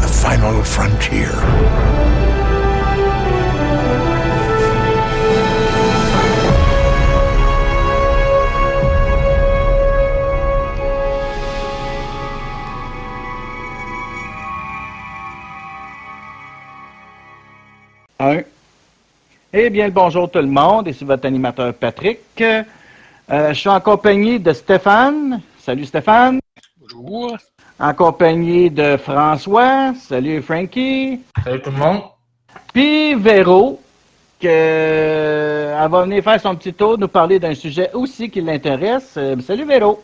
The final frontier. Eh bien, bonjour tout le monde, ici votre animateur Patrick. Euh, je suis en compagnie de Stéphane. Salut Stéphane. Bonjour. En compagnie de François. Salut Frankie. Salut tout le monde. Puis Véro, que, elle va venir faire son petit tour, nous parler d'un sujet aussi qui l'intéresse. Euh, salut Véro.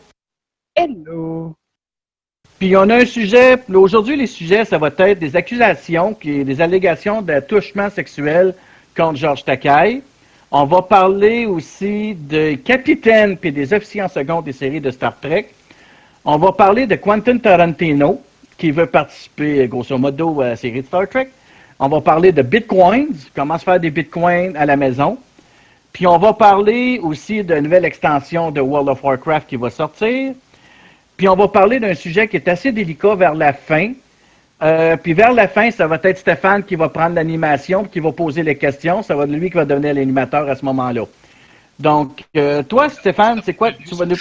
Hello. Puis on a un sujet, aujourd'hui les sujets, ça va être des accusations, qui, des allégations d'attouchement sexuel contre Georges Takei. On va parler aussi des capitaines puis des officiers en seconde des séries de Star Trek. On va parler de Quentin Tarantino, qui veut participer grosso modo à la série de Star Trek. On va parler de bitcoins, comment se faire des bitcoins à la maison. Puis on va parler aussi de nouvelle extension de World of Warcraft qui va sortir. Puis on va parler d'un sujet qui est assez délicat vers la fin. Euh, puis vers la fin, ça va être Stéphane qui va prendre l'animation, qui va poser les questions. Ça va être lui qui va devenir l'animateur à ce moment-là. Donc, euh, toi, Stéphane, c'est quoi tu vas nous...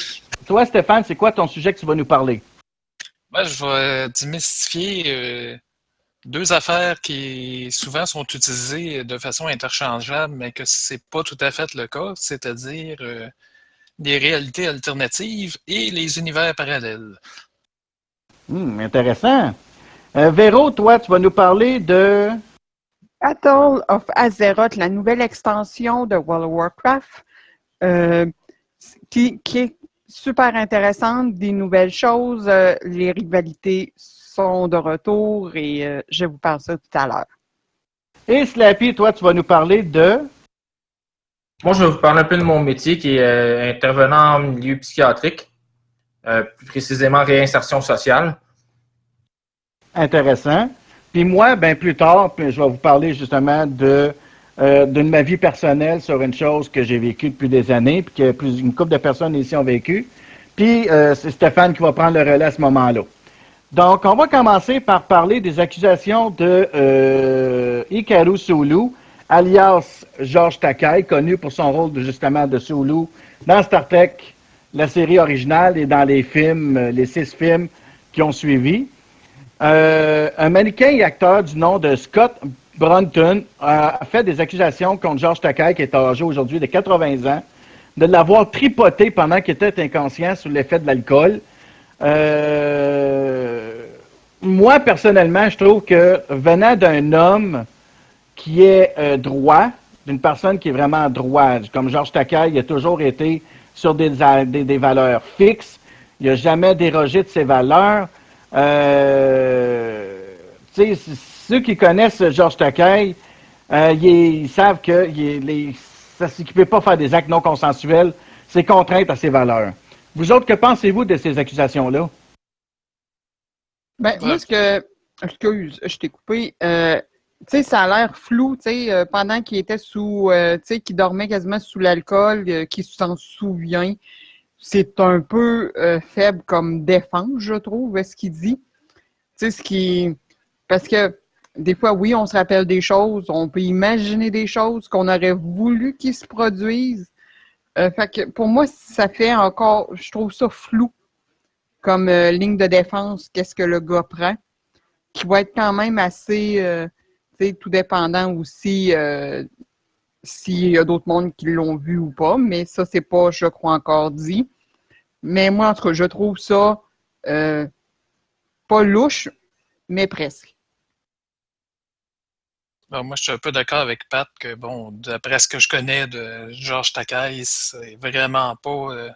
Toi, Stéphane, c'est quoi ton sujet que tu vas nous parler? Ben, je vais démystifier euh, deux affaires qui souvent sont utilisées de façon interchangeable, mais que c'est pas tout à fait le cas, c'est-à-dire euh, des réalités alternatives et les univers parallèles. Hmm, intéressant. Euh, Véro, toi, tu vas nous parler de. Battle of Azeroth, la nouvelle extension de World of Warcraft, euh, qui, qui, est super intéressante, des nouvelles choses. Euh, les rivalités sont de retour et euh, je vous parle ça tout à l'heure. Et Slappy, toi, tu vas nous parler de? Moi, je vais vous parler un peu de mon métier qui est euh, intervenant en milieu psychiatrique, euh, plus précisément réinsertion sociale. Intéressant. Puis moi, ben plus tard, puis je vais vous parler justement de, euh, de ma vie personnelle sur une chose que j'ai vécue depuis des années, puis que plus couple de personnes ici ont vécu. Puis euh, c'est Stéphane qui va prendre le relais à ce moment-là. Donc, on va commencer par parler des accusations de euh, Hikaru Sulu, alias Georges Takei, connu pour son rôle justement de Sulu dans Star Trek, la série originale et dans les films, euh, les six films qui ont suivi. Un mannequin et acteur du nom de Scott Brunton a fait des accusations contre Georges Takei, qui est âgé aujourd'hui de 80 ans, de l'avoir tripoté pendant qu'il était inconscient sous l'effet de l'alcool. Euh, moi, personnellement, je trouve que venant d'un homme qui est euh, droit, d'une personne qui est vraiment droit, comme Georges Takei, il a toujours été sur des, valeurs fixes, il n'a jamais dérogé de ses valeurs. Euh, ceux qui connaissent Georges Takei, euh, ils, savent que ça, ne peut pas faire des actes non consensuels, c'est contrainte à ses valeurs. Vous autres, que pensez-vous de ces accusations-là? Ben, moi, ce que. Excuse, je t'ai coupé. Euh, tu sais, ça a l'air flou, tu sais, euh, pendant qu'il était sous. Euh, tu sais, qu'il dormait quasiment sous l'alcool, qu'il s'en souvient. C'est un peu faible comme défense, je trouve, ce qu'il dit? Tu sais, ce qui. Parce que des fois, oui, on se rappelle des choses, on peut imaginer des choses qu'on aurait voulu qu'ils se produisent. Euh, fait que pour moi, ça fait encore, je trouve ça flou comme euh, ligne de défense, qu'est-ce que le gars prend, qui va être quand même assez, euh, tout dépendant aussi euh, s'il y a d'autres mondes qui l'ont vu ou pas, mais ça, c'est pas, je crois, encore dit. Mais moi, entre je trouve ça euh, pas louche, mais presque. Alors moi, je suis un peu d'accord avec Pat que, bon, d'après ce que je connais de Georges Takei, c'est vraiment pas euh,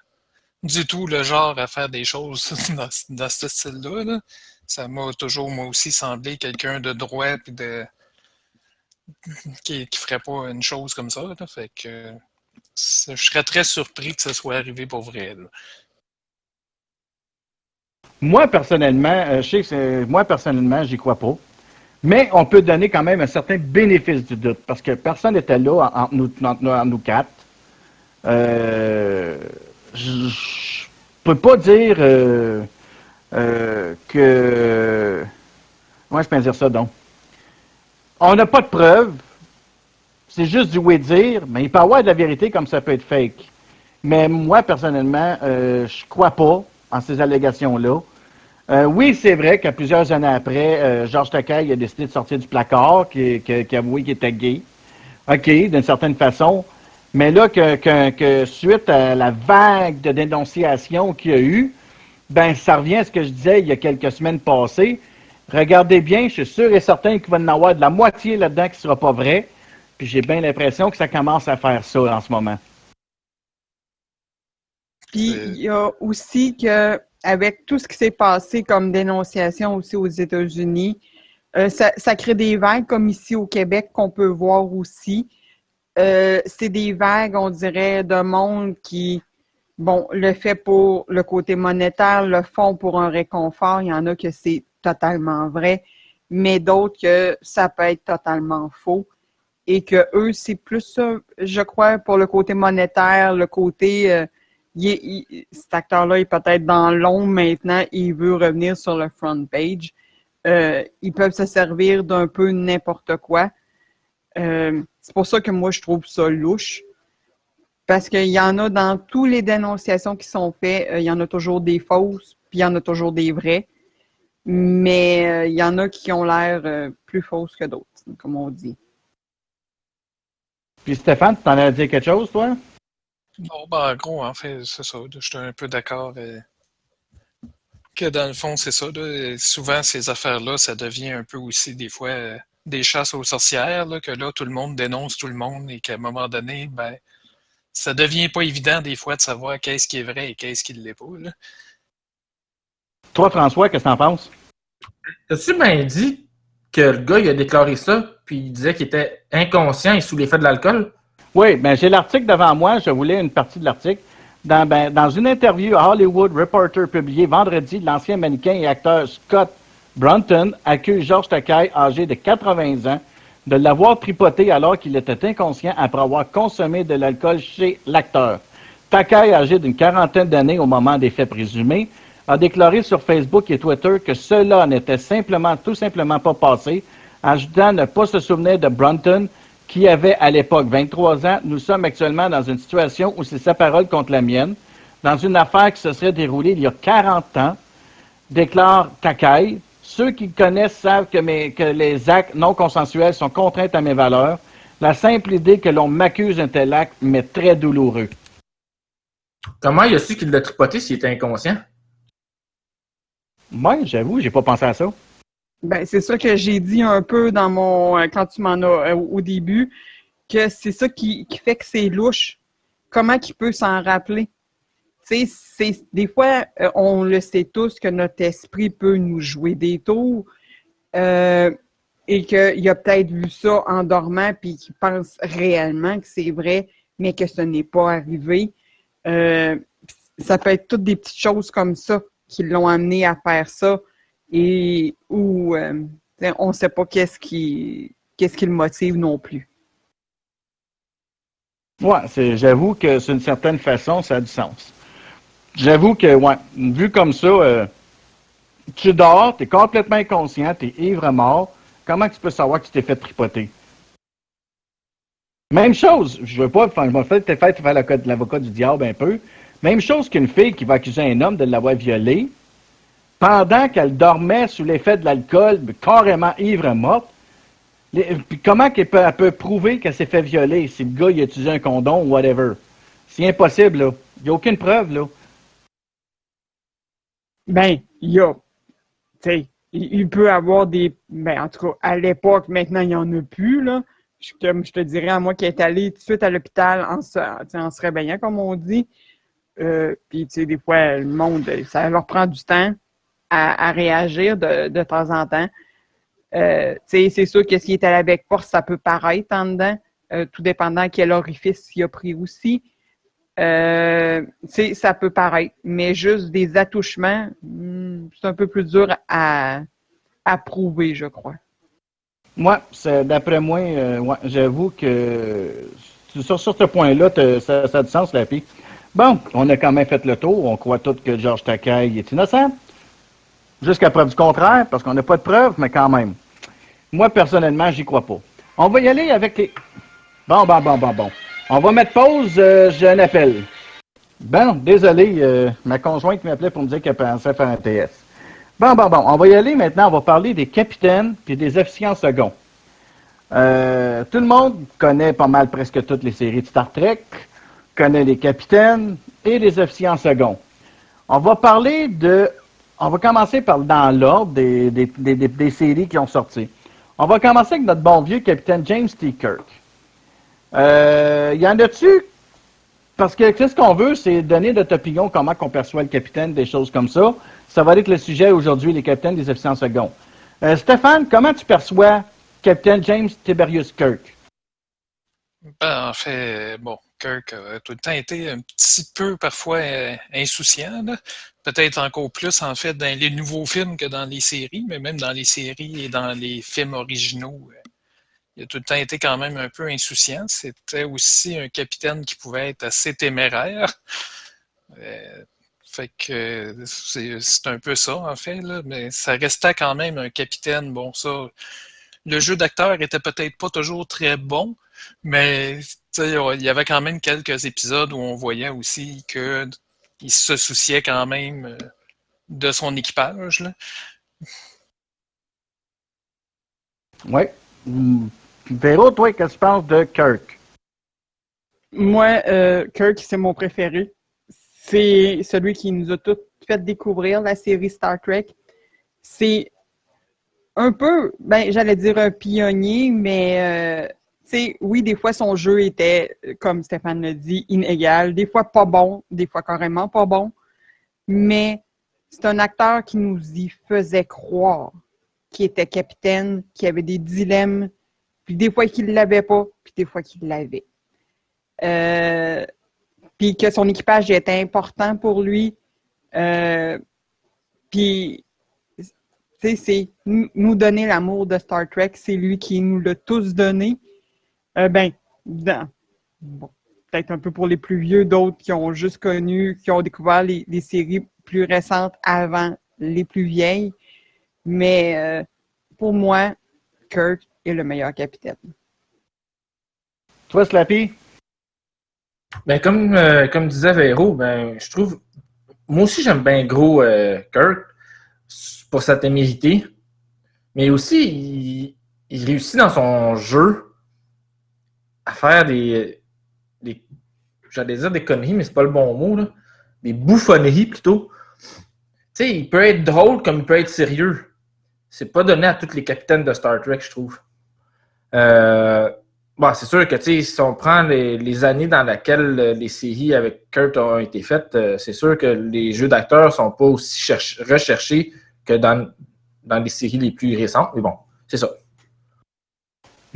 du tout le genre à faire des choses dans, ce style-là. là. Ça m'a toujours, moi aussi, semblé quelqu'un de droit puis de qui, qui ferait pas une chose comme ça. Fait que je serais très surpris que ça soit arrivé pour vrai. Moi, personnellement, euh, je sais que moi, personnellement, j'y crois pas. Mais on peut donner quand même un certain bénéfice du doute, parce que personne n'était là en- entre nous, entre nous- quatre. Euh, je peux pas dire. euh, euh, que. Moi, je peux dire ça donc? On n'a pas de preuves. C'est juste du oui-dire, mais il peut avoir de la vérité comme ça peut être fake. Mais moi, personnellement, euh, je crois pas en ces allégations-là. Euh, oui, c'est vrai que plusieurs années après, euh, Georges Takei a décidé de sortir du placard, qui, qui, qui a avoué qu'il était gay. OK, d'une certaine façon. Mais là, que, que, que, suite à la vague de dénonciation qu'il y a eu, ben, ça revient à ce que je disais il y a quelques semaines passées. Regardez bien, je suis sûr et certain qu'il va y en avoir de la moitié là-dedans qui ne sera pas vrai. Puis j'ai bien l'impression que ça commence à faire ça en ce moment. Puis il y a aussi que avec tout ce qui s'est passé comme dénonciation aussi aux États-Unis, euh, ça, crée des vagues comme ici au Québec qu'on peut voir aussi. Euh, c'est des vagues, on dirait, de monde qui, bon, le fait pour le côté monétaire, le font pour un réconfort. Il y en a que c'est totalement vrai, mais d'autres que ça peut être totalement faux. Et que eux, c'est plus je crois, pour le côté monétaire, le côté euh, cet acteur-là est peut-être dans l'ombre maintenant et il veut revenir sur le front page. Euh, ils peuvent se servir d'un peu n'importe quoi. Euh, c'est pour ça que moi, je trouve ça louche. Parce qu'il y en a dans toutes les dénonciations qui sont faites, euh, il y en a toujours des fausses, puis il y en a toujours des vraies. Mais il y en a qui ont l'air plus fausses que d'autres, comme on dit. Puis Stéphane, tu t'en as dit quelque chose, toi? Non, ben, en gros, en fait, c'est ça. Je suis un peu d'accord euh, que dans le fond, c'est ça. Là, souvent, ces affaires-là, ça devient un peu aussi des fois euh, des chasses aux sorcières, là, que là, tout le monde dénonce tout le monde et qu'à un moment donné, ben, ça devient pas évident des fois de savoir qu'est-ce qui est vrai et qu'est-ce qui ne l'est pas. Là. Toi, François, qu'est-ce que t'en penses? As-tu bien dit que le gars, il a déclaré ça, puis il disait qu'il était inconscient et sous l'effet de l'alcool? Oui, ben j'ai l'article devant moi, je voulais une partie de l'article. Dans, ben, dans, une interview à Hollywood Reporter publiée vendredi, l'ancien mannequin et acteur Scott Brunton accuse Georges Takei, âgé de 80 ans, de l'avoir tripoté alors qu'il était inconscient après avoir consommé de l'alcool chez l'acteur. Takei, âgé d'une quarantaine d'années au moment des faits présumés, a déclaré sur Facebook et Twitter que cela n'était simplement, tout simplement pas passé, ajoutant ne pas se souvenir de Brunton, qui avait à l'époque 23 ans. Nous sommes actuellement dans une situation où c'est sa parole contre la mienne, dans une affaire qui se serait déroulée il y a 40 ans, déclare Takai. Ceux qui connaissent savent que, mes, que les actes non consensuels sont contraints à mes valeurs. La simple idée que l'on m'accuse d'un tel acte m'est très douloureux. Comment il a su qu'il l'a tripoté s'il était inconscient? Moi, j'avoue, j'ai pas pensé à ça. Ben, c'est ça que j'ai dit un peu dans mon quand tu m'en as au début, que c'est ça qui, qui, fait que c'est louche. Comment qu'il peut s'en rappeler? Sais, des fois, on le sait tous que notre esprit peut nous jouer des tours euh, et qu'il a peut-être vu ça en dormant puis qu'il pense réellement que c'est vrai, mais que ce n'est pas arrivé. Euh, ça peut être toutes des petites choses comme ça qui l'ont amené à faire ça et où euh, on ne sait pas qu'est-ce qui, le motive non plus. Ouais, j'avoue que d'une certaine façon, ça a du sens. J'avoue que, ouais, vu comme ça, euh, tu dors, tu es complètement inconscient, tu es ivre mort. Comment tu peux savoir que tu t'es fait tripoter? Même chose, je veux pas, je vais peut-être faire l'avocat du diable un peu. Même chose qu'une fille qui va accuser un homme de l'avoir violée pendant qu'elle dormait sous l'effet de l'alcool, carrément ivre morte. puis comment elle peut, prouver qu'elle s'est fait violer? Si le gars il a utilisé un condom ou whatever? C'est impossible, là. Il n'y a aucune preuve, là. Ben, il y a. Tu sais, il peut avoir des. Ben, en tout cas, à l'époque, maintenant, il n'y en a plus, là. Je, je, te dirais, à moi qui est allé tout de suite à l'hôpital en, en se réveillant, comme on dit. Euh, puis, tu sais, des fois, le monde, ça leur prend du temps à, réagir de, de, temps en temps. Euh, c'est sûr que s'il est à la bec porte, ça peut paraître en dedans, euh, tout dépendant quel orifice il a pris aussi. Euh, ça peut paraître, mais juste des attouchements, hmm, c'est un peu plus dur à, à prouver, je crois. Moi, d'après moi, j'avoue que sur, sur ce point-là, ça, ça, a du sens, la fille. Bon, on a quand même fait le tour. On croit tous que Georges Takei est innocent. Jusqu'à preuve du contraire, parce qu'on n'a pas de preuves, mais quand même. Moi, personnellement, j'y crois pas. On va y aller avec les. Bon, bon, bon, bon, bon. On va mettre pause, euh, j'ai un appel. Bon, désolé, euh, ma conjointe m'appelait pour me dire qu'elle pensait faire un TS. Bon, bon, bon, on va y aller maintenant, on va parler des capitaines puis des officiers en second. Euh, tout le monde connaît pas mal presque toutes les séries de Star Trek, connaît les capitaines et les officiers en second. On va parler de... On va commencer par dans l'ordre des, des, des, des, séries qui ont sorti. On va commencer avec notre bon vieux capitaine James T. Kirk. Euh, y en a-tu? Parce que qu'est-ce qu'on veut, c'est donner notre opinion, comment qu'on perçoit le capitaine, des choses comme ça. Ça va être le sujet aujourd'hui, les capitaines des officiers en. Euh, Stéphane, comment tu perçois capitaine James Tiberius Kirk? Ben, en fait, bon, Kirk a tout le temps été un petit peu parfois euh, insouciant. Peut-être encore plus, en fait, dans les nouveaux films que dans les séries, mais même dans les séries et dans les films originaux, euh, il a tout le temps été quand même un peu insouciant. C'était aussi un capitaine qui pouvait être assez téméraire. Euh, fait que c'est un peu ça, en fait, mais ça restait quand même un capitaine. Bon, ça. Le jeu d'acteur était peut-être pas toujours très bon, mais il y avait quand même quelques épisodes où on voyait aussi qu'il se souciait quand même euh, de son équipage. Oui. Véro, toi, qu'est-ce que tu penses de Kirk? Moi, euh, Kirk, c'est mon préféré. C'est celui qui nous a tous fait découvrir la série Star Trek. C'est un peu, ben, j'allais dire un pionnier, mais euh, oui, des fois, son jeu était, comme Stéphane l'a dit, inégal. Des fois, pas bon, des fois, carrément pas bon. Mais c'est un acteur qui nous y faisait croire, qui était capitaine, qui avait des dilemmes, puis des fois qu'il ne l'avait pas, puis des fois qu'il l'avait. Euh, puis que son équipage était important pour lui. Euh, puis, tu sais, c'est nous donner l'amour de Star Trek, c'est lui qui nous l'a tous donné. Euh, ben, peut-être un peu pour les plus vieux, d'autres qui ont juste connu, qui ont découvert les, séries plus récentes avant les plus vieilles. Mais euh, pour moi, Kirk est le meilleur capitaine. Toi, Slappy? Ben, comme, euh, comme disait Véro, ben, je trouve. Moi aussi, j'aime bien gros euh, Kirk pour sa témérité. Mais aussi, il, réussit dans son jeu à faire des. J'allais dire des conneries, mais c'est pas le bon mot. Là. Des bouffonneries plutôt. Tu sais, il peut être drôle comme il peut être sérieux. C'est pas donné à tous les capitaines de Star Trek, je trouve. Euh, bon, c'est sûr que si on prend les, années dans lesquelles euh, les séries avec Kurt ont été faites, euh, c'est sûr que les jeux d'acteurs sont pas aussi recherchés que dans, dans les séries les plus récentes. Mais bon, c'est ça.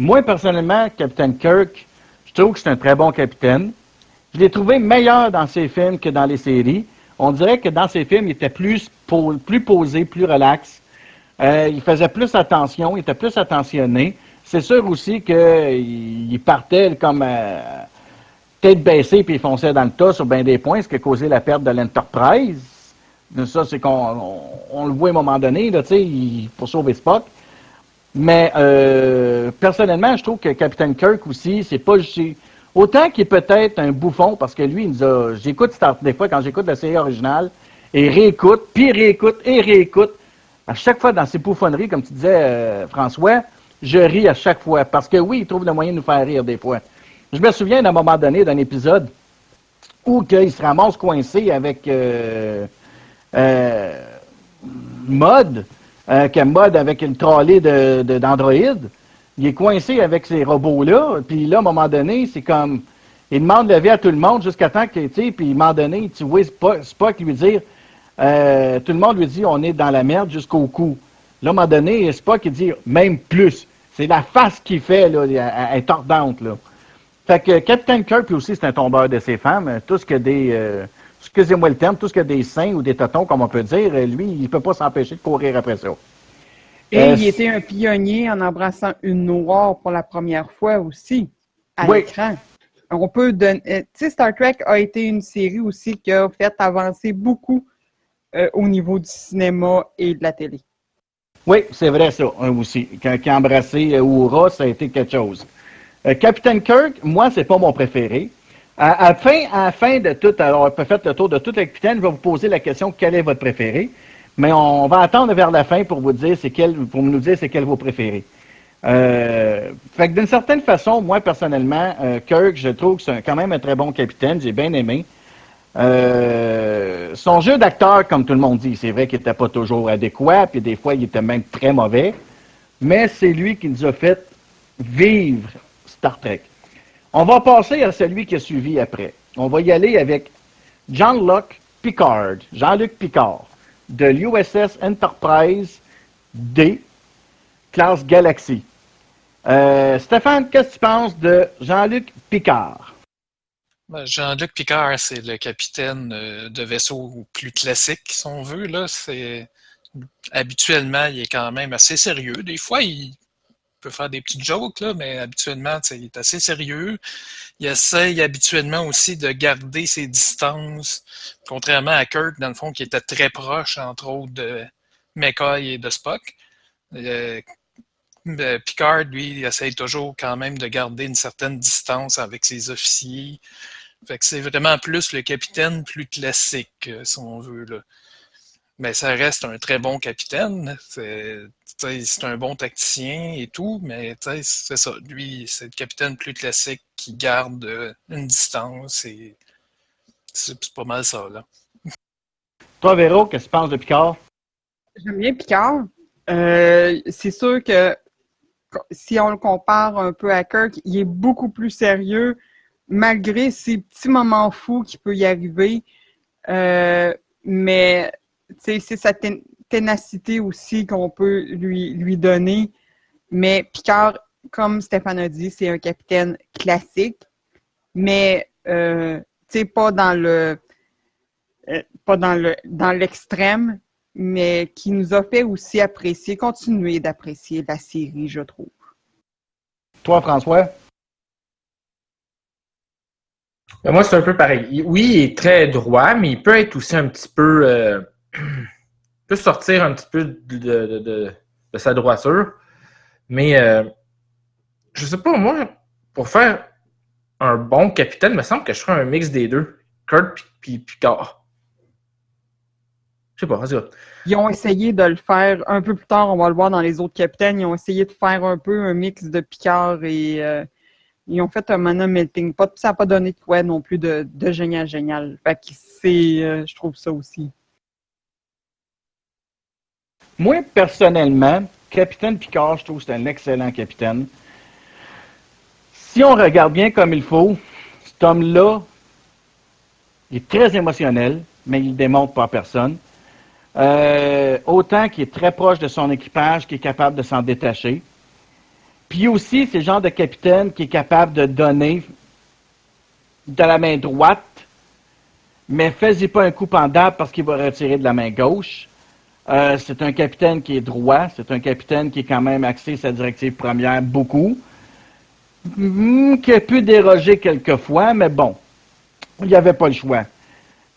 Moi, personnellement, Capitaine Kirk, je trouve que c'est un très bon capitaine. Je l'ai trouvé meilleur dans ses films que dans les séries. On dirait que dans ses films, il était plus, posé, plus relax. Euh, il faisait plus attention, il était plus attentionné. C'est sûr aussi qu'il partait comme euh, tête baissée puis il fonçait dans le tas sur bien des points, ce qui a causé la perte de l'Enterprise. Ça, c'est qu'on le voit à un moment donné, là, pour sauver Spock. Mais euh, personnellement, je trouve que Captain Kirk aussi, c'est pas autant qu'il est peut-être un bouffon parce que lui, il nous a. J'écoute des fois quand j'écoute la série originale et réécoute, puis réécoute et réécoute à chaque fois dans ses bouffonneries, comme tu disais, euh, François, je ris à chaque fois. Parce que oui, il trouve le moyen de nous faire rire des fois. Je me souviens d'un moment donné d'un épisode où il se ramasse coincé avec euh, euh, euh, avec une trolley d'Android. De, il est coincé avec ces robots-là. Puis là, à un moment donné, c'est comme. Il demande de lever à tout le monde jusqu'à temps que, puis à un moment donné, tu vois Spock lui dire euh, tout le monde lui dit on est dans la merde jusqu'au cou. Là, à un moment donné, pas qu'il dit même plus. C'est la face qu'il fait, là, elle est tordante, là. Fait que Captain Kirk, aussi, c'est un tombeur de ses femmes. Tout ce que des, euh, excusez-moi le terme, tout ce que des seins ou des totons, comme on peut dire, lui, il peut pas s'empêcher de courir après ça. Et euh, il était un pionnier en embrassant une noire pour la première fois aussi, à l'écran. On peut donner, tu sais, Star Trek a été une série aussi qui a fait avancer beaucoup euh, au niveau du cinéma et de la télé. Oui, c'est vrai ça aussi. Quand, quand embrassé Oura, ça a été quelque chose. Euh, Capitaine Kirk, moi, c'est pas mon préféré. À, à, fin, à la fin de tout, alors on faire le tour de tout les capitaines, je vais vous poser la question quel est votre préféré. Mais on va attendre vers la fin pour vous dire c'est quel, pour nous dire vos préférés. Euh, d'une certaine façon, moi personnellement, euh, Kirk, je trouve que c'est quand même un très bon capitaine. J'ai bien aimé. Euh, son jeu d'acteur, comme tout le monde dit, c'est vrai qu'il n'était pas toujours adéquat, puis des fois il était même très mauvais. Mais c'est lui qui nous a fait vivre Star Trek. On va passer à celui qui a suivi après. On va y aller avec Jean-Luc Picard. Jean-Luc Picard de l'USS Enterprise D, classe Galaxy. Euh, Stéphane, qu'est-ce que tu penses de Jean-Luc Picard? Ben, Jean-Luc Picard, c'est le capitaine euh, de vaisseau plus classique, si on veut. Là. Habituellement, il est quand même assez sérieux. Des fois, il peut faire des petites jokes, là, mais habituellement, il est assez sérieux. Il essaye habituellement aussi de garder ses distances, contrairement à Kirk, dans le fond, qui était très proche, entre autres, de McCoy et de Spock. Euh, Picard, lui, il essaye toujours quand même de garder une certaine distance avec ses officiers. Fait que c'est vraiment plus le capitaine plus classique, si on veut. Là. Mais ça reste un très bon capitaine. C'est un bon tacticien et tout, mais c'est ça. Lui, c'est le capitaine plus classique qui garde une distance et c'est pas mal ça. Là. Toi, Véro, qu'est-ce que tu penses de Picard? J'aime bien Picard. Euh, c'est sûr que si on le compare un peu à Kirk, il est beaucoup plus sérieux, malgré ces petits moments fous qui peut y arriver. Euh, mais c'est sa ténacité aussi qu'on peut lui, lui donner. Mais Picard, comme Stéphane a dit, c'est un capitaine classique, mais euh, pas dans le euh, pas dans le dans l'extrême, mais qui nous a fait aussi apprécier, continuer d'apprécier la série, je trouve. Toi, François? Ben, moi, c'est un peu pareil. Oui, il est très droit, mais il peut être aussi un petit peu. Euh, peut sortir un petit peu de, sa droiture. Mais euh, je sais pas, moi, pour faire un bon capitaine, il me semble que je ferais un mix des deux. Kurt puis Picard. Je sais pas, vas-y. Ils ont essayé de le faire un peu plus tard, on va le voir dans les autres capitaines. Ils ont essayé de faire un peu un mix de Picard et euh, ils ont fait un mana melting. Ça n'a pas donné de quoi non plus de, de génial, génial. Fait que c'est, euh, je trouve ça aussi. Moi, personnellement, Capitaine Picard, je trouve que c'est un excellent capitaine. Si on regarde bien comme il faut, cet homme-là, est très émotionnel, mais il ne démontre pas à personne. Euh, autant qu'il est très proche de son équipage, qu'il est capable de s'en détacher. Puis aussi, c'est le genre de capitaine qui est capable de donner de la main droite, mais fais-y pas un coup pendant parce qu'il va retirer de la main gauche. Euh, c'est un capitaine qui est droit. C'est un capitaine qui est quand même axé sa directive première beaucoup. Hmm, qui a pu déroger quelquefois, mais bon, il n'y avait pas le choix.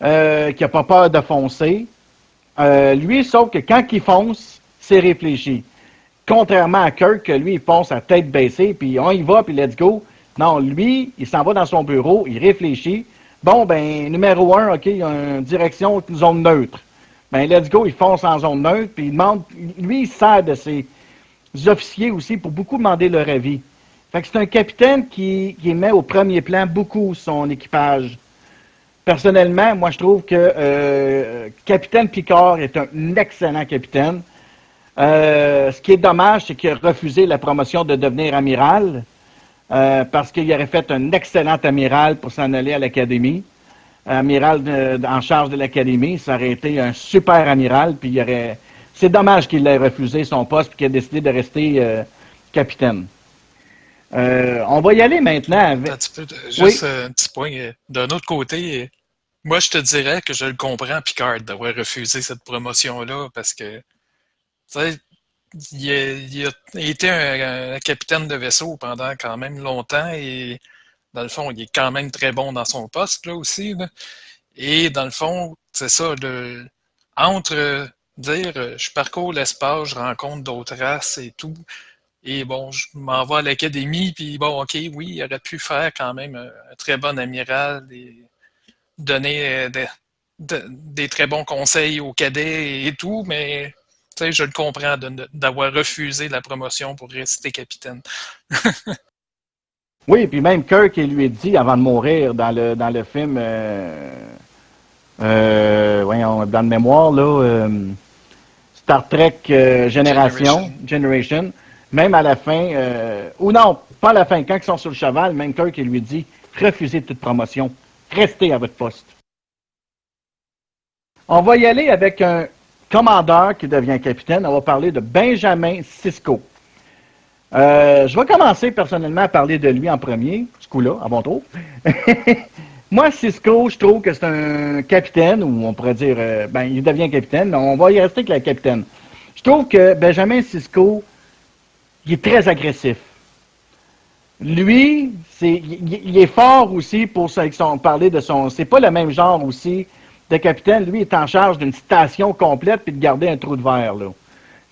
Euh, qui n'a pas peur de foncer. Euh, lui, sauf que quand il fonce, c'est réfléchi. Contrairement à Kirk, que lui, il fonce à tête baissée, puis on y va, puis let's go. Non, lui, il s'en va dans son bureau, il réfléchit. Bon, ben, numéro un, OK, il y a une direction, une zone neutre ben let's go, il fonce en zone neutre, puis il demande, lui, il sert de ses officiers aussi pour beaucoup demander leur avis. Fait que c'est un capitaine qui, qui, met au premier plan beaucoup son équipage. Personnellement, moi, je trouve que euh, Capitaine Picard est un excellent capitaine. Euh, ce qui est dommage, c'est qu'il a refusé la promotion de devenir amiral euh, parce qu'il aurait fait un excellent amiral pour s'en aller à l'académie amiral en charge de l'académie. Ça aurait été un super amiral. Puis il aurait. C'est dommage qu'il ait refusé son poste et qu'il ait décidé de rester euh, capitaine. Euh, on va y aller maintenant avec. juste un petit point. Euh, d'un autre côté, moi, je te dirais que je le comprends, Picard, d'avoir refusé cette promotion-là parce que, tu sais, il, a, été un, capitaine de vaisseau pendant quand même longtemps et dans le fond, il est quand même très bon dans son poste là aussi. Et dans le fond, c'est ça, entre euh, dire euh, je parcours l'espace, je rencontre d'autres races et tout, et bon, je m'en vais à l'académie, puis bon, ok, oui, il aurait pu faire quand même un, très bon amiral et donner des, des très bons conseils aux cadets et tout, mais je le comprends d'avoir refusé la promotion pour rester capitaine. oui, puis même Kirk, il lui a dit avant de mourir dans le, dans le film, euh, euh, voyons, dans le mémoire, là, euh, Star Trek Génération, Generation. même à la fin, ou non, pas à la fin, quand ils sont sur le cheval, même Kirk, il lui dit refusez toute promotion, restez à votre poste. On va y aller avec un commandeur qui devient capitaine. On va parler de Benjamin Sisko. Euh, je vais commencer personnellement à parler de lui en premier, ce coup-là, à bon tour. Moi, Cisco, je trouve que c'est un capitaine, ou on pourrait dire, euh, ben, il devient capitaine, mais on va y rester avec la capitaine. Je trouve que Benjamin Cisco, il est très agressif. Lui, c'est, il, est fort aussi pour son, parler de son. C'est pas le même genre aussi de capitaine. Lui, est en charge d'une station complète puis de garder un trou de verre. Là.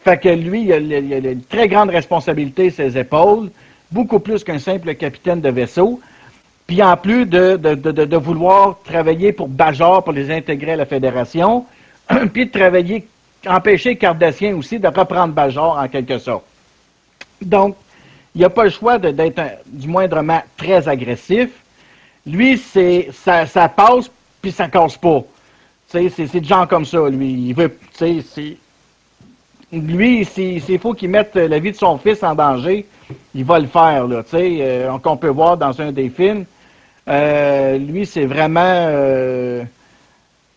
Fait que lui, il a, une très grande responsabilité sur ses épaules, beaucoup plus qu'un simple capitaine de vaisseau. Puis en plus de, de, vouloir travailler pour Bajor, pour les intégrer à la fédération, puis de travailler, empêcher Cardassien aussi de reprendre Bajor en quelque sorte. Donc, il n'a pas le choix d'être du moindrement très agressif. Lui, c'est ça, ça passe puis ça casse pas. C'est des gens comme ça, lui. Il veut, c'est lui, s'il faut qu'il mette la vie de son fils en danger, il va le faire, là, tu sais, euh, qu'on peut voir dans un des films. Euh, lui, c'est vraiment... Euh,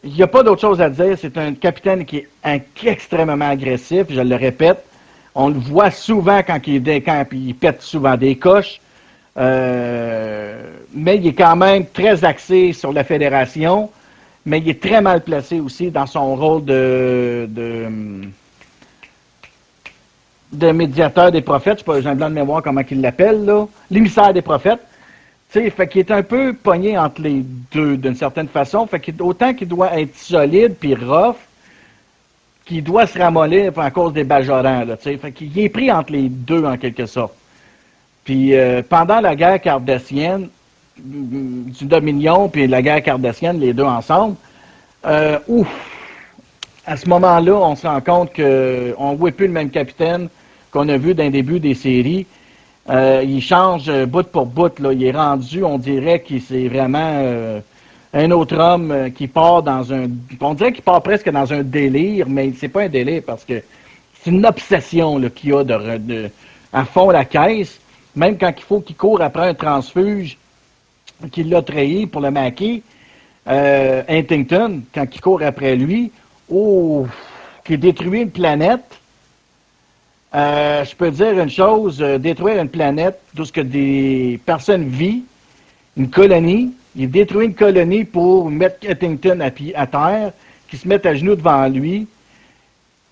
il n'y a pas d'autre chose à dire. C'est un capitaine qui est extrêmement agressif, je le répète. On le voit souvent quand il décampe, puis il pète souvent des coches. mais il est quand même très axé sur la fédération, mais il est très mal placé aussi dans son rôle de de médiateur des prophètes, je sais pas, j'ai un blanc de mémoire comment qu'il l'appelle, là, l'émissaire des prophètes. Tu sais, fait qu'il est un peu pogné entre les deux d'une certaine façon. Fait autant qu'il doit être solide puis rough, qu'il doit se ramollir à cause des bajorans, là, tu sais. Fait qu'il est pris entre les deux en quelque sorte. Puis euh, pendant la guerre cardassienne, du Dominion puis la guerre cardassienne, les deux ensemble, euh, ouf, à ce moment-là, on se rend compte qu'on ne voit plus le même capitaine, qu'on a vu d'un début des séries. Euh, il change bout pour bout. Là. Il est rendu, on dirait qu'il c'est vraiment euh, un autre homme euh, qui part dans un. On dirait qu'il part presque dans un délire, mais c'est pas un délire parce que c'est une obsession qu'il a de, à fond la caisse. Même quand il faut qu'il court après un transfuge qu'il l'a trahi pour le maquer, Huntington, quand il court après lui, oh, qui détruit une planète euh, je peux dire une chose, euh, détruire une planète d'où ce que des personnes vivent, une colonie, il détruit une colonie pour mettre Ettington à, à terre, qui se met à genoux devant lui.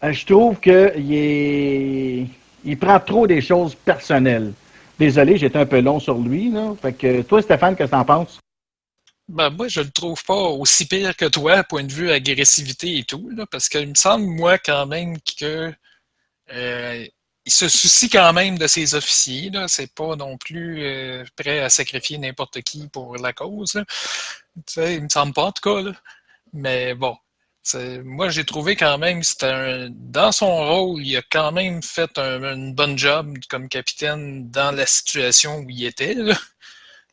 Euh, je trouve qu'il il prend trop des choses personnelles. Désolé, j'étais un peu long sur lui. Fait que toi, Stéphane, qu'est-ce que t'en penses? Ben, moi, je le trouve pas aussi pire que toi, point de vue agressivité et tout, parce qu'il me semble, moi, quand même, que euh, il se soucie quand même de ses officiers. Là. C'est pas non plus euh, prêt à sacrifier n'importe qui pour la cause. Il me semble pas en tout cas. Là. Mais bon. Moi, j'ai trouvé quand même, c'était dans son rôle, il a quand même fait un, une bonne job comme capitaine dans la situation où il était.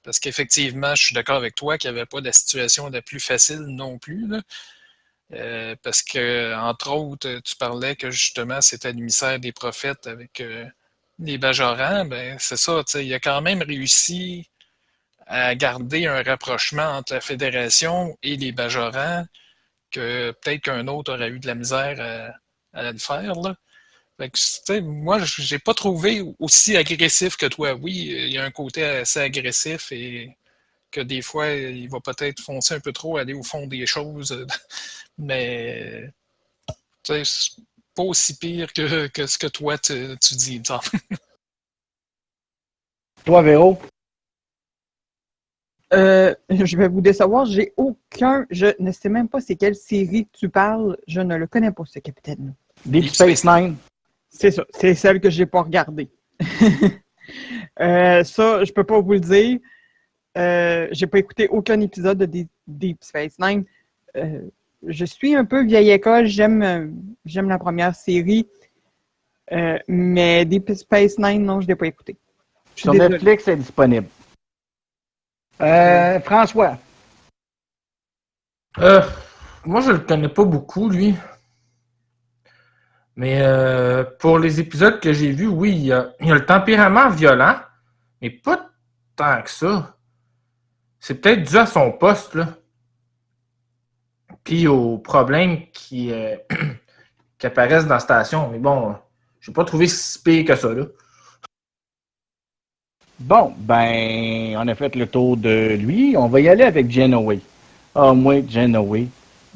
Parce qu'effectivement, je suis d'accord avec toi qu'il n'y avait pas la situation la plus facile non plus. Euh, parce que, entre autres, tu parlais que justement c'était l'émissaire des prophètes avec euh, les Bajorans. Ben, c'est ça, il a quand même réussi à garder un rapprochement entre la Fédération et les Bajorans que peut-être qu'un autre aurait eu de la misère à, le faire. Là. Fait moi, j'ai pas trouvé aussi agressif que toi. Oui, il y a un côté assez agressif et que des fois, il va peut-être foncer un peu trop, aller au fond des choses. Mais c'est pas aussi pire que, que, ce que toi tu, tu dis, Toi, Véro? Euh, je vais vous décevoir, j'ai aucun. Je ne sais même pas c'est quelle série tu parles. Je ne le connais pas, ce capitaine. Deep Space Nine. C'est ça. C'est celle que j'ai pas regardée. Euh, ça, je peux pas vous le dire. Euh, j'ai pas écouté aucun épisode de Deep, Deep Space Nine. Je suis un peu vieille école. J'aime, euh, j'aime la première série. Euh, mais Deep Space Nine, non, je l'ai pas écouté. Sur. Netflix, c'est disponible. Euh, François. Euh, moi, je le connais pas beaucoup, lui. Mais euh, pour les épisodes que j'ai vus, oui, il y, a, il y a le tempérament violent, mais pas tant que ça. C'est peut-être dû à son poste, là. Puis aux problèmes qui, euh, qui apparaissent dans la station. Mais bon, je n'ai pas trouvé si pire que ça, là. Bon, ben, on a fait le tour de lui. On va y aller avec Genoway. Ah, moi, Genoway,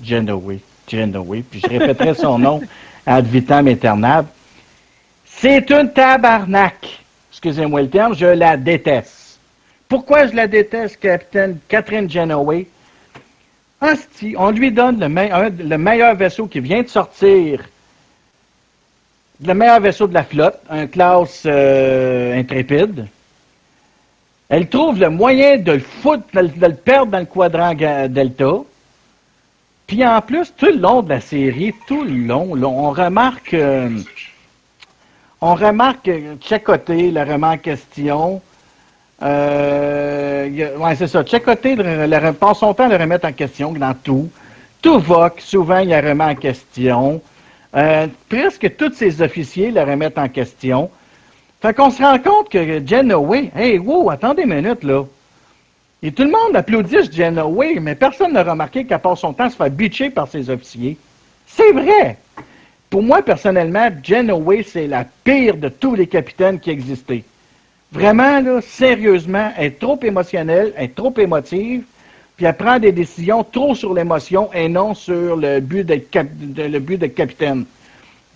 Genoway, Genoway. Puis je répéterai son nom ad vitam aeternam. C'est une tabarnak. Excusez-moi le terme, je la déteste. Pourquoi je la déteste, capitaine Catherine Genoway? Asti, on lui donne le, meilleur vaisseau qui vient de sortir, le meilleur vaisseau de la flotte, un classe euh, intrépide. Elle trouve le moyen de le foutre, de, le- perdre dans le quadrant delta. Puis en plus, tout le long de la série, tout le long, on remarque, euh, on remarque euh, Tchakoté, le remet en question. Euh, c'est ça. Le, passe son temps à le remettre en question dans tout. Tuvok, souvent, il le remet en question. Euh, presque tous ses officiers le remettent en question. Fait qu'on se rend compte que Genoway, hey, wow, attendez une minute, là. Et tout le monde applaudit Genoway, mais personne n'a remarqué qu'à part son temps à se faire bitcher par ses officiers. C'est vrai! Pour moi, personnellement, Genoway, c'est la pire de tous les capitaines qui existaient. Vraiment, là, sérieusement, elle est trop émotionnelle, elle est trop émotive, puis elle prend des décisions trop sur l'émotion et non sur le but de- capitaine.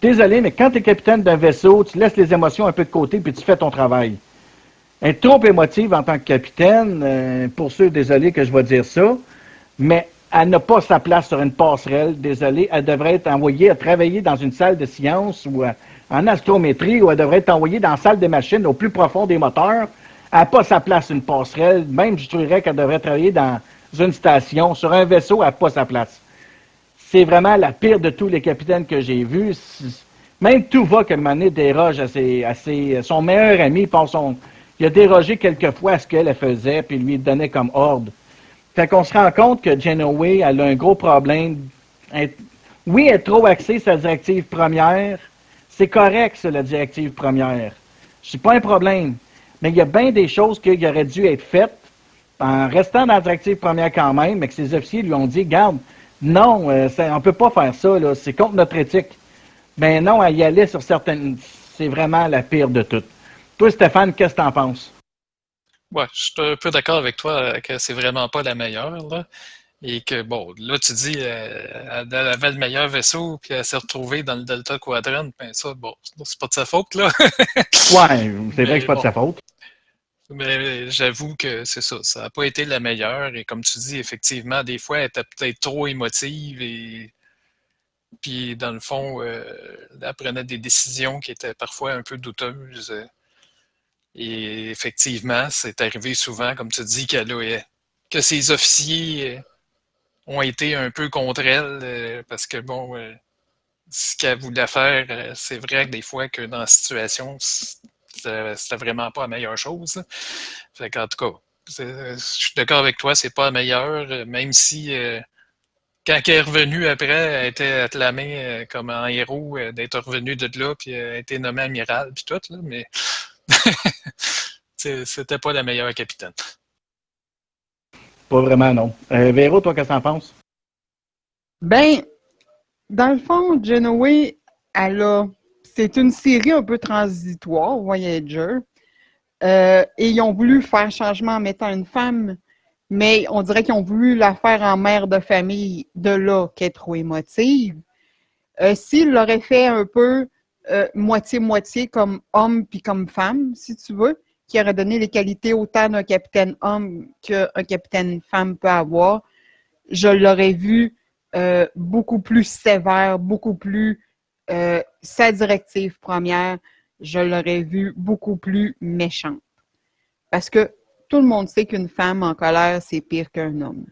Désolé, mais quand tu es capitaine d'un vaisseau, tu laisses les émotions un peu de côté puis tu fais ton travail. Elle est trop émotive en tant que capitaine, euh, pour ceux, désolé que je vais dire ça, mais elle n'a pas sa place sur une passerelle, désolé. Elle devrait être envoyée à travailler dans une salle de science ou euh, en astrométrie ou elle devrait être envoyée dans la salle des machines au plus profond des moteurs. Elle n'a pas sa place une passerelle. Même, je dirais qu'elle devrait travailler dans une station. Sur un vaisseau, elle n'a pas sa place c'est vraiment la pire de tous les capitaines que j'ai vus. Même Tuva, qu'à un moment donné, déroge à, ses, à ses- son meilleur ami, son, il a dérogé quelquefois à ce qu'elle elle faisait, puis lui donnait comme ordre. Fait qu'on se rend compte que Genoway, elle a un gros problème. Oui, elle est trop axée la directive première. C'est correct, ça, la directive première. C'est pas un problème. Mais il y a bien des choses qui auraient dû être faites en restant dans la directive première quand même, mais que ses officiers lui ont dit, garde, non, euh, on peut pas faire ça, c'est contre notre éthique. Ben non, elle y allait sur certaines... C'est vraiment la pire de toutes. Toi, Stéphane, qu'est-ce que t'en penses? Ouais, je suis un peu d'accord avec toi euh, que c'est vraiment pas la meilleure. Et que, bon, là, tu dis, euh, elle avait le meilleur vaisseau, puis elle s'est retrouvée dans le Delta Quadrant, ben ça, bon, c'est pas de sa faute, là. Ouais, c'est vrai que c'est pas de sa faute. Mais j'avoue que c'est ça, ça n'a pas été la meilleure. Et comme tu dis, effectivement, des fois, elle était peut-être trop émotive et puis dans le fond, euh, elle prenait des décisions qui étaient parfois un peu douteuses. Et effectivement, c'est arrivé souvent, comme tu dis, qu'elle que ses officiers euh, ont été un peu contre elle euh, parce que bon, euh, ce qu'elle voulait faire, euh, c'est vrai que des fois que dans la situation, c'était vraiment pas la meilleure chose. Fait qu'en tout cas, je suis d'accord avec toi, c'est pas la meilleure, même si quand elle est revenue après, elle était acclamée comme un héros d'être revenue de là, puis elle a été nommée amiral, puis tout, là, mais c'était pas la meilleure capitaine. Pas vraiment, non. Euh, Véro, toi, qu'est-ce que t'en penses? Ben, dans le fond, Genoway, elle a. C'est une série un peu transitoire, Voyager. Euh, et ils ont voulu faire changement en mettant une femme, mais on dirait qu'ils ont voulu la faire en mère de famille, de là qu'elle est trop émotive. Euh, S'ils l'auraient fait un peu euh, moitié-moitié comme homme puis comme femme, si tu veux, qui aurait donné les qualités autant d'un capitaine homme qu'un capitaine femme peut avoir. Je l'aurais vu euh, beaucoup plus sévère, beaucoup plus euh, sa directive première, je l'aurais vu beaucoup plus méchante. Parce que tout le monde sait qu'une femme en colère, c'est pire qu'un homme.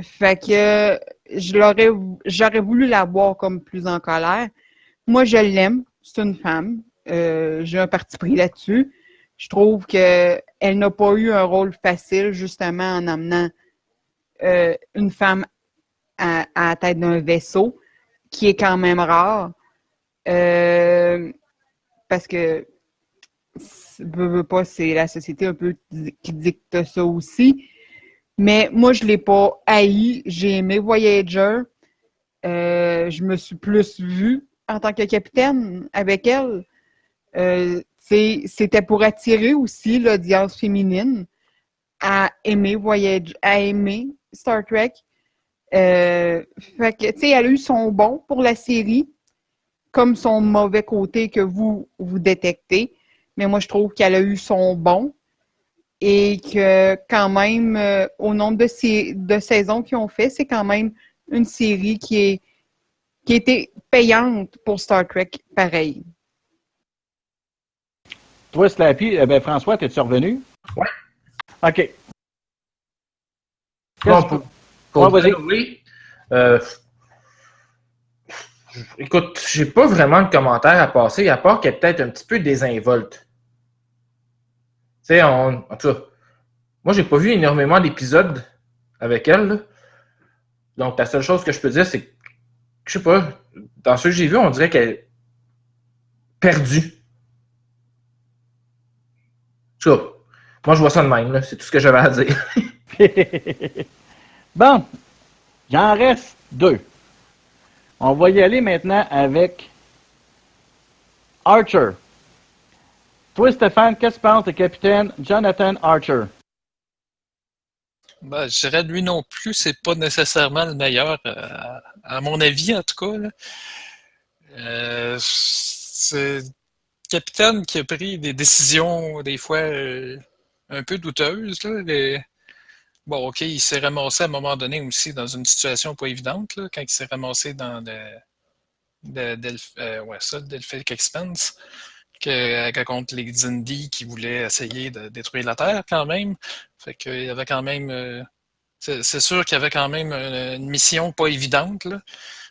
Fait que je l'aurais, j'aurais voulu la voir comme plus en colère. Moi, je l'aime. C'est une femme. Euh, j'ai un parti pris là-dessus. Je trouve qu'elle n'a pas eu un rôle facile, justement, en amenant euh, une femme à, la tête d'un vaisseau, qui est quand même rare. Euh, parce que, veux, pas, c'est la société un peu qui dicte ça aussi. Mais moi, je ne l'ai pas haï. J'ai aimé Voyager. Euh, je me suis plus vue en tant que capitaine avec elle. C'était pour attirer aussi l'audience féminine à aimer Voyager, à aimer Star Trek. Euh, tu sais, elle a eu son bon pour la série, comme son mauvais côté que vous, vous détectez. Mais moi, je trouve qu'elle a eu son bon et que quand même, euh, au nombre de, de saisons qu'ils ont fait, c'est quand même une série qui est qui était payante pour Star Trek, pareil. Toi, Slappy, eh ben, François, t'es-tu revenu? Oui. OK. Bon, pour, pour oui, euh, écoute, j'ai pas vraiment de commentaires à passer, à part qu'elle est peut-être un petit peu désinvolte sais, on... en tout cas, moi, j'ai pas vu énormément d'épisodes avec elle. Donc, la seule chose que je peux dire, c'est que, je sais pas, dans ceux que j'ai vus, on dirait qu'elle est perdue. Tu vois, moi, je vois ça de même, c'est tout ce que j'avais à dire. bon, j'en reste deux. On va y aller maintenant avec Archer. Toi, Stéphane, qu'est-ce que tu penses du capitaine Jonathan Archer? Ben, je dirais lui non plus, c'est pas nécessairement le meilleur, euh, à mon avis en tout cas. Euh, c'est capitaine qui a pris des décisions des fois euh, un peu douteuses. Bon, ok, il s'est ramassé à un moment donné aussi dans une situation pas évidente, quand il s'est ramassé dans le, de, ouais, ça, Delphic Expense que, contre les Zindi qui voulaient essayer de détruire la Terre quand même. Fait qu'il y avait quand même. Euh, c'est sûr qu'il y avait quand même une mission pas évidente. Là.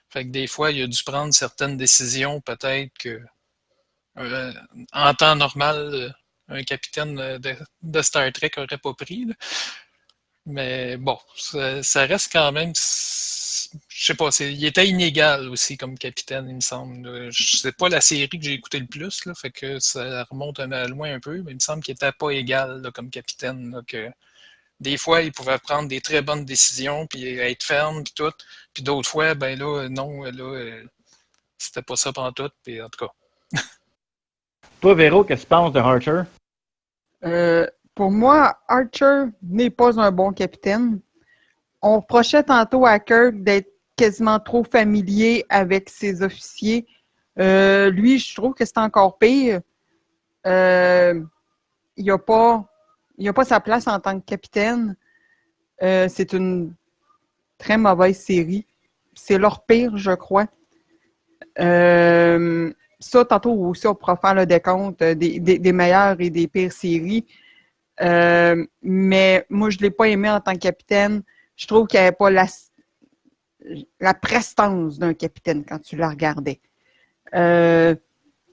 Fait que des fois, il a dû prendre certaines décisions, peut-être que euh, en temps normal, un capitaine de, Star Trek n'aurait pas pris. Mais bon, ça, reste quand même je sais pas, il était inégal aussi comme capitaine, il me semble. C'est pas la série que j'ai écouté le plus, là, fait que ça remonte loin un peu, mais il me semble qu'il était pas égal comme capitaine. que des fois, il pouvait prendre des très bonnes décisions, puis être ferme, puis tout. Puis d'autres fois, ben là, non, là, euh, c'était pas ça pendant tout, puis en tout cas. Toi, Véro, qu'est-ce que tu penses de Archer? Euh, pour moi, Archer n'est pas un bon capitaine on reprochait tantôt à Kirk d'être quasiment trop familier avec ses officiers. Euh, lui, je trouve que c'est encore pire. Euh, il n'a pas, sa place en tant que capitaine. C'est une très mauvaise série. C'est leur pire, je crois. Ça, tantôt aussi, on pourra faire le décompte des, des meilleures et des pires séries. mais moi, je ne l'ai pas aimé en tant que capitaine je trouve qu'il n'y avait pas la, la prestance d'un capitaine quand tu la regardais. Euh,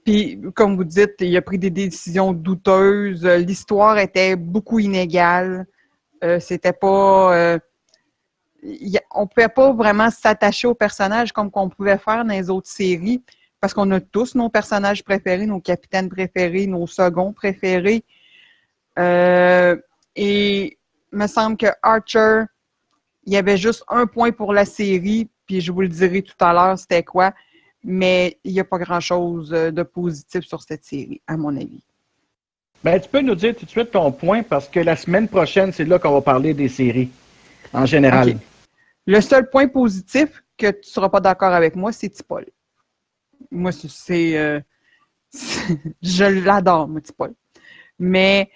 puis, comme vous dites, il a pris des décisions douteuses. L'histoire était beaucoup inégale. Euh, c'était pas. Euh, on ne pouvait pas vraiment s'attacher aux personnages comme qu'on pouvait faire dans les autres séries, parce qu'on a tous nos personnages préférés, nos capitaines préférés, nos seconds préférés. et il me semble que Archer il y avait juste un point pour la série, puis je vous le dirai tout à l'heure, c'était quoi. Mais il n'y a pas grand-chose euh, de positif sur cette série, à mon avis. Ben, tu peux nous dire tout de suite ton point, parce que la semaine prochaine, c'est là qu'on va parler des séries, en général. Le seul point positif que tu ne seras pas d'accord avec moi, c'est Tipol. Moi, c'est. Euh, je l'adore, moi, Tipol. Mais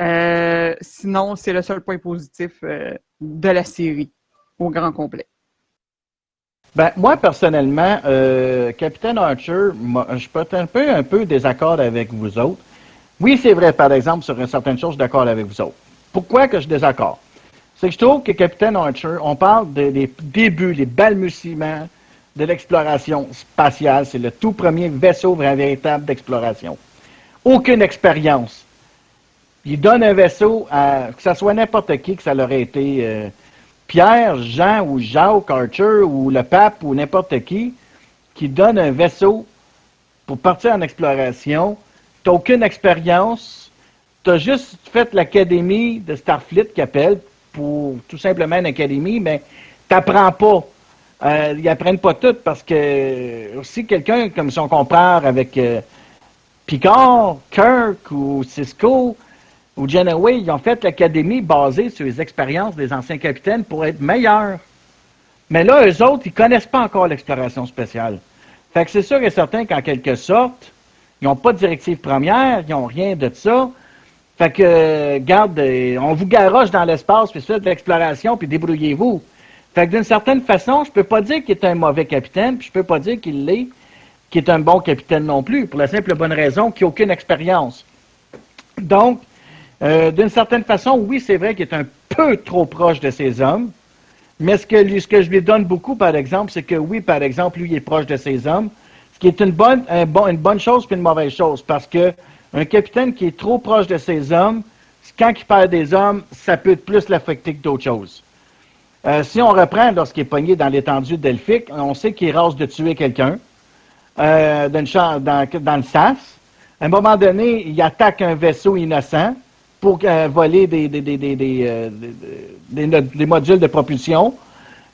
euh, sinon, c'est le seul point positif euh, de la série au grand complet. Ben, moi, personnellement, Capitaine Archer, moi, je peux être un peu, un peu désaccord avec vous autres. Oui, c'est vrai, par exemple, sur certaines choses, je suis d'accord avec vous autres. Pourquoi que je suis désaccord? C'est que je trouve que Capitaine Archer, on parle des débuts, les balbutiements de l'exploration spatiale. C'est le tout premier vaisseau véritable d'exploration. Aucune expérience. Il donne un vaisseau à, que ce soit n'importe qui, que ça l'aurait été euh, Pierre, Jean ou Jacques Archer ou le pape ou n'importe qui, qui donne un vaisseau pour partir en exploration. Tu n'as aucune expérience. Tu as juste fait l'académie de Starfleet qui appelle pour tout simplement une académie, mais tu n'apprends pas. Euh, ils apprennent pas tout parce que aussi quelqu'un comme si on compare avec euh, Picard, Kirk ou Cisco ou Janeway, ils ont fait l'académie basée sur les expériences des anciens capitaines pour être meilleurs. Mais là, eux autres, ils connaissent pas encore l'exploration spéciale. Fait que c'est sûr et certain qu'en quelque sorte, ils n'ont pas de directive première, ils n'ont rien de ça. Fait que, garde, on vous garoche dans l'espace, puis faites de l'exploration, puis débrouillez-vous. Fait d'une certaine façon, je peux pas dire qu'il est un mauvais capitaine, puis je peux pas dire qu'il l'est, qu'il est un bon capitaine non plus, pour la simple bonne raison qu'il n'a aucune expérience. Donc, euh, d'une certaine façon, oui, c'est vrai qu'il est un peu trop proche de ses hommes, mais ce que, je lui donne beaucoup, par exemple, c'est que oui, par exemple, lui, il est proche de ses hommes, ce qui est une bonne, chose puis une mauvaise chose, parce que un capitaine qui est trop proche de ses hommes, quand il perd des hommes, ça peut plus l'affecter que d'autres choses. Euh, si on reprend lorsqu'il est pogné dans l'étendue delphique, on sait qu'il rase de tuer quelqu'un euh, dans, le sas. À un moment donné, il attaque un vaisseau innocent pour euh, voler des, modules de propulsion.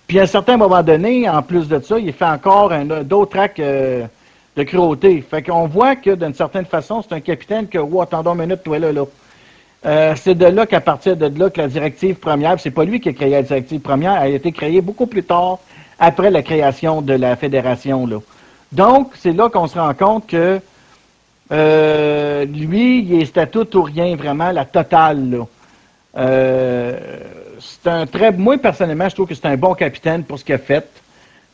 Puis à un certain moment donné, en plus de ça, il fait encore d'autres actes de cruauté. Fait qu'on voit que d'une certaine façon, c'est un capitaine que, oh, attendons une minute, toi là, là. Euh, c'est de là qu'à partir de là que la directive première, c'est pas lui qui a créé la directive première, elle a été créée beaucoup plus tard, après la création de la fédération. Donc, c'est là qu'on se rend compte que euh, lui, il est statut ou rien, vraiment, la totale. Là. Euh, c'est un très. Moi, personnellement, je trouve que c'est un bon capitaine pour ce qu'il a fait.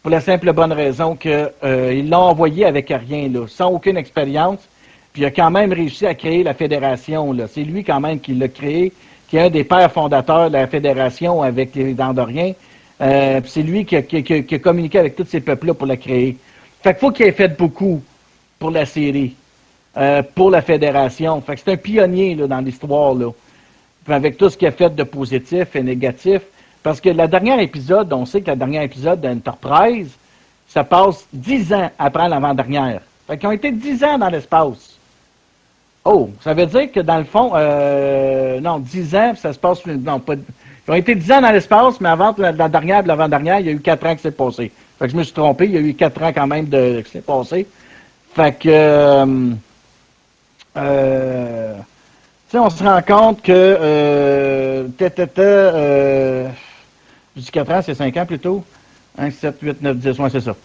Pour la simple bonne raison qu'il l'a envoyé avec rien, là, sans aucune expérience. Puis il a quand même réussi à créer la fédération. C'est lui quand même qui l'a créé, qui est un des pères fondateurs de la fédération avec les Andoriens. Euh, c'est lui qui a, qui, a, communiqué avec tous ces peuples-là pour la créer. Fait qu'il faut qu'il ait fait beaucoup pour la série, euh, pour la fédération. Fait que c'est un pionnier là, dans l'histoire, là. avec tout ce qu'il a fait de positif et négatif. Parce que le dernier épisode, on sait que le dernier épisode d'Enterprise, ça passe dix ans après l'avant-dernière. Fait qu'ils ont été dix ans dans l'espace. Oh, ça veut dire que dans le fond, euh, non, dix ans, ça se passe. Non, pas. Ils ont été dix ans dans l'espace, mais avant la, dernière, l'avant-dernière, il y a eu quatre ans qui s'est passé. Fait que je me suis trompé, il y a eu quatre ans quand même de, qui s'est passé. Fait que. Euh, euh, tu sais, on se rend compte que. Euh, euh, je dis 4 ans, c'est 5 ans plutôt. 1, 7, 8, 9, 10, ouais, c'est ça.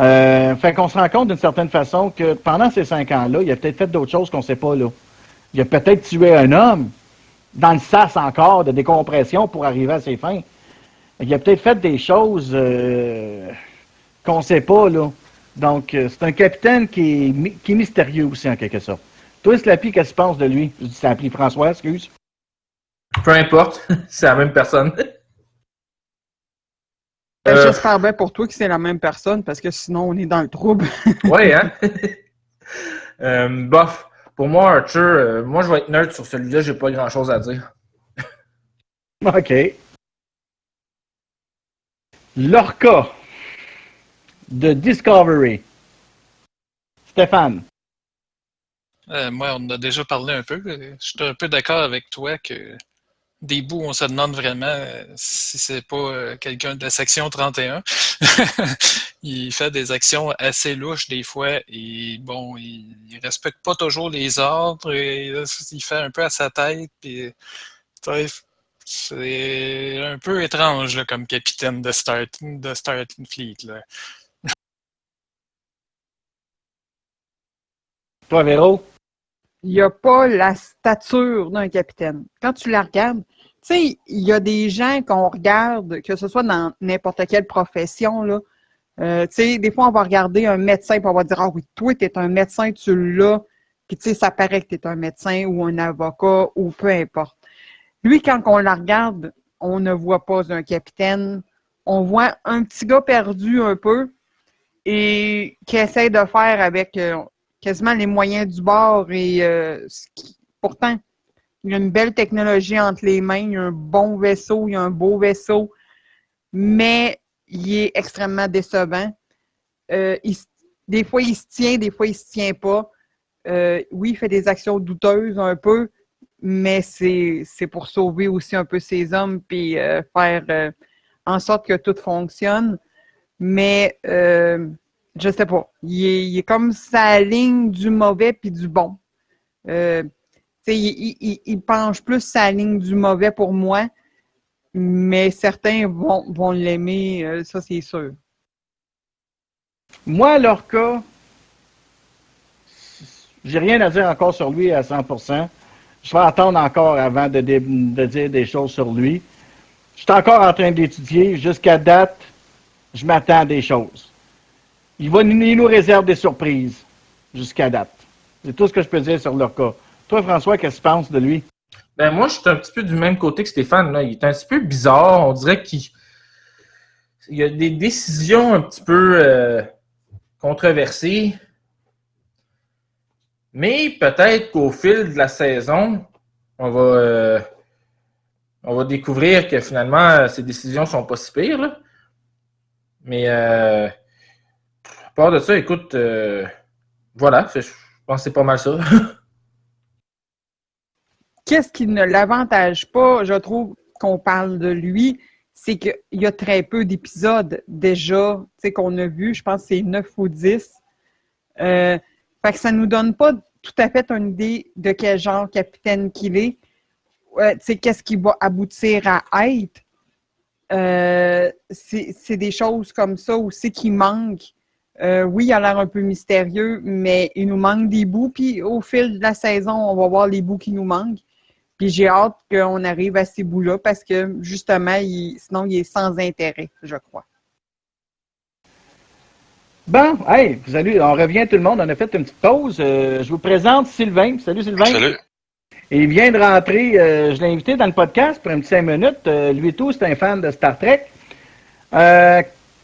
Euh, fait qu'on se rend compte d'une certaine façon que pendant ces 5 ans-là, il a peut-être fait d'autres choses qu'on ne sait pas là. Il a peut-être tué un homme dans le sas encore de décompression pour arriver à ses fins. Il a peut-être fait des choses euh, qu'on ne sait pas là. Donc, euh, c'est un capitaine qui est, qui est mystérieux aussi en quelque sorte. Toi, Slappy, qu'est-ce que tu penses de lui? Je dis Slappy François, excuse. Peu importe, c'est la même personne. Ben, euh, j'espère bien pour toi que c'est la même personne parce que sinon on est dans le trouble. oui, hein? euh, bof. Pour moi, Archer, euh, moi je vais être neutre sur celui-là, j'ai pas grand chose à dire. OK. Lorca de Discovery. Stéphane. Euh, moi, on a déjà parlé un peu. Je suis un peu d'accord avec toi que des bouts, on se demande vraiment euh, si c'est pas euh, quelqu'un de la section 31. il fait des actions assez louches des fois et bon, il, respecte pas toujours les ordres et il fait un peu à sa tête. c'est un peu étrange comme capitaine de Starting Fleet. Toi, Véro? Il n'y a pas la stature d'un capitaine. Quand tu la regardes, tu sais, il y a des gens qu'on regarde, que ce soit dans n'importe quelle profession, là. Euh, tu sais, des fois, on va regarder un médecin et on va dire Ah oui, toi, tu es un médecin, tu l'as. Puis, tu sais, ça paraît que tu es un médecin ou un avocat ou peu importe. Lui, quand on la regarde, on ne voit pas un capitaine. On voit un petit gars perdu un peu et qui essaie de faire avec euh, quasiment les moyens du bord et euh, pourtant, il y a une belle technologie entre les mains, il y a un bon vaisseau, il y a un beau vaisseau, mais il est extrêmement décevant. Euh, des fois, il se tient, des fois, il se tient pas. Euh, oui, il fait des actions douteuses un peu, mais c'est pour sauver aussi un peu ses hommes puis faire en sorte que tout fonctionne. Mais je sais pas. Il est, comme sa ligne du mauvais puis du bon. Euh, il, penche plus sa ligne du mauvais pour moi, mais certains vont, vont l'aimer, euh, ça c'est sûr. Moi, leur cas, j'ai rien à dire encore sur lui à 100%. Je vais attendre encore avant de, de dire des choses sur lui. Je suis encore en train d'étudier. Jusqu'à date, je m'attends à des choses. Il, va, nous réserve des surprises jusqu'à date. C'est tout ce que je peux dire sur leur cas. Toi, François, qu'est-ce que tu penses de lui? Ben, moi, je suis un petit peu du même côté que Stéphane. Il est un petit peu bizarre. On dirait qu'il y a des décisions un petit peu euh, controversées. Mais peut-être qu'au fil de la saison, on va, euh, on va découvrir que finalement, ces décisions sont pas si pires. Mais euh, part de ça, écoute, euh, voilà, je pense que c'est pas mal ça. Qu'est-ce qui ne l'avantage pas, je trouve, qu'on parle de lui, c'est qu'il y a très peu d'épisodes déjà qu'on a vus. Je pense que c'est 9 ou 10. Euh, ça nous donne pas tout à fait une idée de quel genre capitaine qu'il est. Euh, qu'est-ce qui va aboutir à être. Euh, c'est des choses comme ça aussi qui manquent euh, oui, il a l'air un peu mystérieux, mais il nous manque des bouts. Puis au fil de la saison, on va voir les bouts qui nous manquent. Puis j'ai hâte qu'on arrive à ces bouts-là parce que justement, sinon, il est sans intérêt, je crois. Bon, hey, salut, on revient tout le monde. On a fait une petite pause. Euh, je vous présente Sylvain. Salut Sylvain. Salut. il vient de rentrer, euh, je l'ai invité dans le podcast pour un petit cinq minutes. lui tout, c'est un fan de Star Trek.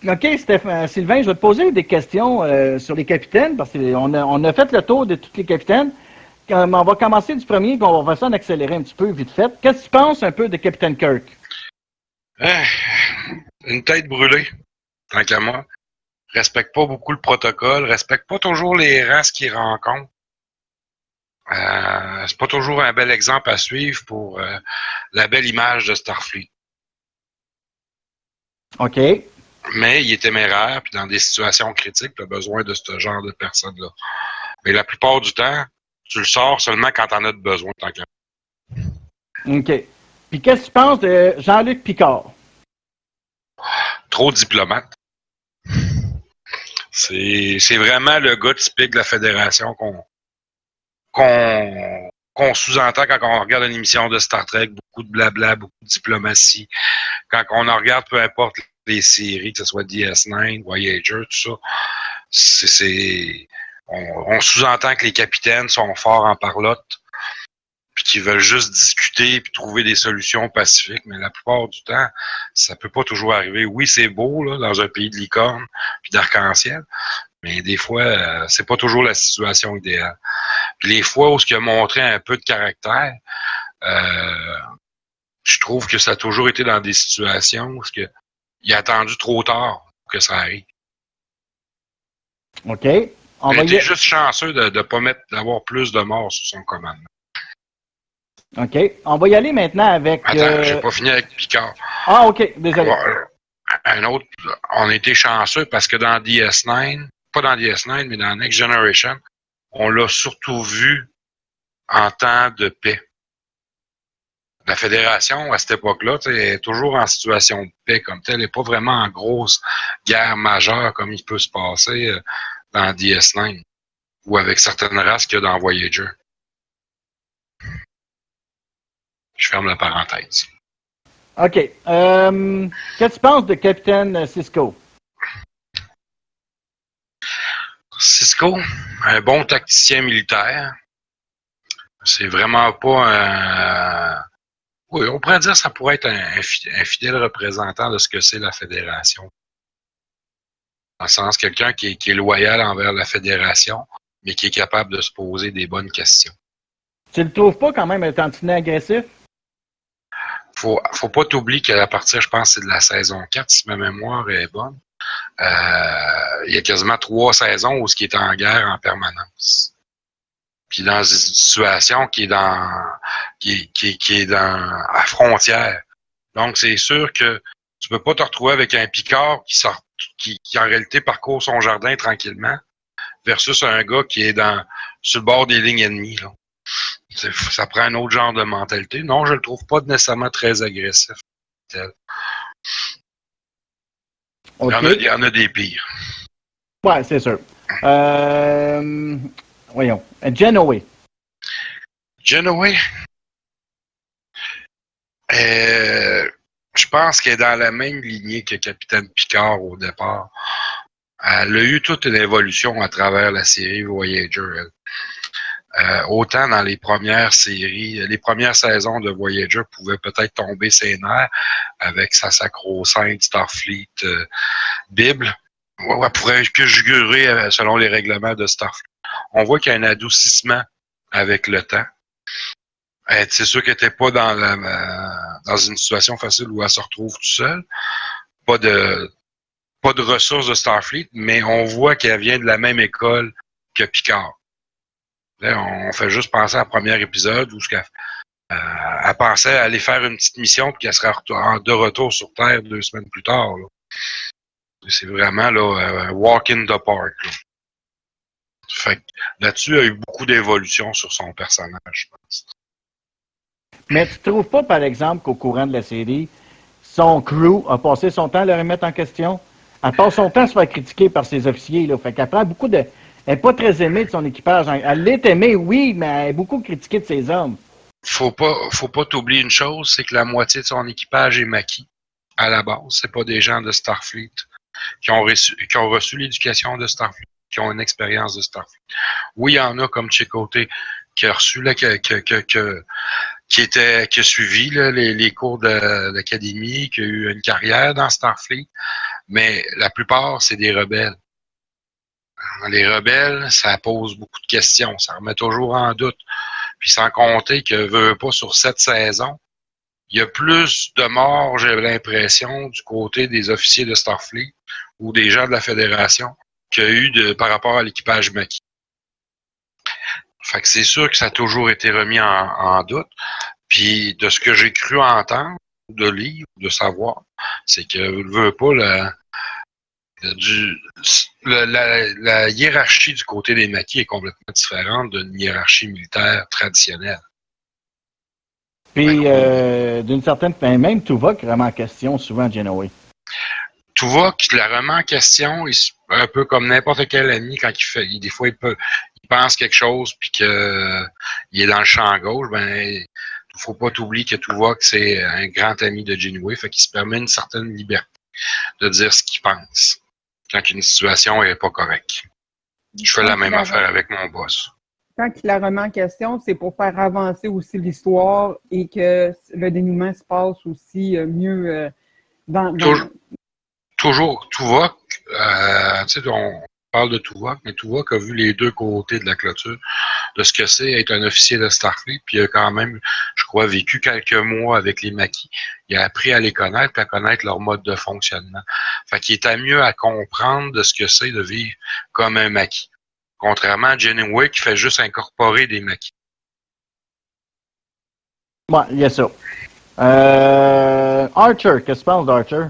OK, Stéphane, Sylvain, je vais te poser des questions euh, sur les capitaines, parce qu'on a, on a fait le tour de tous les capitaines. on va commencer du premier, puis on va faire ça en accélérer un petit peu, vite fait. Qu'est-ce que tu penses un peu de Capitaine Kirk? Ah, une tête brûlée, tant qu'à moi. Respecte pas beaucoup le protocole, respecte pas toujours les races qu'il rencontre. Euh, c'est pas toujours un bel exemple à suivre pour euh, la belle image de Starfleet. OK mais il est téméraire, puis dans des situations critiques, tu as besoin de ce genre de personnes-là. Mais la plupart du temps, tu le sors seulement quand tu en as besoin, tant OK. Puis qu'est-ce que tu penses de Jean-Luc Picard? Trop diplomate. C'est vraiment le gars typique de la fédération qu'on qu'on sous-entend quand on regarde une émission de Star Trek, beaucoup de blabla, beaucoup de diplomatie. Quand on en regarde, peu importe les séries, que ce soit DS9, Voyager, tout ça, c'est, on, sous-entend que les capitaines sont forts en parlotte, puis qu'ils veulent juste discuter puis trouver des solutions pacifiques, mais la plupart du temps, ça peut pas toujours arriver. Oui, c'est beau là, dans un pays de licorne puis d'arc-en-ciel, mais des fois, euh, c'est pas toujours la situation idéale. Puis les fois où ce qui a montré un peu de caractère, euh, je trouve que ça a toujours été dans des situations où ce que il a attendu trop tard pour que ça arrive. OK. On il était juste chanceux de ne pas mettre d'avoir plus de morts sur son commandement. OK. On va y aller maintenant avec. Attends, euh... j'ai pas fini avec Picard. Ah, OK. Désolé. Un autre, on a été chanceux parce que dans DS9, pas dans DS9, mais dans Next Generation, on l'a surtout vu en temps de paix la fédération, à cette époque-là, est toujours en situation de paix comme telle, et pas vraiment en grosse guerre majeure comme il peut se passer euh, dans DS9 ou avec certaines races qu'il y a dans Voyager. Je ferme la parenthèse. OK. Euh, Qu'est-ce que tu penses de Capitaine Cisco? Cisco, un bon tacticien militaire. C'est vraiment pas un. Oui, on pourrait dire que ça pourrait être un, un fidèle représentant de ce que c'est la fédération. Dans le sens, quelqu'un qui, est- qui est loyal envers la fédération, mais qui est capable de se poser des bonnes questions. Tu le trouves pas quand même un tantinet agressif? faut, faut pas t'oublier qu'à partir, je pense, c'est de la saison 4, si ma mémoire est bonne. euh, il y a quasiment trois saisons où ce qui est en guerre en permanence. Puis dans une situation qui est dans qui, est- qui, est- qui est dans à frontière. Donc c'est sûr que tu peux pas te retrouver avec un Picard qui sort qui, qui en réalité parcourt son jardin tranquillement versus un gars qui est dans sur le bord des lignes ennemies. Là. Ça prend un autre genre de mentalité. Non, je le trouve pas nécessairement très agressif. tel. Il, y en a, il y en a des pires. Ouais, c'est sûr. Euh, voyons. Genoway. Genoway, euh, je pense qu'elle est dans la même lignée que Capitaine Picard au départ. Elle a eu toute une évolution à travers la série Voyager. Euh, autant dans les premières séries, les premières saisons de Voyager pouvaient peut-être tomber ses nerfs avec sa sacro-sainte Starfleet euh, Bible. Ouais, Elle pourrait que jugurer euh, selon les règlements de Starfleet. On voit qu'il y a un adoucissement avec le temps. Euh, C'est sûr qu'elle n'était pas euh, dans une situation facile où elle se retrouve tout seule. Pas de, ressources de Starfleet, mais on voit qu'elle vient de la même école que Picard. On fait juste penser à un premier épisode où euh, elle pensait aller faire une petite mission puis qu'elle serait de retour sur Terre deux semaines plus tard. C'est vraiment là, walk in the park. Fait là-dessus, il y a eu beaucoup d'évolution sur son personnage, je pense. Mais tu trouves pas, par exemple, qu'au courant de la série, son crew a passé son temps à le remettre en question? Elle passe son temps à se faire critiquer par ses officiers. Là. Fait qu'elle prend beaucoup de. Elle n'est pas très aimée de son équipage. Elle l'est aimée, oui, mais elle est beaucoup critiquée de ses hommes. faut pas faut pas t'oublier une chose, c'est que la moitié de son équipage est maquis à la base. C'est pas des gens de Starfleet qui ont reçu, qui ont reçu l'éducation de Starfleet, qui ont une expérience de Starfleet. Oui, il y en a comme Chicoté qui a reçu là, qui était qui a suivi les cours de l'académie, qui a eu une carrière dans Starfleet, mais la plupart c'est des rebelles. Les rebelles, ça pose beaucoup de questions, ça remet toujours en doute. Puis sans compter que veut pas sur cette saison, il y a plus de morts, j'ai l'impression, du côté des officiers de Starfleet ou des gens de la Fédération qu'il y a eu de, par rapport à l'équipage maquis. Fait que c'est sûr que ça a toujours été remis en, en doute. Puis de ce que j'ai cru entendre, de lire, de savoir, c'est que veut pas la, le- du- la, la hiérarchie du côté des maquis est complètement différente d'une hiérarchie militaire traditionnelle. Puis, euh, d'une certaine ben, même Tuvok remet en question souvent Genoway. Tout va, qui te la remet en question, il un peu comme n'importe quel ami quand il fait, il- des fois il peut, il pense quelque chose puis que euh, il est dans le champ gauche, ben il faut pas t'oublier que tout va, que c'est un grand ami de Janeway, fait qu'il se permet une certaine liberté de dire ce qu'il pense quand une situation est pas correcte. Je fais la même affaire avec mon boss. Quand il la remet en question, c'est pour faire avancer aussi l'histoire et que le dénouement se passe aussi euh, mieux euh, dans, dans- Toujours. Toujours, Tuvok, euh, on parle de Tuvok, mais Tuvok a vu les deux côtés de la clôture, de ce que c'est être un officier de Starfleet, puis il a quand même, je crois, vécu quelques mois avec les maquis. Il a appris à les connaître, à connaître leur mode de fonctionnement. Fait qu'il est à mieux à comprendre de ce que c'est de vivre comme un maquis. Contrairement à Janeway qui fait juste incorporer des maquis. Ouais, il y a ça. Archer, qu'est-ce que tu penses d'Archer?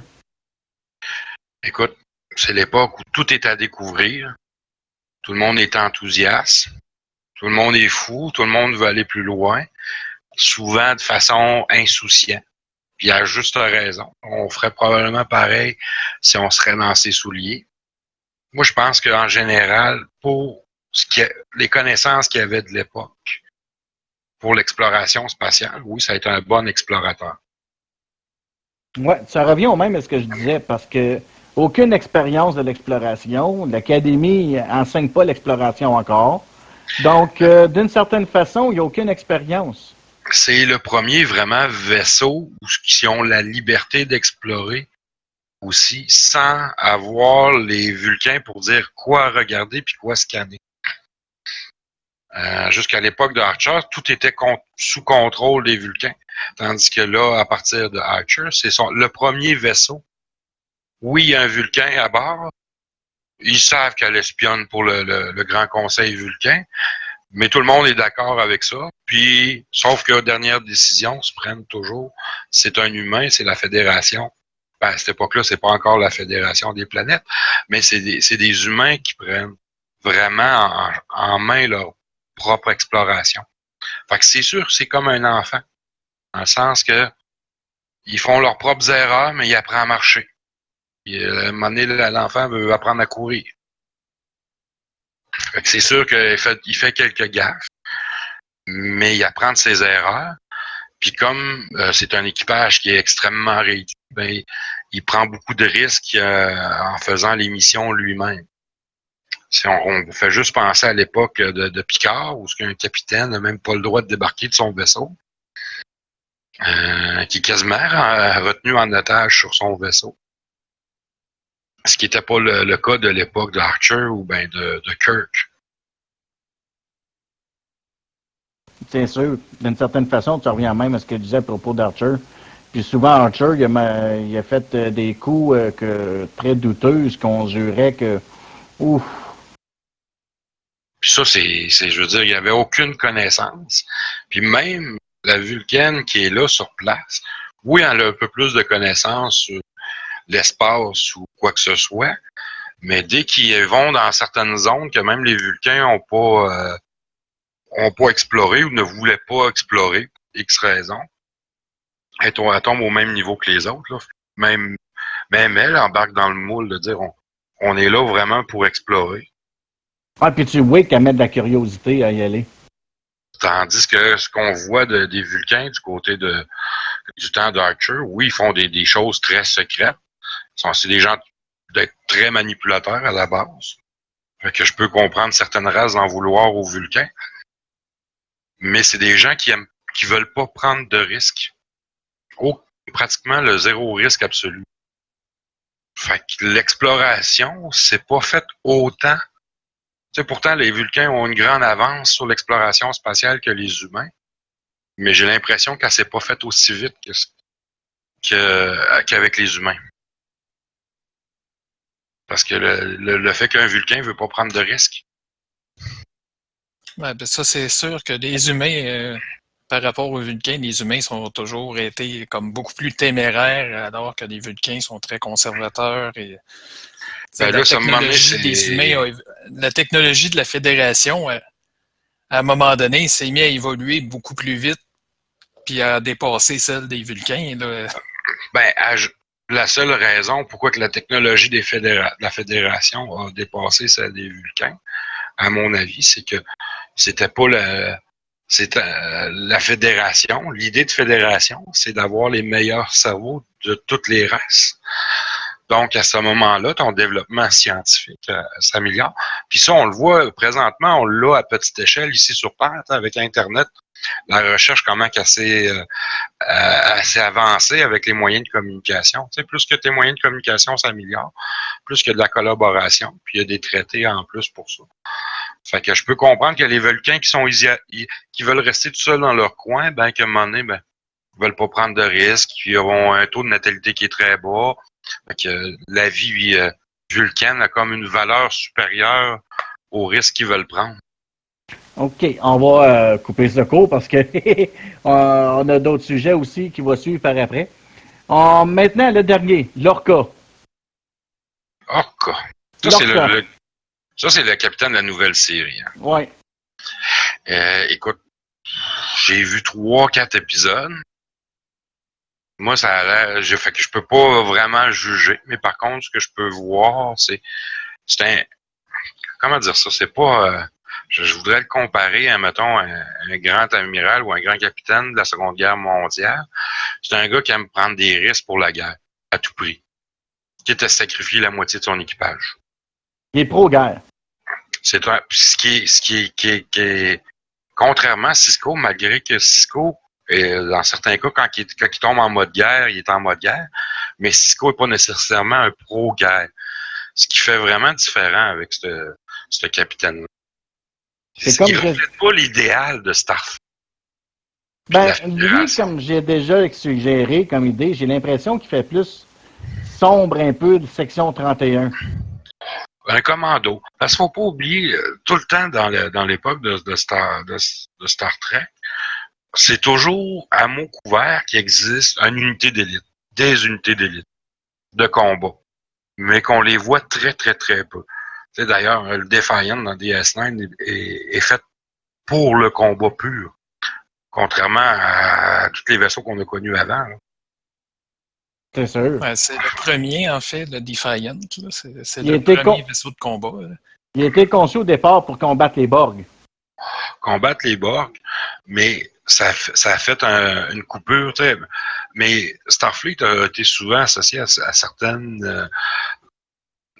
Écoute, c'est l'époque où tout est à découvrir. Tout le monde est enthousiaste. Tout le monde est fou. Tout le monde veut aller plus loin. Souvent de façon insouciante. Puis à juste raison. On ferait probablement pareil si on serait dans ses souliers. Moi, je pense qu'en général, pour ce qui les connaissances qu'il y avait de l'époque, pour l'exploration spatiale, oui, ça a été un bon explorateur. Ouais, ça revient au même à ce que je disais, parce que aucune expérience de l'exploration. L'Académie enseigne pas l'exploration encore. Donc, euh, d'une certaine façon, il n'y a aucune expérience. C'est le premier vraiment vaisseau qui ont la liberté d'explorer aussi sans avoir les Vulcains pour dire quoi regarder puis quoi scanner. Euh, jusqu'à l'époque de Archer, tout était sous contrôle des Vulcains. Tandis que là, à partir de Archer, c'est le premier vaisseau. Oui, il y a un Vulcain à bord. Ils savent qu'elle espionne pour le, Grand Conseil Vulcain, mais tout le monde est d'accord avec ça. Puis, sauf que dernière décision se prennent toujours. C'est un humain, c'est la Fédération. Ben, à cette époque-là, c'est pas encore la Fédération des planètes, mais c'est des, humains qui prennent vraiment en main leur propre exploration. Fait que c'est sûr, c'est comme un enfant. Dans le sens que ils font leurs propres erreurs, mais ils apprennent à marcher. Et euh, à un moment donné, l'enfant veut apprendre à courir. C'est sûr qu'il fait, quelques gaffes, mais il apprend de ses erreurs. Puis comme euh, c'est un équipage qui est extrêmement réduit, ben, il prend beaucoup de risques euh, en faisant les missions lui-même. On, fait juste penser à l'époque de, Picard, où un capitaine n'a même pas le droit de débarquer de son vaisseau, qui est quasiment retenu en otage sur son vaisseau. Ce qui n'était pas le, cas de l'époque d'Archer ou ben de, Kirk. C'est sûr. D'une certaine façon, tu reviens même à ce que je disais à propos d'Archer. Puis souvent, Archer, il a, fait euh, des coups euh, que, très douteux, qu'on jurait que, ouf, puis ça, c'est, je veux dire, il n'y avait aucune connaissance. Puis même la Vulcaine qui est là sur place, oui, elle a un peu plus de connaissances sur l'espace ou quoi que ce soit, mais dès qu'ils vont dans certaines zones que même les Vulcains n'ont pas, euh, ont pas exploré ou ne voulaient pas explorer, X raisons, elle tombe au même niveau que les autres. Là. Même, même elle embarque dans le moule de dire on est là vraiment pour explorer. Ah, puis tu vois qu'à mettre de la curiosité à y aller. Tandis que ce qu'on voit des Vulcains du côté de, du temps d'Archer, oui, ils font des, choses très secrètes. C'est des gens d'être très manipulateurs à la base. Fait que je peux comprendre certaines races d'en vouloir aux Vulcains. Mais c'est des gens qui aiment, qui veulent pas prendre de risques. Oh, pratiquement le zéro risque absolu. Fait que l'exploration, c'est pas fait autant pourtant, les Vulcains ont une grande avance sur l'exploration spatiale que les humains, mais j'ai l'impression qu'elle s'est pas faite aussi vite qu'avec les humains. Parce que le, fait qu'un Vulcain ne veut pas prendre de risques. Ben, ça, c'est sûr que les humains, euh, par rapport aux Vulcains, les humains sont toujours été comme beaucoup plus téméraires, alors que les Vulcains sont très conservateurs et ben la, technologie des humains la technologie de la fédération, euh, à un moment donné, s'est mis à évoluer beaucoup plus vite puis à dépasser celle des Vulcains. Ben, la seule raison pourquoi que la technologie de la fédération a dépassé celle des Vulcains, à mon avis, c'est que c'était pas euh, la fédération. L'idée de fédération, c'est d'avoir les meilleurs cerveaux de toutes les races. Donc, à ce moment-là, ton développement scientifique euh, s'améliore. Puis ça, on le voit présentement, on l'a à petite échelle ici sur Terre, avec Internet. La recherche comment assez, euh, euh, assez avancée avec les moyens de communication. Tu plus que tes moyens de communication s'améliorent, plus que de la collaboration, puis il y a des traités en plus pour ça. Fait que je peux comprendre que les Vulcains qui sont qui veulent rester tout seuls dans leur coin, ben qu'à un moment donné, ben, ils veulent pas prendre de risques, ils ont un taux de natalité qui est très bas, que la vie euh, vulcaine a comme une valeur supérieure au risque qu'ils veulent prendre. OK, on va euh, couper ce cours parce que on a d'autres sujets aussi qui vont suivre par après. maintenant, le dernier, l'Orca. Orca. Ça, c'est le, ça, c'est le capitaine de la nouvelle série. Hein. Oui. Euh, écoute, j'ai vu trois, quatre épisodes. Moi, ça a l'air. Je, fait que je peux pas vraiment juger, mais par contre, ce que je peux voir, c'est. C'est un. Comment dire ça? C'est pas. Euh, je, je voudrais le comparer à, mettons, un, un grand amiral ou un grand capitaine de la Seconde Guerre mondiale. C'est un gars qui aime prendre des risques pour la guerre, à tout prix. Qui est à sacrifier la moitié de son équipage. Il est pro-guerre. C'est un- ce qui est, ce qui est, qui est- qui est- contrairement à Cisco, malgré que Cisco, euh, dans certains cas, quand il, quand il tombe en mode guerre, il est en mode guerre, mais Cisco n'est pas nécessairement un pro-guerre. Ce qui fait vraiment différent avec ce, ce capitaine. C'est Ce comme reflète pas l'idéal de Starfleet. Ben, lui, comme j'ai déjà suggéré comme idée, j'ai l'impression qu'il fait plus sombre un peu de section 31. un commando. Parce qu'il faut pas oublier, euh, tout le temps dans le- dans l'époque de, de Star, de, de Star Trek, c'est toujours à mot couvert qu'il existe une unité d'élite, des unités d'élite de combat, mais qu'on les voit très, très, très peu. Sais, D'ailleurs, le Defiant dans DS9 est, est- est fait pour le combat pur, contrairement à tous les vaisseaux qu'on a connus avant. là. C'est sûr. Ouais, c'est le premier, en fait, le Defiant. C'est le premier con- vaisseau de combat. là. Il a été conçu au départ pour combattre les Borg. combattre les Borg, mais ça, a fait- ça a fait un- une coupure. Mais Starfleet a été souvent associé à, à certaines euh,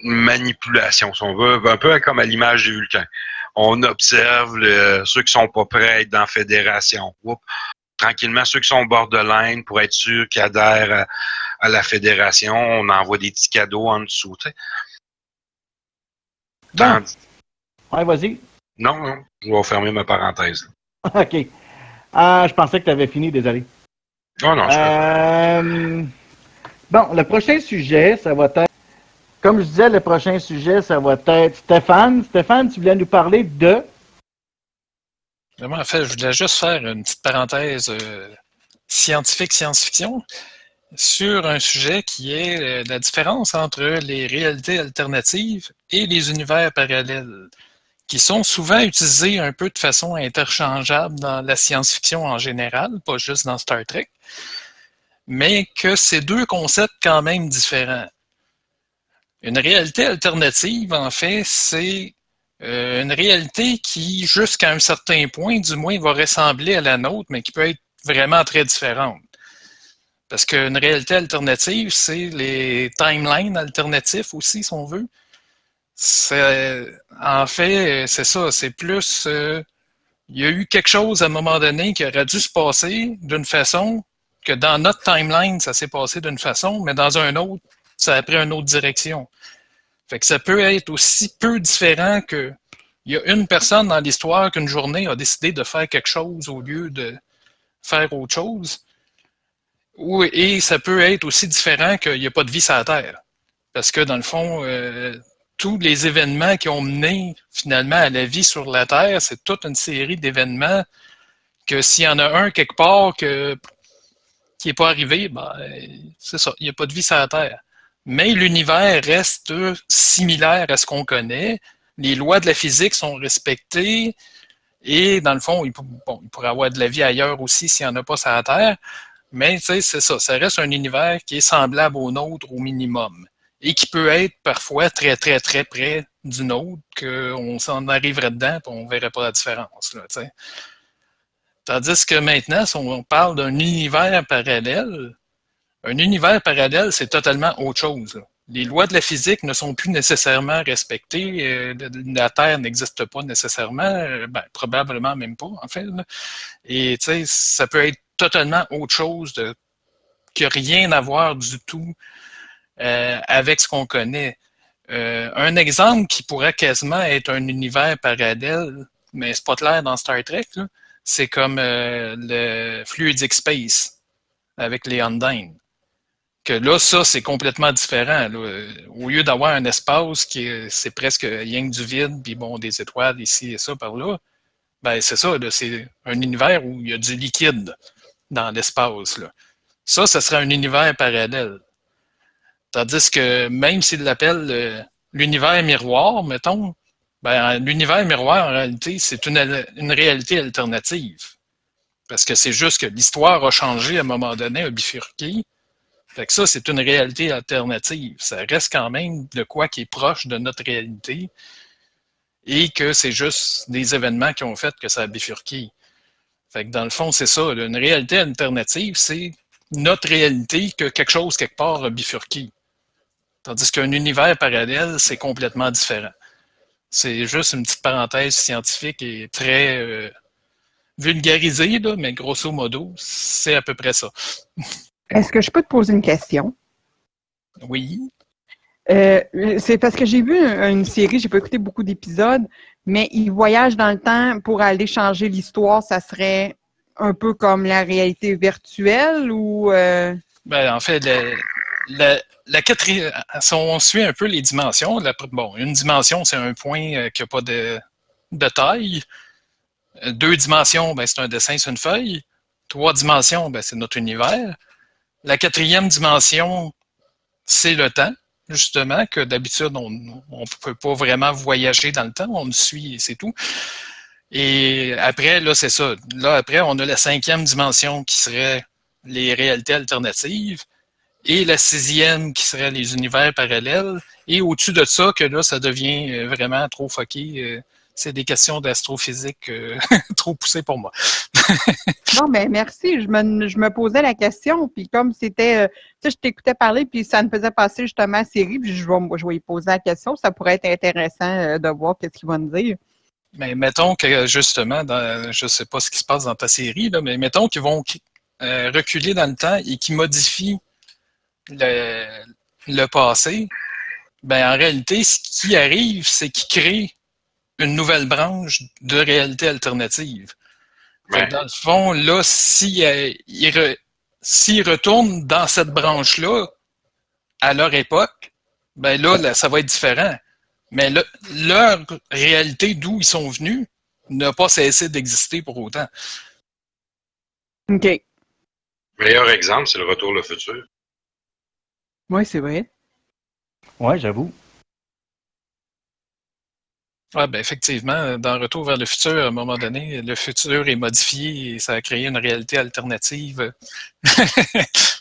manipulations, si on veut, un peu comme à l'image des Vulcains. On observe le- ceux qui sont pas prêts à être dans la fédération. Oups. Tranquillement, ceux qui sont au bord de l'Inde pour être sûr qu'ils adhèrent à, à la fédération, on envoie des petits cadeaux en dessous. tu sais. Bon. Tandis- Ouais, vas-y. Non, non, je vais fermer ma parenthèse. OK. Ah, je pensais que tu avais fini, désolé. Non, non, je Euh, bon, le prochain sujet, ça va être. Comme je disais, le prochain sujet, ça va être Stéphane. Stéphane, tu voulais nous parler de? Vraiment, en fait, je voulais juste faire une petite parenthèse euh, scientifique, science-fiction, sur un sujet qui est euh, la différence entre les réalités alternatives et les univers parallèles, qui sont souvent utilisés un peu de façon interchangeable dans la science-fiction en général, pas juste dans Star Trek, mais que c'est deux concepts quand même différents. Une réalité alternative, en fait, c'est euh, une réalité qui, jusqu'à un certain point, du moins, va ressembler à la nôtre, mais qui peut être vraiment très différente. Parce qu'une réalité alternative, c'est les timelines alternatifs aussi, si on veut. En fait, c'est ça, c'est plus... euh, il y a eu quelque chose à un moment donné qui aurait dû se passer d'une façon que dans notre timeline, ça s'est passé d'une façon, mais dans un autre, ça a pris une autre direction. Fait que ça peut être aussi peu différent que il y a une personne dans l'histoire qu'une journée a décidé de faire quelque chose au lieu de faire autre chose. Et ça peut être aussi différent qu'il n'y a pas de vie sur la Terre. Parce que dans le fond, euh, tous les événements qui ont mené finalement à la vie sur la Terre, c'est toute une série d'événements que s'il y en a un quelque part que, qui n'est pas arrivé, ben, c'est ça, il n'y a pas de vie sur la Terre. Mais l'univers reste similaire à ce qu'on connaît. Les lois de la physique sont respectées. Et dans le fond, il, bon, il pourrait y avoir de la vie ailleurs aussi s'il n'y en a pas sur la Terre. Mais c'est ça, ça reste un univers qui est semblable au nôtre au minimum. Et qui peut être parfois très, très, très près du nôtre, qu'on s'en arriverait dedans et on ne verrait pas la différence. Tandis que maintenant, si on parle d'un univers parallèle, un univers parallèle, c'est totalement autre chose. Les lois de la physique ne sont plus nécessairement respectées. Euh, la Terre n'existe pas nécessairement. Ben, probablement même pas, en fait. Et ça peut être totalement autre chose qui n'a rien à voir du tout euh, avec ce qu'on connaît. Euh, un exemple qui pourrait quasiment être un univers parallèle, mais c'est pas clair dans Star Trek, c'est comme euh, le Fluidic Space avec les Undine là, ça, c'est complètement différent. Au lieu d'avoir un espace qui est, c'est presque rien que du vide, puis bon, des étoiles ici et ça par là, ben c'est ça, c'est un univers où il y a du liquide dans l'espace. Ça, ce serait un univers parallèle. Tandis que même s'il l'appelle euh, l'univers miroir, mettons, ben, l'univers miroir, en réalité, c'est une, une réalité alternative. Parce que c'est juste que l'histoire a changé à un moment donné, a bifurqué, fait que ça, c'est une réalité alternative. Ça reste quand même de quoi qui est proche de notre réalité. et que c'est juste des événements qui ont fait que ça a bifurqué. Fait que dans le fond, c'est ça. Une réalité alternative, c'est notre réalité que quelque chose quelque part a bifurqué. Tandis qu'un univers parallèle, c'est complètement différent. C'est juste une petite parenthèse scientifique et très euh, vulgarisée, là, mais grosso modo, c'est à peu près ça. Est-ce que je peux te poser une question? Oui. Euh, c'est parce que j'ai vu une série, j'ai pas écouté beaucoup d'épisodes, mais ils voyagent dans le temps pour aller changer l'histoire. Ça serait un peu comme la réalité virtuelle ou. Euh? Ben, en fait, la, la, quatrième. Si on suit un peu les dimensions, bon, une dimension, c'est un point euh, qui n'a pas de, de, taille. Deux dimensions, ben, c'est un dessin sur une feuille. Trois dimensions, ben, c'est notre univers. La quatrième dimension, c'est le temps justement, que d'habitude, on ne peut pas vraiment voyager dans le temps, on le suit et c'est tout. Et après, là, c'est ça. Là, après, on a la cinquième dimension qui serait les réalités alternatives et la sixième qui serait les univers parallèles. Et au-dessus de ça, que là, ça devient euh, vraiment trop foqué. C'est des questions d'astrophysique euh, trop poussées pour moi. non, mais merci. Je me, je me, posais la question, puis comme c'était, euh, tu sais, je t'écoutais parler, puis ça me faisait passer justement à série, puis je vais, je vais lui poser la question. Ça pourrait être intéressant euh, de voir qu'est-ce qu'il va nous dire. Mais mettons que justement, dans, je ne sais pas ce qui se passe dans ta série, là, mais mettons qu'ils vont reculer dans le temps et qu'ils modifient le, le passé. Ben, en réalité, ce qui arrive, c'est qu'ils créent une nouvelle branche de réalité alternative. Dans le fond, là, s'ils euh, retournent dans cette branche-là, à leur époque, ben là, ça va être différent. Mais leur réalité d'où ils sont venus n'a pas cessé d'exister pour autant. OK. Meilleur exemple, c'est le retour le futur. Oui, c'est vrai. Oui, j'avoue. Oui, ben effectivement, dans Retour vers le futur, à un moment donné, le futur est modifié et ça a créé une réalité alternative.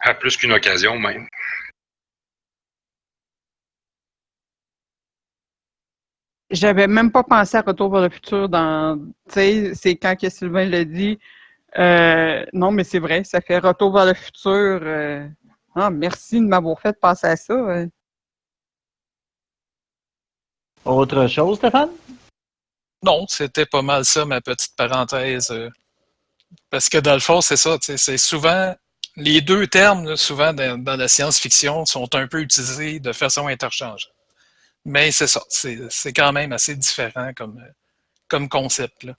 à plus qu'une occasion même. J'avais même pas pensé à Retour vers le futur dans. Tu sais, c'est quand que Sylvain l'a dit. Euh, non, mais c'est vrai, ça fait Retour vers le futur. Euh, ah, merci de m'avoir fait penser à ça. Autre chose, Stéphane? Non, c'était pas mal ça, ma petite parenthèse. Euh, parce que dans le fond, c'est ça, c'est souvent les deux termes, souvent dans, la science-fiction, sont un peu utilisés de façon interchangeable. Mais c'est ça, c'est quand même assez différent comme, comme concept. Là.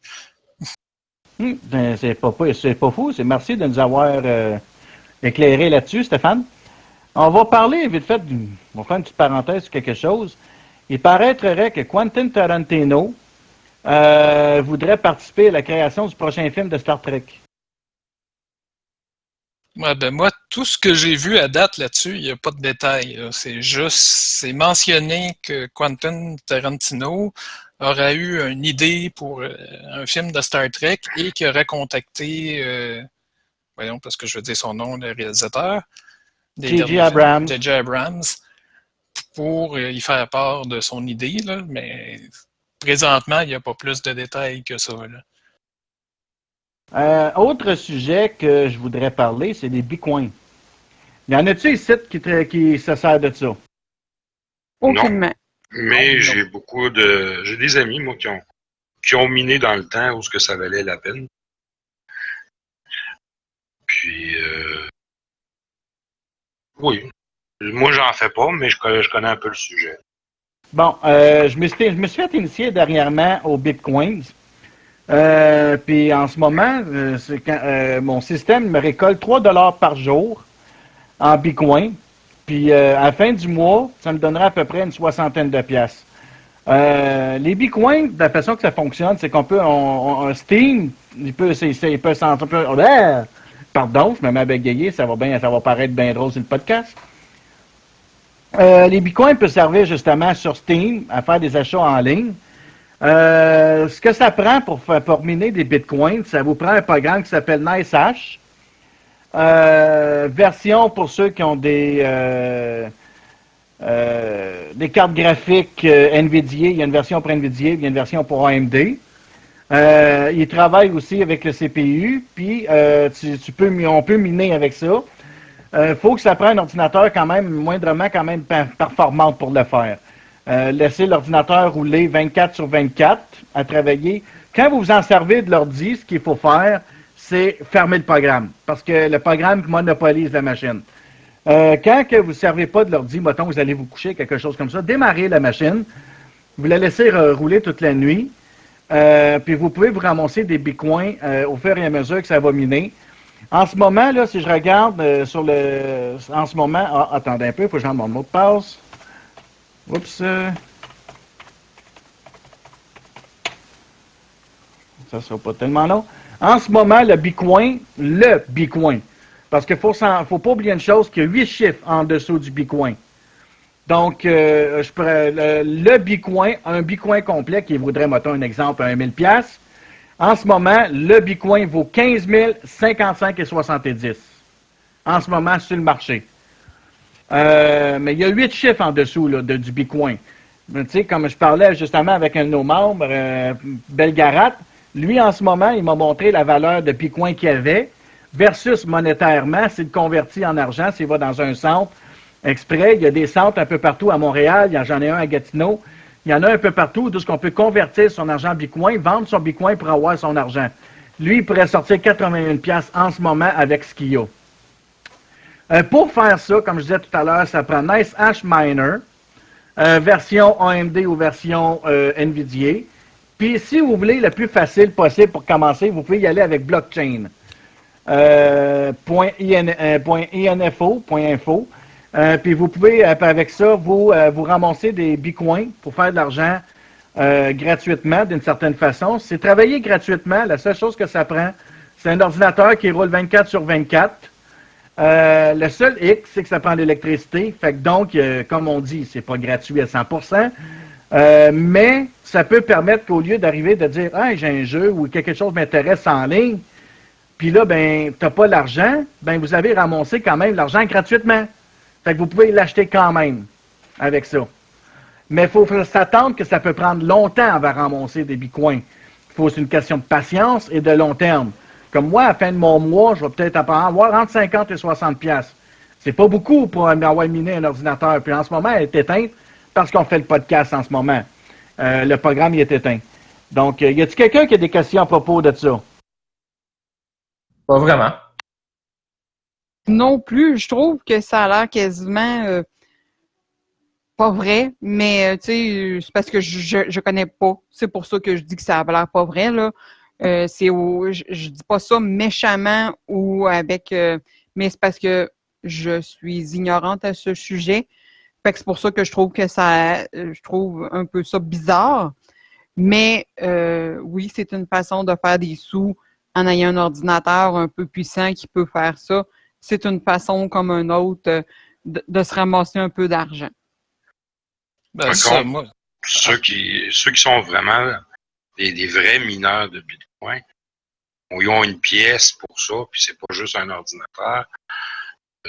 Hmm, ben, c'est pas, pas fou. C'est merci de nous avoir euh, éclairé là-dessus, Stéphane. On va parler vite fait, on va faire une petite parenthèse sur quelque chose. Il paraîtrait que Quentin Tarantino euh, voudrait participer à la création du prochain film de Star Trek. ben moi, tout ce que j'ai vu à date là-dessus, il n'y a pas de détails. C'est juste, c'est mentionné que Quentin Tarantino aurait eu une idée pour euh, un film de Star Trek et qu'il aurait contacté, euh, voyons, parce que je veux dire son nom, le réalisateur. J.J. Abrams. J.J. Abrams pour euh, y faire part de son idée, là, mais présentement, il n'y a pas plus de détails que ça. Euh, autre sujet que je voudrais parler, c'est les bitcoins. Y en a-tu ici qui, qui se sert de ça? Aucunement. Mais j'ai beaucoup de. J'ai des amis, moi, qui ont, qui ont miné dans le temps où ce que ça valait la peine. Puis euh, oui, moi, j'en fais pas, mais je connais, un peu le sujet. Bon, euh, je, me suis, fait initier dernièrement au Bitcoin. Euh, puis en ce moment, euh, mon système me récolte 3 dollars par jour en Bitcoin. Puis à la fin du mois, ça me donnera à peu près une soixantaine de pièces. les bitcoins, la façon que ça fonctionne, c'est qu'on peut, on, Steam, il peut, il peut s'entendre, oh, pardon, je me mets à bégayer, ça va bien, ça va paraître bien drôle sur le podcast. Euh, les bitcoins peuvent servir justement sur Steam à faire des achats en ligne. Euh, ce que ça prend pour, miner des bitcoins, ça vous prend un programme qui s'appelle 'Nice Euh, version pour ceux qui ont des cartes graphiques NVIDIA. Il y a une version pour NVIDIA, il y a une version pour AMD. Il travaille aussi avec le CPU, puis tu peux, on peut miner avec ça. Il faut que ça prenne un ordinateur quand même, moindrement quand même performant pour le faire. laissez l'ordinateur rouler 24 sur 24 à travailler. Quand vous vous en servez de l'ordi, ce qu'il faut faire, c'est fermer le programme, parce que le programme monopolise la machine. Euh, quand que vous ne servez pas de l'ordi, mettons, vous allez vous coucher, quelque chose comme ça, démarrez la machine, vous la laissez rouler toute la nuit, euh, puis vous pouvez vous ramasser des bitcoins euh, au fur et à mesure que ça va miner. En ce moment, là, si je regarde sur le. En ce moment. Ah, attendez un peu, il faut que mon mot de passe. Oups. Ça ne sera pas tellement long. En ce moment, le bitcoin, le bitcoin, parce qu'il ne faut, pas oublier une chose, qu'il y a huit chiffres en dessous du Bitcoin. Donc, euh, je le, Bitcoin, un Bitcoin complet qui vaudrait, mettons un exemple, un 1000 pièces. En ce moment, le Bitcoin vaut 15 055 et 70 en ce moment sur le marché. Euh, mais il y a huit chiffres en dessous de, du Bitcoin. Tu sais, comme je parlais justement avec un de nos membres, euh, Belgarat, lui en ce moment, il m'a montré la valeur de Bitcoin qu'il avait versus monétairement, c'est converti en argent, s'il va dans un centre exprès. Il y a des centres un peu partout à Montréal, j'en ai un à Gatineau. Il y en a un peu partout d'où qu'on peut convertir son argent en bitcoin, vendre son bitcoin pour avoir son argent. Lui, il pourrait sortir 81 pièces en ce moment avec ce qu'il a. Euh, pour faire ça, comme je disais tout à l'heure, ça prend Nice Hash Miner, euh, version AMD ou version euh, NVIDIA. Puis si vous voulez le plus facile possible pour commencer, vous pouvez y aller avec blockchain. Euh, euh. Euh, puis vous pouvez, avec ça, vous, vous ramasser des bitcoins pour faire de l'argent gratuitement, d'une certaine façon. C'est travailler gratuitement. La seule chose que ça prend, c'est un ordinateur qui roule 24 sur 24. le seul X, c'est que ça prend de l'électricité. Fait que donc, comme on dit, c'est pas gratuit à 100%. mais ça peut permettre qu'au lieu d'arriver de dire Ah, j'ai un jeu ou quelque chose m'intéresse en ligne, puis là, ben, tu n'as pas l'argent, ben, vous avez ramassé quand même l'argent gratuitement. Fait que vous pouvez l'acheter quand même avec ça. Mais il faut s'attendre que ça peut prendre longtemps avant de des bitcoins. C'est une question de patience et de long terme. Comme moi, à la fin de mon mois, je vais peut-être avoir entre 50 et 60 pièces. C'est pas beaucoup pour avoir miné un ordinateur. Puis en ce moment, elle est éteinte parce qu'on fait le podcast en ce moment. Euh, le programme il est éteint. Donc, euh, y a-t-il quelqu'un qui a des questions à propos de ça? Pas vraiment. Non plus. Je trouve que ça a l'air quasiment euh, pas vrai, mais euh, tu sais, c'est parce que je, je connais pas. C'est pour ça que je dis que ça a l'air pas vrai. Là. Euh, c'est je, je, dis pas ça méchamment ou avec mais c'est parce que je suis ignorante à ce sujet. Fait que c'est pour ça que je trouve que ça je trouve un peu ça bizarre. Mais oui, c'est une façon de faire des sous en ayant un ordinateur un peu puissant qui peut faire ça, c'est une façon comme un autre euh, de, se ramasser un peu d'argent. Ben, ceux, qui, ceux qui sont vraiment des, vrais mineurs de Bitcoin, ils ont une pièce pour ça, puis c'est pas juste un ordinateur.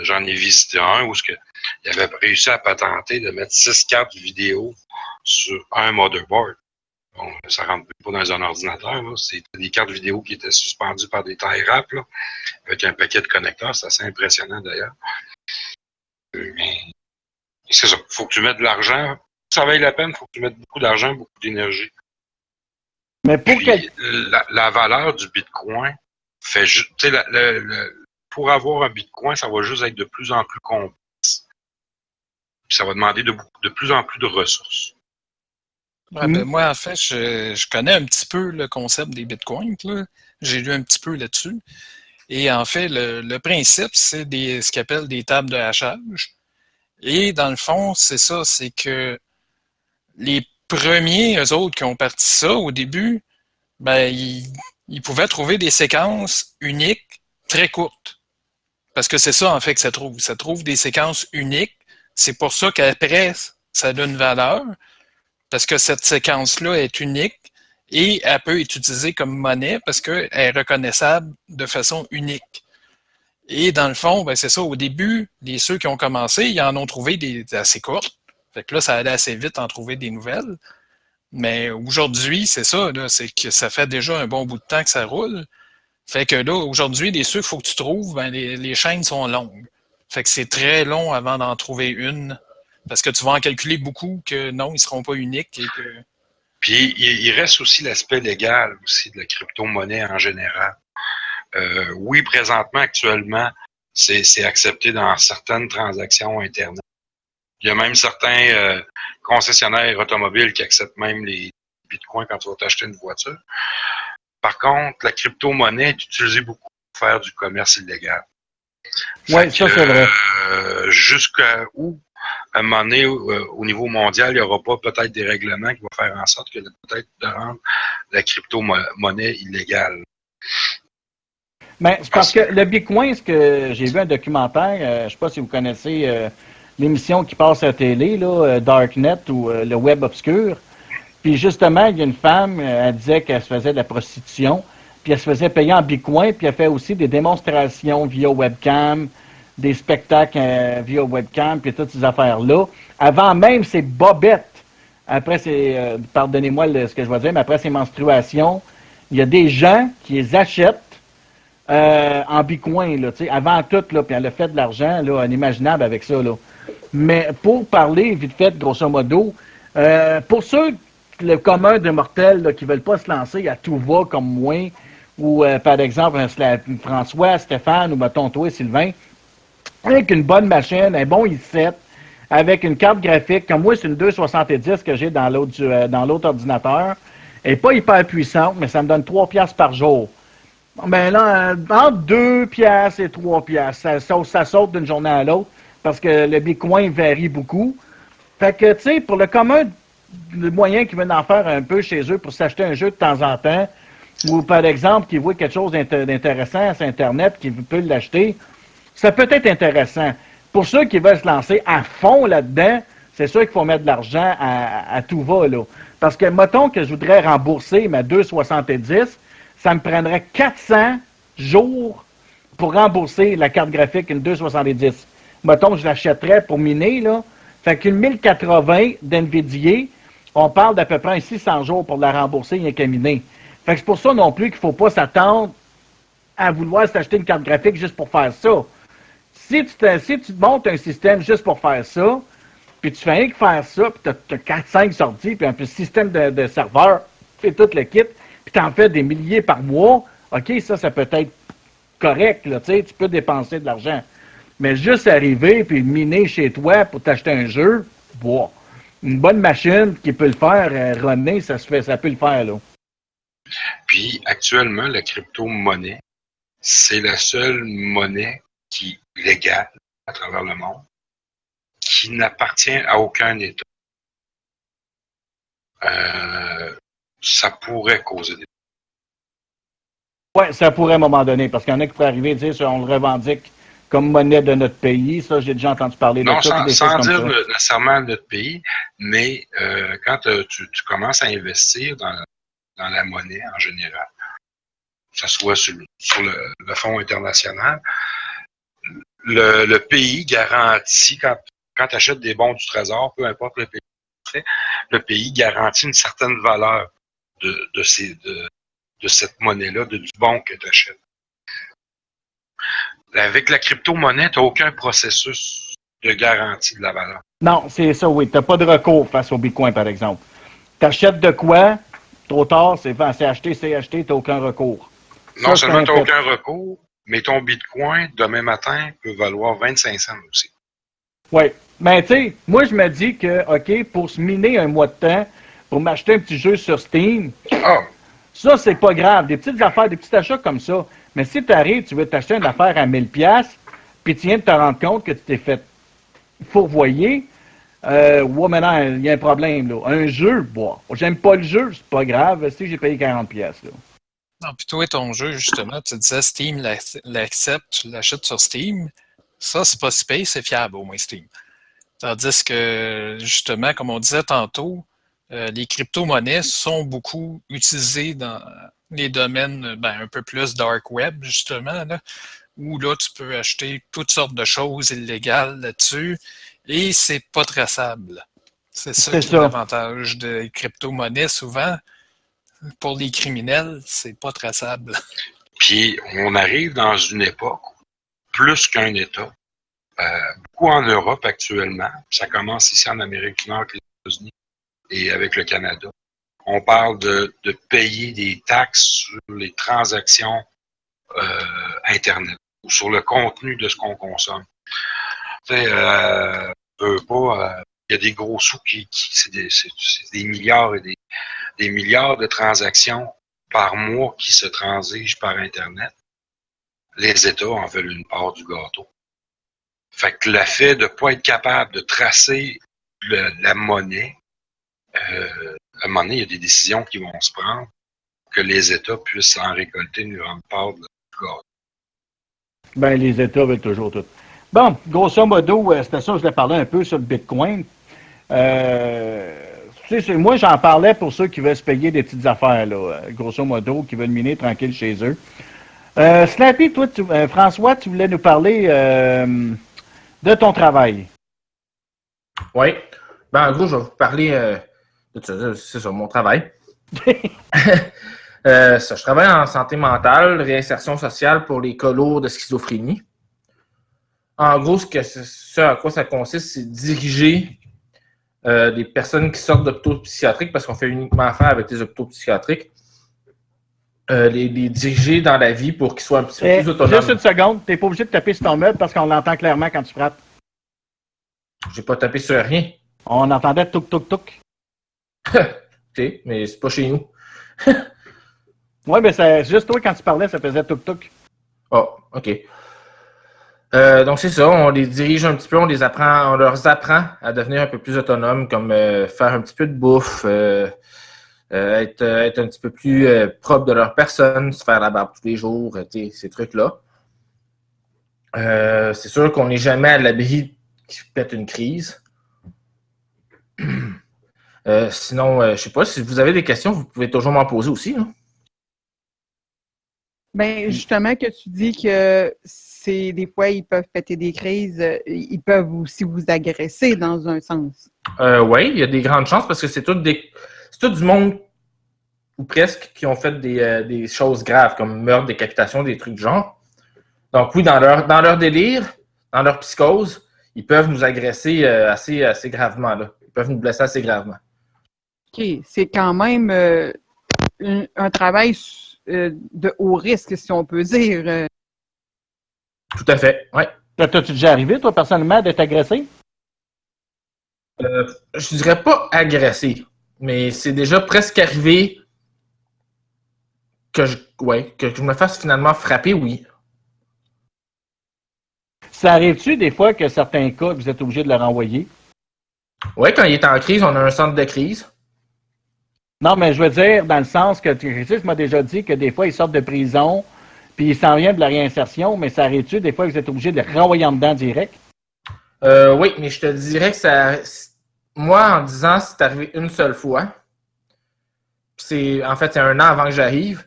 J'en ai visité un où il avait réussi à patenter de mettre six cartes vidéo sur un motherboard. Bon, ça rentre pas dans un ordinateur. C'est des cartes vidéo qui étaient suspendues par des tie wraps, avec un paquet de connecteurs. C'est assez impressionnant d'ailleurs. Mais c'est ça. Il faut que tu mettes de l'argent. Ça vaille la peine, il faut que tu mettes beaucoup d'argent, beaucoup d'énergie. Mais pour la, valeur du Bitcoin fait juste. pour avoir un Bitcoin, ça va juste être de plus en plus complexe. ça va demander de, de plus en plus de ressources. Ben, mmh. moi, en fait, je, connais un petit peu le concept des bitcoins. J'ai lu un petit peu là-dessus. Et en fait, le, principe, c'est ce qu'ils appellent des tables de hachage. Et dans le fond, c'est ça, c'est que les premiers, eux autres, qui ont parti ça au début, ben, ils, ils pouvaient trouver des séquences uniques très courtes. Parce que c'est ça, en fait, que ça trouve. Ça trouve des séquences uniques. C'est pour ça qu'après, ça donne valeur parce que cette séquence-là est unique et elle peut être utilisée comme monnaie parce qu'elle est reconnaissable de façon unique. Et dans le fond, ben c'est ça, au début, les ceux qui ont commencé, ils en ont trouvé des, assez courtes. Fait que là, ça allait assez vite en trouver des nouvelles. Mais aujourd'hui, c'est ça, c'est que ça fait déjà un bon bout de temps que ça roule. Fait que là, aujourd'hui, les ceux qu'il faut que tu trouves, ben, les, chaînes sont longues. Fait que c'est très long avant d'en trouver une. Parce que tu vas en calculer beaucoup que non, ils ne seront pas uniques et que. Puis il reste aussi l'aspect légal aussi de la crypto-monnaie en général. Euh, oui, présentement, actuellement, c'est accepté dans certaines transactions Internet. Il y a même certains euh, concessionnaires automobiles qui acceptent même les bitcoins quand tu vas t'acheter une voiture. Par contre, la crypto-monnaie est utilisée beaucoup pour faire du commerce illégal. Oui, ça c'est vrai. Euh, jusqu'à où, à un moment donné, euh, au niveau mondial, il n'y aura pas peut-être des règlements qui vont faire en sorte que peut-être de rendre la crypto-monnaie illégale. Mais c'est parce que le Bitcoin, ce que j'ai vu un documentaire, euh, je ne sais pas si vous connaissez l'émission qui passe à la télé, là, Darknet ou le Web Obscur. Puis justement, il y a une femme, elle disait qu'elle se faisait de la prostitution puis elle se faisait payer en bitcoin, puis elle fait aussi des démonstrations via webcam, des spectacles euh, via webcam, puis toutes ces affaires-là. Avant même ses bobettes, après ses, euh, pardonnez-moi ce que je vais dire, mais après ses menstruations, il y a des gens qui les achètent euh, en bitcoin, là, avant tout, là, puis elle a fait de l'argent, là, inimaginable avec ça, là. Mais pour parler vite fait, grosso modo, pour ceux, le commun des mortels, qui ne veulent pas se lancer à tout va comme moi, ou euh, par exemple François, Stéphane ou mettons toi, Sylvain, avec une bonne machine, un bon i7, avec une carte graphique, comme moi, c'est une 270 que j'ai dans l'autre euh, ordinateur. Elle n'est pas hyper puissante, mais ça me donne 3 piastres par jour. Ben là, euh, entre 2 piastres et 3 piastres, ça, saute, ça saute d'une journée à l'autre parce que le Bitcoin varie beaucoup. Fait que, tu sais, pour le commun, le moyen qui veulent en faire un peu chez eux pour s'acheter un jeu de temps en temps, ou par exemple qui voit quelque chose d'intéressant sur Internet, qui peut l'acheter, ça peut être intéressant. Pour ceux qui veulent se lancer à fond là-dedans, c'est sûr qu'il faut mettre de l'argent à, tout va. Là. Parce que, mettons que je voudrais rembourser ma 2,70, ça me prendrait 400 jours pour rembourser la carte graphique, une 2,70. Mettons que je l'achèterais pour miner, là. Fait qu'une 1080 d'NVIDIA, on parle d'à peu près 600 jours pour la rembourser, a qu'à miner c'est pour ça non plus qu'il ne faut pas s'attendre à vouloir s'acheter une carte graphique juste pour faire ça. Si tu, te, si tu montes un système juste pour faire ça, puis tu fais rien que faire ça, puis tu as, 4-5 sorties, puis un peu système de, serveur, tu fais tout le kit, puis tu en fais des milliers par mois, OK, ça, ça peut être correct, là, tu peux dépenser de l'argent. Mais juste arriver puis miner chez toi pour t'acheter un jeu, boah, une bonne machine qui peut le faire, euh, ça se fait, ça peut le faire, là. Puis actuellement, la crypto-monnaie, c'est la seule monnaie qui est légale à travers le monde, qui n'appartient à aucun État. Euh, ça pourrait causer des oui, ça pourrait à un moment donné, parce qu'il y en a qui pourraient arriver et dire on le revendique comme monnaie de notre pays. Ça, j'ai déjà entendu parler de ça. Non, sans, dire nécessairement notre pays, mais euh, quand euh, tu, commences à investir dans, dans la monnaie en général, que ce soit sur, le, fonds international. Le, pays garantit, quand, quand tu achètes des bons du Trésor, peu importe le pays, le pays garantit une certaine valeur de, de, ces, de, de cette monnaie-là, de, du bon que tu achètes. Avec la crypto-monnaie, tu n'as aucun processus de garantie de la valeur. Non, c'est ça, oui. Tu n'as pas de recours face au Bitcoin, par exemple. Tu achètes de quoi, Trop tard, c'est acheté, c'est acheté, tu n'as aucun recours. Non seulement tu n'as aucun recours, mais ton bitcoin, demain matin, peut valoir 25 cents aussi. Oui. Mais tu sais, moi, je me dis que, OK, pour se miner un mois de temps, pour m'acheter un petit jeu sur Steam, oh. ça, c'est pas grave. Des petites affaires, des petits achats comme ça. Mais si tu arrives, tu veux t'acheter une affaire à 1000$, puis tu viens de te rendre compte que tu t'es fait fourvoyer, euh, ouais, maintenant, il y a un problème, là. Un jeu, bon, j'aime pas le jeu, c'est pas grave, si j'ai payé 40 pièces là. Non, puis toi, ton jeu, justement, tu disais Steam l'accepte, tu l'achètes sur Steam. Ça, c'est pas si payé, c'est fiable, au moins Steam. Tandis que, justement, comme on disait tantôt, euh, les crypto-monnaies sont beaucoup utilisées dans les domaines ben, un peu plus dark web, justement, là, où là, tu peux acheter toutes sortes de choses illégales là-dessus et c'est pas traçable. C'est ça qui est ça. l'avantage des crypto-monnaies souvent. Pour les criminels, c'est pas traçable. Puis on arrive dans une époque, où, plus qu'un État, euh, beaucoup en Europe actuellement, ça commence ici en Amérique du Nord avec les États-Unis et avec le Canada. On parle de, payer des taxes sur les transactions euh, Internet ou sur le contenu de ce qu'on consomme. Tu euh, pas, il y a des gros sous qui, c'est des milliards et des, des milliards de transactions par mois qui se transigent par Internet. Les États en veulent une part du gâteau. Fait que le fait de ne pas être capable de tracer la monnaie, euh, à un moment donné, il y a des décisions qui vont se prendre que les États puissent en récolter une grande part du gâteau. Ben, les États veulent toujours tout. Bon, grosso modo, euh, c'était ça, je voulais parler un peu sur le Bitcoin. Euh, sais, moi, j'en parlais pour ceux qui veulent se payer des petites affaires, là, euh, grosso modo, qui veulent miner tranquille chez eux. Euh, Slappy, toi, tu- euh, François, tu voulais nous parler euh, de ton travail. Oui. Ben, en gros, je vais vous parler de. C'est mon travail. Ça, je travaille en santé mentale, réinsertion sociale pour les lourds de schizophrénie. En gros, ce, que, ce à quoi ça consiste, c'est diriger euh, des personnes qui sortent d'hôpitaux psychiatriques, parce qu'on fait uniquement affaire avec les hôpitaux psychiatriques, euh, les, les diriger dans la vie pour qu'ils soient un petit peu Eh, plus autonomes. juste une seconde, t'es pas obligé de taper sur ton meuble parce qu'on l'entend clairement quand tu frappes. J'ai pas tapé sur rien. On entendait touk touk touk. OK, mais c'est pas chez nous. Oui, mais c'est juste toi, quand tu parlais, ça faisait touk touk. Oh, OK. Euh, donc, c'est ça, on les dirige un petit peu, on les apprend, on leur apprend à devenir un peu plus autonomes, comme euh, faire un petit peu de bouffe, euh, être, un petit peu plus propre de leur personne, se faire la barbe tous les jours, ces trucs-là. C'est sûr qu'on n'est jamais à l'abri qui pète une crise. Sinon, je sais pas, si vous avez des questions, vous pouvez toujours m'en poser aussi. hein. Ben, justement, que tu dis que c'est des fois, ils peuvent péter des crises, euh, ils peuvent aussi vous agresser dans un sens. Euh, oui, il y a des grandes chances parce que c'est tout, des, c'est tout du monde, ou presque, qui ont fait des, euh, des choses graves, comme meurtre, décapitation, des trucs du genre. Donc oui, dans leur, dans leur délire, dans leur psychose, ils peuvent nous agresser euh, assez, assez gravement. Là. Ils peuvent nous blesser assez gravement. OK, c'est quand même un, un travail de haut risque, si on peut dire. Tout à fait, oui. T'as-tu déjà arrivé, toi, personnellement, d'être agressé? Euh, je dirais pas agressé, mais c'est déjà presque arrivé que je, ouais, que je me fasse finalement frapper, oui. Ça arrive-tu des fois que certains cas, vous êtes obligé de le renvoyer? Oui, quand il est en crise, on a un centre de crise. Non, mais je veux dire, dans le sens que tu m'as déjà dit que des fois, ils sortent de prison, puis ils s'en viennent de la réinsertion, mais ça arrive-tu des fois que vous êtes obligé de renvoyer en dedans direct? Euh, oui, mais je te dirais que ça. Moi, en disant, c'est arrivé une seule fois. C'est en fait c'est un an avant que j'arrive.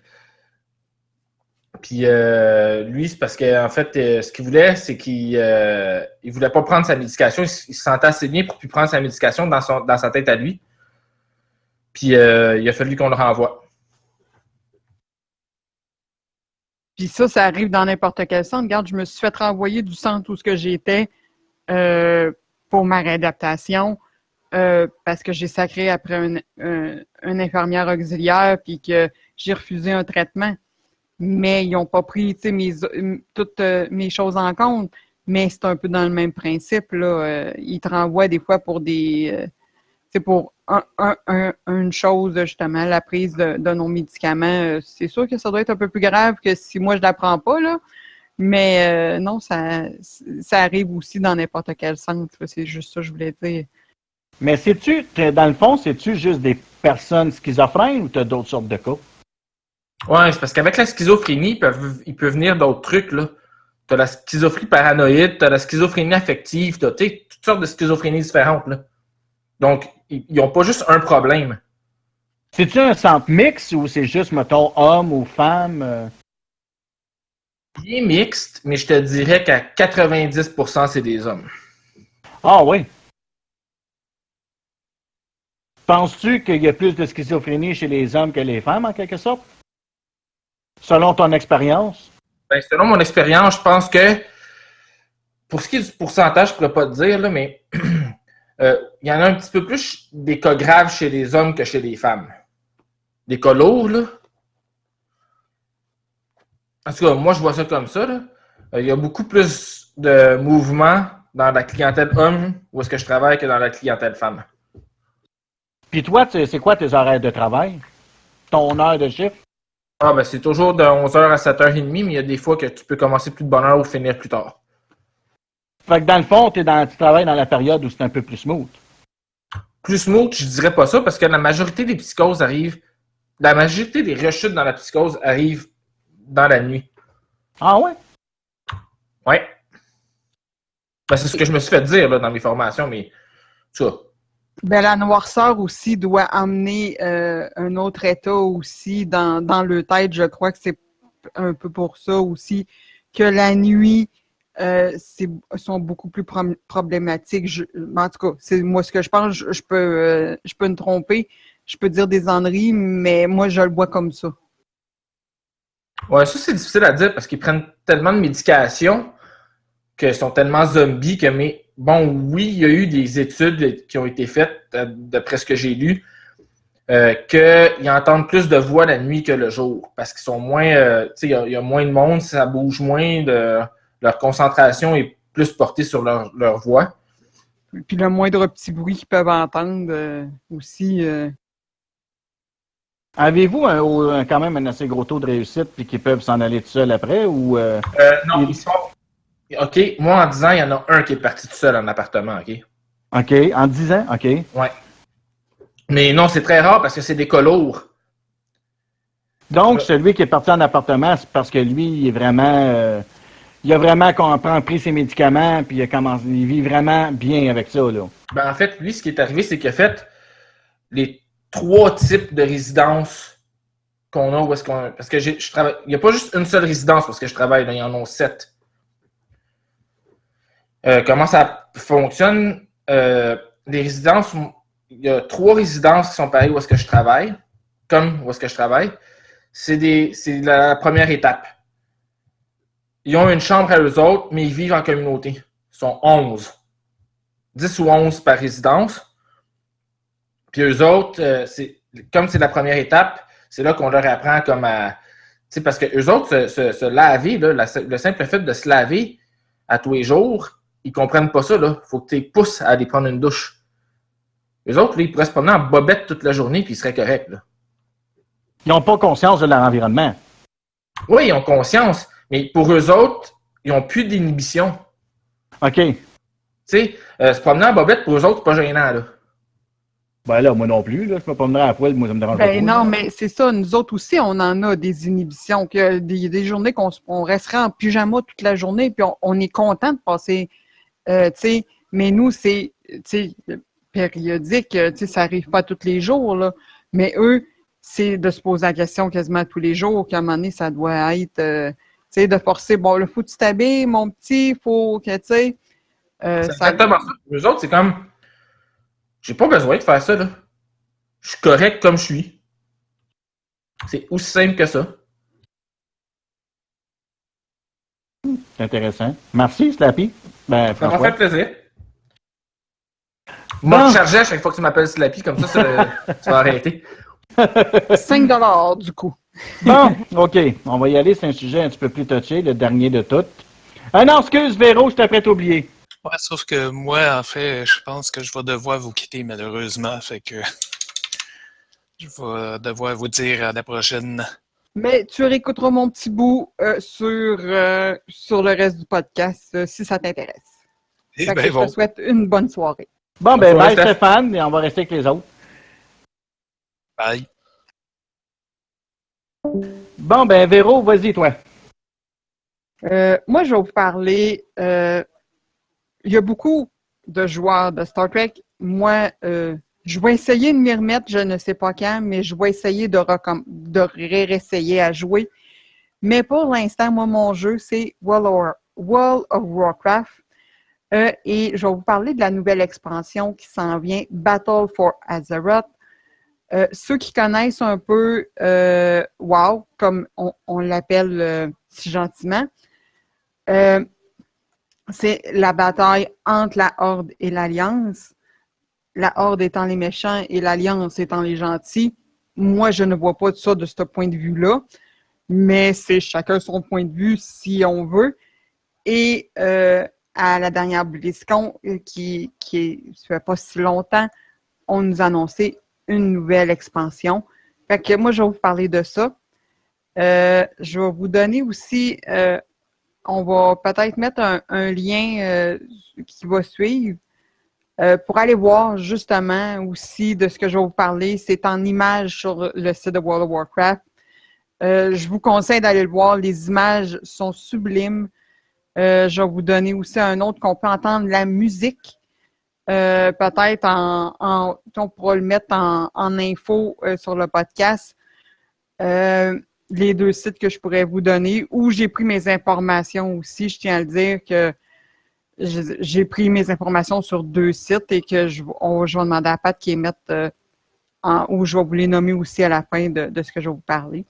Puis euh, lui, c'est parce que en fait, euh, ce qu'il voulait, c'est qu'il euh, il voulait pas prendre sa médication. Il, il se sentait assez bien pour plus prendre sa médication dans son dans sa tête à lui. Puis il a fallu qu'on le renvoie. Puis ça, ça arrive dans n'importe quel centre. Regarde, je me suis fait renvoyer du centre où ce que j'étais euh, pour ma réadaptation euh, parce que j'ai sacré après un, un- une infirmière auxiliaire puis que j'ai refusé un traitement. Mais ils n'ont pas pris toutes euh, mes choses en compte. Mais c'est un peu dans le même principe. Là. Euh, ils te renvoient des fois pour des. euh, c'est pour un- un- un- une chose, justement, la prise de, de nos médicaments. Euh, C'est sûr que ça doit être un peu plus grave que si moi je ne la prends pas, là. Mais euh, non, ça, ça arrive aussi dans n'importe quel centre. C'est juste ça que je voulais dire. Mais sais-tu, dans le fond, c'est-tu juste des personnes schizophrènes ou tu as d'autres sortes de cas? Ouais, c'est parce qu'avec la schizophrénie, il peut, il peut venir d'autres trucs, là. T'as la schizophrénie paranoïde, t'as la schizophrénie affective, t'as tu sais, toutes sortes de schizophrénies différentes, là. Donc, ils n'ont pas juste un problème. C'est-tu un centre mix ou c'est juste, mettons, homme ou femme? euh? Il est mixte, mais je te dirais qu'à 90%, c'est des hommes. Ah oui. Penses-tu qu'il y a plus de schizophrénie chez les hommes que les femmes, en quelque sorte? Selon ton expérience? Ben, selon mon expérience, je pense que pour ce qui est du pourcentage, je ne pourrais pas te dire, là, mais euh, il y en a un petit peu plus des cas graves chez les hommes que chez les femmes. Des cas lourds, là. En tout cas, moi, je vois ça comme ça. Là. Euh, il y a beaucoup plus de mouvements dans la clientèle homme où est-ce que je travaille que dans la clientèle femme. Puis toi, c'est quoi tes horaires de travail? Ton heure de chiffre? Ah, ben, c'est toujours de 11h à 7h30, mais il y a des fois que tu peux commencer plus de bonne heure ou finir plus tard. Fait que dans le fond, dans, tu travailles dans la période où c'est un peu plus smooth. Plus smooth, je dirais pas ça parce que la majorité des psychoses arrivent, la majorité des rechutes dans la psychose arrivent dans la nuit. Ah ouais? Ouais. Ben, c'est ce que je me suis fait dire là, dans mes formations, mais ça. Ben, la noirceur aussi doit amener euh, un autre état aussi dans, dans le tête. Je crois que c'est un peu pour ça aussi que la nuit euh, sont beaucoup plus problématiques. En tout cas, c'est moi ce que je pense. Je, peux, euh, je peux me tromper. Je peux dire des enneries, mais moi, je le vois comme ça. Ouais, ça c'est difficile à dire parce qu'ils prennent tellement de médication qu'ils sont tellement zombies que mais bon, oui, il y a eu des études qui ont été faites, euh, d'après ce que j'ai lu, qu'ils entendent plus de voix la nuit que le jour parce qu'ils sont moins, tu sais, il y y, a moins de monde, ça bouge moins, de, leur concentration est plus portée sur leur, leur voix. Puis le moindre petit bruit qu'ils peuvent entendre euh, aussi. euh, Avez-vous un, un- quand même un assez gros taux de réussite puis qu'ils peuvent s'en aller tout seuls après ou euh, Euh, non, Il- ils sont. OK, moi en 10 ans, il y en a un qui est parti tout seul en appartement, OK? OK, en 10 ans? OK. Mais non, c'est très rare parce que c'est des cas lourds. Donc, celui qui est parti en appartement, c'est parce que lui, il est vraiment. Euh, il a vraiment compris pris ses médicaments, puis il, a commencé, il vit vraiment bien avec ça. Là. Ben, en fait, lui, ce qui est arrivé, c'est qu'il a fait les trois types de résidences qu'on a où est-ce qu'on. Parce que je travaille. Il n'y a pas juste une seule résidence parce que je travaille, il y en a sept. Euh, comment ça fonctionne? Euh, les résidences, il y a trois résidences qui sont pareilles où est-ce que je travaille, comme où est-ce que je travaille. C'est la première étape. Ils ont une chambre à eux autres, mais ils vivent en communauté. Ils sont 11. 10 ou 11 par résidence. Puis eux autres, euh, c'est, comme c'est la première étape, c'est là qu'on leur apprend comme à. Tu sais, parce que eux autres, se, se- se laver, là, la- le simple fait de se laver à tous les jours, ils comprennent pas ça. Il faut que tu les pousses à aller prendre une douche. Eux autres, là, ils pourraient se promener en bobette toute la journée, puis ils seraient corrects. Là. Ils n'ont pas conscience de leur environnement. Oui, ils ont conscience, mais pour eux autres, ils n'ont plus d'inhibition. OK. Tu sais, euh, se promener en bobette, pour eux autres, c'est pas gênant. Là. Ben là, moi non plus, là, je me promener à poêle, moi, ça me dérange pas. Ben non, mais c'est ça. Nous autres aussi, on en a des inhibitions. Il y a des, des journées qu'on on resterait en pyjama toute la journée, puis on, on est content de passer. euh, tu sais, mais nous, c'est tu sais, périodique. tu sais, Ça n'arrive pas tous les jours. Là. Mais eux, c'est de se poser la question quasiment tous les jours, qu'à un moment donné, ça doit être euh, sais, de forcer. Bon, le faut que tu t'habilles, mon petit, faut que, tu sais. euh, C'est ça- exactement ça. Pour eux autres, c'est comme. J'ai pas besoin de faire ça, là. Je suis correct comme je suis. C'est aussi simple que ça. C'est intéressant. Merci, Slappy. Ben, Ça m'a fait plaisir. Moi, Bon. je chargeais à chaque fois que tu m'appelles Slappy, comme ça, ça- tu vas arrêter. 5 dollars du coup. Bon, OK. On va y aller. C'est un sujet un petit peu plus touché, le dernier de toutes. Ah non, excuse, Véro, je t'ai prêt à oublier. Ouais, sauf que moi, en fait, je pense que je vais devoir vous quitter, malheureusement. Fait que je vais devoir vous dire à la prochaine. Mais tu réécouteras mon petit bout euh, sur, euh, sur le reste du podcast euh, si ça t'intéresse. Eh ben je bon. te souhaite une bonne soirée. Bon, ben, bye. Stéphane, et on va rester avec les autres. Bye. Bon, ben, Véro, vas-y, toi. Euh, moi, je vais vous parler. euh, il y a beaucoup de joueurs de Star Trek. Moi, euh, je vais essayer de m'y remettre, je ne sais pas quand, mais je vais essayer de, de réessayer à jouer. Mais pour l'instant, moi, mon jeu, c'est World of, Warcraft. Et je vais vous parler de la nouvelle expansion qui s'en vient, Battle for Azeroth. Euh, ceux qui connaissent un peu euh, WoW, comme on, l'appelle si gentiment, c'est la bataille entre la Horde et l'Alliance. La Horde étant les méchants et l'Alliance étant les gentils. Moi, je ne vois pas ça de ce point de vue-là, mais c'est chacun son point de vue si on veut. Et à la dernière BlizzCon, euh, qui, qui ne fait pas si longtemps, on nous a annoncé une nouvelle expansion. Fait que moi, je vais vous parler de ça. Euh, je vais vous donner aussi, euh, on va peut-être mettre un, lien qui va suivre pour aller voir justement aussi de ce que je vais vous parler. C'est en image sur le site de World of Warcraft. je vous conseille d'aller le voir. Les images sont sublimes. Euh, je vais vous donner aussi un autre qu'on peut entendre la musique. Euh, peut-être en, on pourra le mettre en, info euh, sur le podcast. les deux sites que je pourrais vous donner, où j'ai pris mes informations aussi. Je tiens à le dire que j'ai pris mes informations sur deux sites et que je, je vais demander à Pat qui émette en, où je vais vous les nommer aussi à la fin de, ce que je vais vous parler.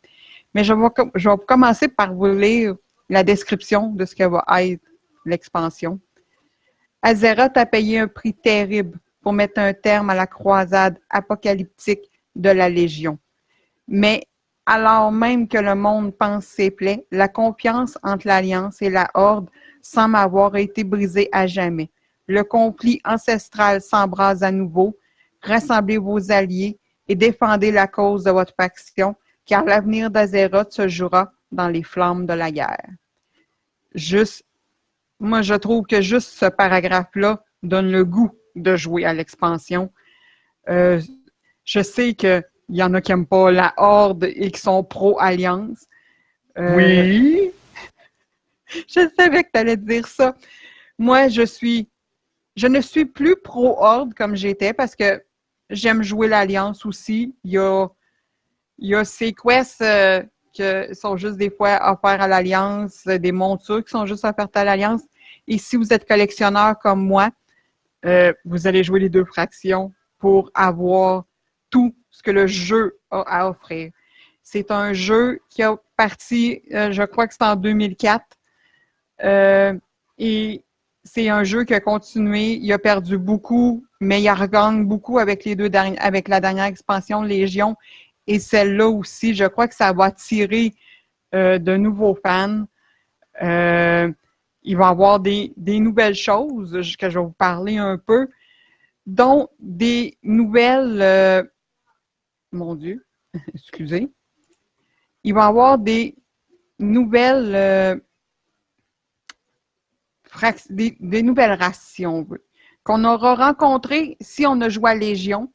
Mais je vais, je vais commencer par vous lire la description de ce que va être l'expansion. Azeroth a payé un prix terrible pour mettre un terme à la croisade apocalyptique de la Légion. Mais alors même que le monde pense ses plaies, la confiance entre l'Alliance et la Horde semble avoir été brisée à jamais. Le conflit ancestral s'embrase à nouveau. Rassemblez vos alliés et défendez la cause de votre faction, car l'avenir d'Azeroth se jouera dans les flammes de la guerre juste, moi, je trouve que juste ce paragraphe-là donne le goût de jouer à l'expansion. Euh, je sais qu'il y en a qui n'aiment pas la Horde et qui sont pro-Alliance. Euh, oui. je savais que tu allais dire ça. Moi, je suis. Je ne suis plus pro-Horde comme j'étais parce que j'aime jouer l'Alliance aussi. Il y a, il y a ces quests euh, qui sont juste des fois offerts à l'Alliance, des montures qui sont juste offertes à l'Alliance. Et si vous êtes collectionneur comme moi, euh, vous allez jouer les deux fractions pour avoir tout ce que le jeu a à offrir. C'est un jeu qui a parti, euh, je crois que c'est en 2004. Euh, et c'est un jeu qui a continué. Il a perdu beaucoup, mais il a regagné beaucoup avec les deux avec la dernière expansion Légion et celle-là aussi, je crois que ça va attirer de nouveaux fans. Il va y avoir des, nouvelles choses que je vais vous parler un peu, dont des nouvelles. Euh, mon Dieu, excusez. Il va y avoir des nouvelles. Des, nouvelles races, si on veut, qu'on aura rencontrées si on a joué à Légion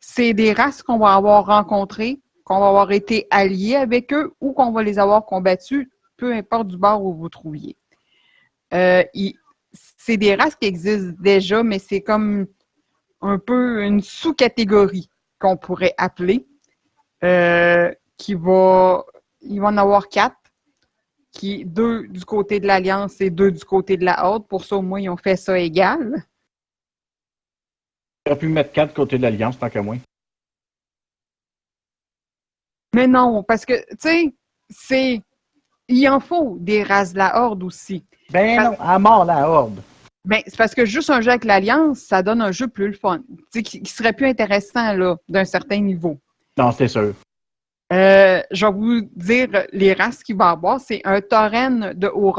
c'est des races qu'on va avoir rencontrées, qu'on va avoir été alliés avec eux ou qu'on va les avoir combattus, peu importe du bord où vous trouviez. Euh, c'est des races qui existent déjà, mais c'est comme un peu une sous-catégorie qu'on pourrait appeler, euh, qui va, il va en avoir quatre, qui deux du côté de l'Alliance et deux du côté de la Horde. Pour ça, au moins, ils ont fait ça égal aurait pu mettre quatre côté de l'Alliance, tant qu'à moins. Mais non, parce que, tu sais, c'est. Il en faut des races de la Horde aussi. Ben non, à mort la Horde. Ben, c'est parce que juste un jeu avec l'Alliance, ça donne un jeu plus le fun. Qui, qui serait plus intéressant, là, d'un certain niveau. Non, c'est sûr. Euh, je vais vous dire les races qu'il va avoir. C'est un tauren de haut.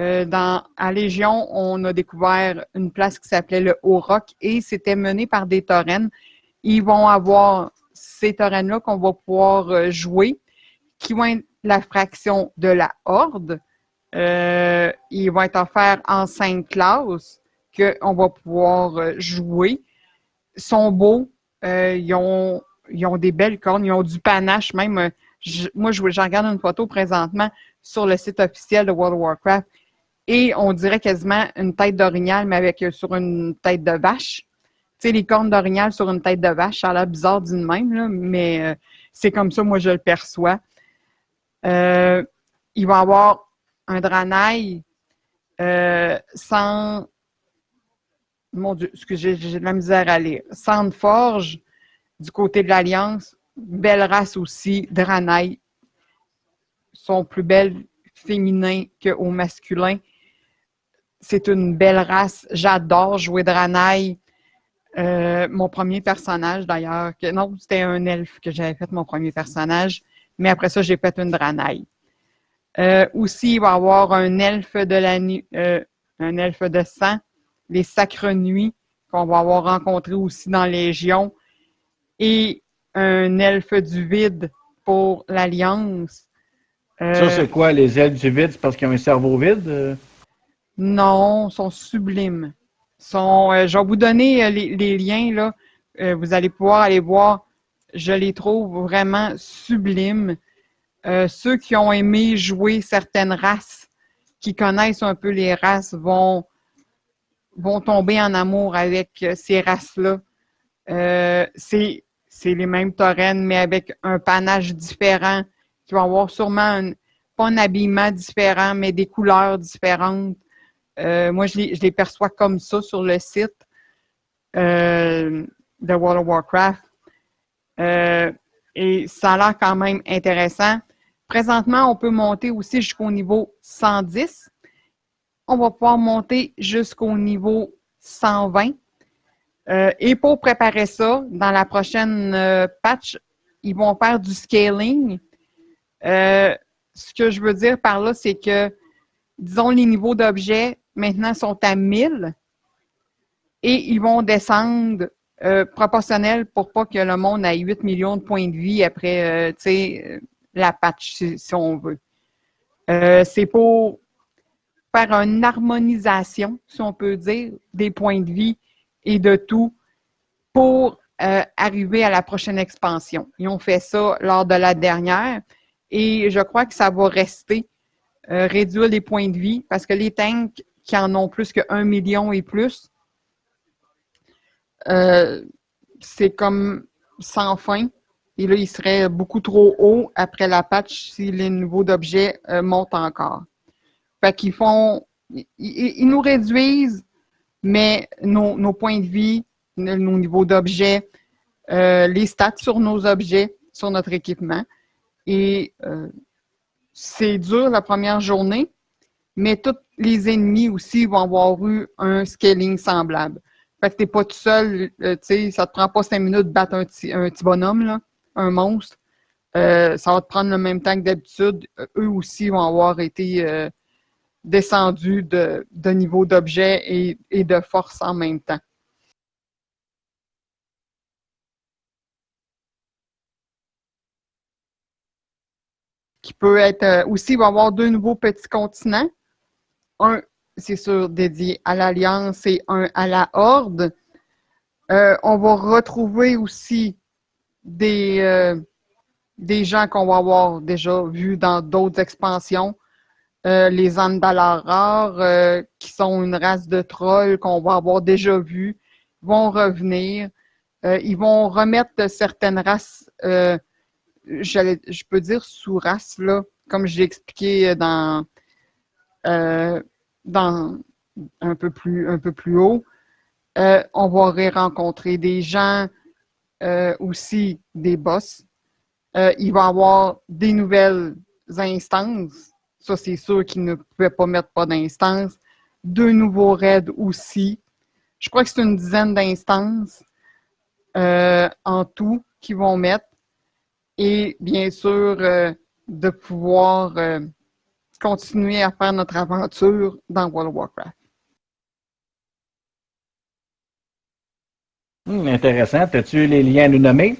Euh, dans, à Légion, on a découvert une place qui s'appelait le Haut-Rock et c'était mené par des taurennes. Ils vont avoir ces taurennes-là qu'on va pouvoir euh, jouer, qui vont être la fraction de la Horde. Euh, ils vont être offerts en cinq classes qu'on va pouvoir jouer. Ils sont beaux, ils, ont, ils ont des belles cornes, ils ont du panache même. moi, je, je regarde une photo présentement sur le site officiel de World of Warcraft et on dirait quasiment une tête d'orignal, mais avec euh, sur une tête de vache. Tu sais, les cornes d'orignal sur une tête de vache, ça a l'air bizarre d'une même, mais euh, c'est comme ça, moi, je le perçois. Euh, il va y avoir un dranaille sans mon Dieu, j'ai de la misère à lire. Sandforge, du côté de l'Alliance, belle race aussi, Draenei, sont plus belles féminins qu'au masculin. C'est une belle race. J'adore jouer Draenei. Euh, mon premier personnage, d'ailleurs, non, c'était un elfe que j'avais fait mon premier personnage, mais après ça, j'ai fait une Draenei. Euh, aussi, il va y avoir un elfe de la nuit, euh, un elfe de sang, les Sacres Nuits, qu'on va avoir rencontré aussi dans Légion, et un elfe du vide pour l'Alliance. Euh, ça, c'est quoi, les elfes du vide? C'est parce qu'ils ont un cerveau vide? Non, ils sont sublimes. Sont, je vais vous donner les, liens, là. vous allez pouvoir aller voir. Je les trouve vraiment sublimes. Ceux qui ont aimé jouer certaines races, qui connaissent un peu les races, vont vont tomber en amour avec euh, ces races-là. Euh, c'est, les mêmes taurennes, mais avec un panache différent, qui vont avoir sûrement pas un habillement différent, mais des couleurs différentes. Euh, moi, je les, perçois comme ça sur le site de World of Warcraft. et ça a l'air quand même intéressant. Présentement, on peut monter aussi jusqu'au niveau 110 on va pouvoir monter jusqu'au niveau 120. Euh, et pour préparer ça, dans la prochaine euh, patch, ils vont faire du scaling. Euh, ce que je veux dire par là, c'est que, disons, les niveaux d'objets maintenant sont à 1000 et ils vont descendre proportionnel pour pas que le monde ait 8 millions de points de vie après, la patch, si on veut. c'est pour faire une harmonisation, si on peut dire, des points de vie et de tout pour euh, arriver à la prochaine expansion. Ils ont fait ça lors de la dernière et je crois que ça va rester euh, réduire les points de vie parce que les tanks qui en ont plus que 1 million et plus, euh, c'est comme sans fin. Et là, il serait beaucoup trop haut après la patch si les niveaux d'objets montent encore. Fait qu'ils font, ils, nous réduisent, mais nos, points de vie, nos niveaux d'objets, euh, les stats sur nos objets, sur notre équipement. Et euh, c'est dur la première journée, mais tous les ennemis aussi vont avoir eu un scaling semblable. Fait que t'es pas tout seul, euh, tu sais, ça te prend pas cinq minutes de battre un petit, un petit bonhomme, là, un monstre. ça va te prendre le même temps que d'habitude. Eux aussi vont avoir été descendu de, niveau d'objet et, de force en même temps. Qui peut être euh, aussi, il va y avoir deux nouveaux petits continents. Un, c'est sûr, dédié à l'Alliance et un à la Horde. Euh, on va retrouver aussi des, euh, des gens qu'on va avoir déjà vus dans d'autres expansions. Euh, les Andalars, euh, qui sont une race de trolls qu'on va avoir déjà vu, vont revenir. Ils vont remettre certaines races, je peux dire sous-races, comme j'ai expliqué dans, dans un peu plus, un peu plus haut. on va rencontrer des gens aussi, des boss. il va y avoir des nouvelles instances ça, c'est sûr qu'ils ne pouvaient pas mettre pas d'instances. Deux nouveaux raids aussi. Je crois que c'est une dizaine d'instances euh, en tout qu'ils vont mettre. Et bien sûr, euh, de pouvoir euh, continuer à faire notre aventure dans World of Warcraft. Hmm, intéressant. As-tu les liens à nous nommer?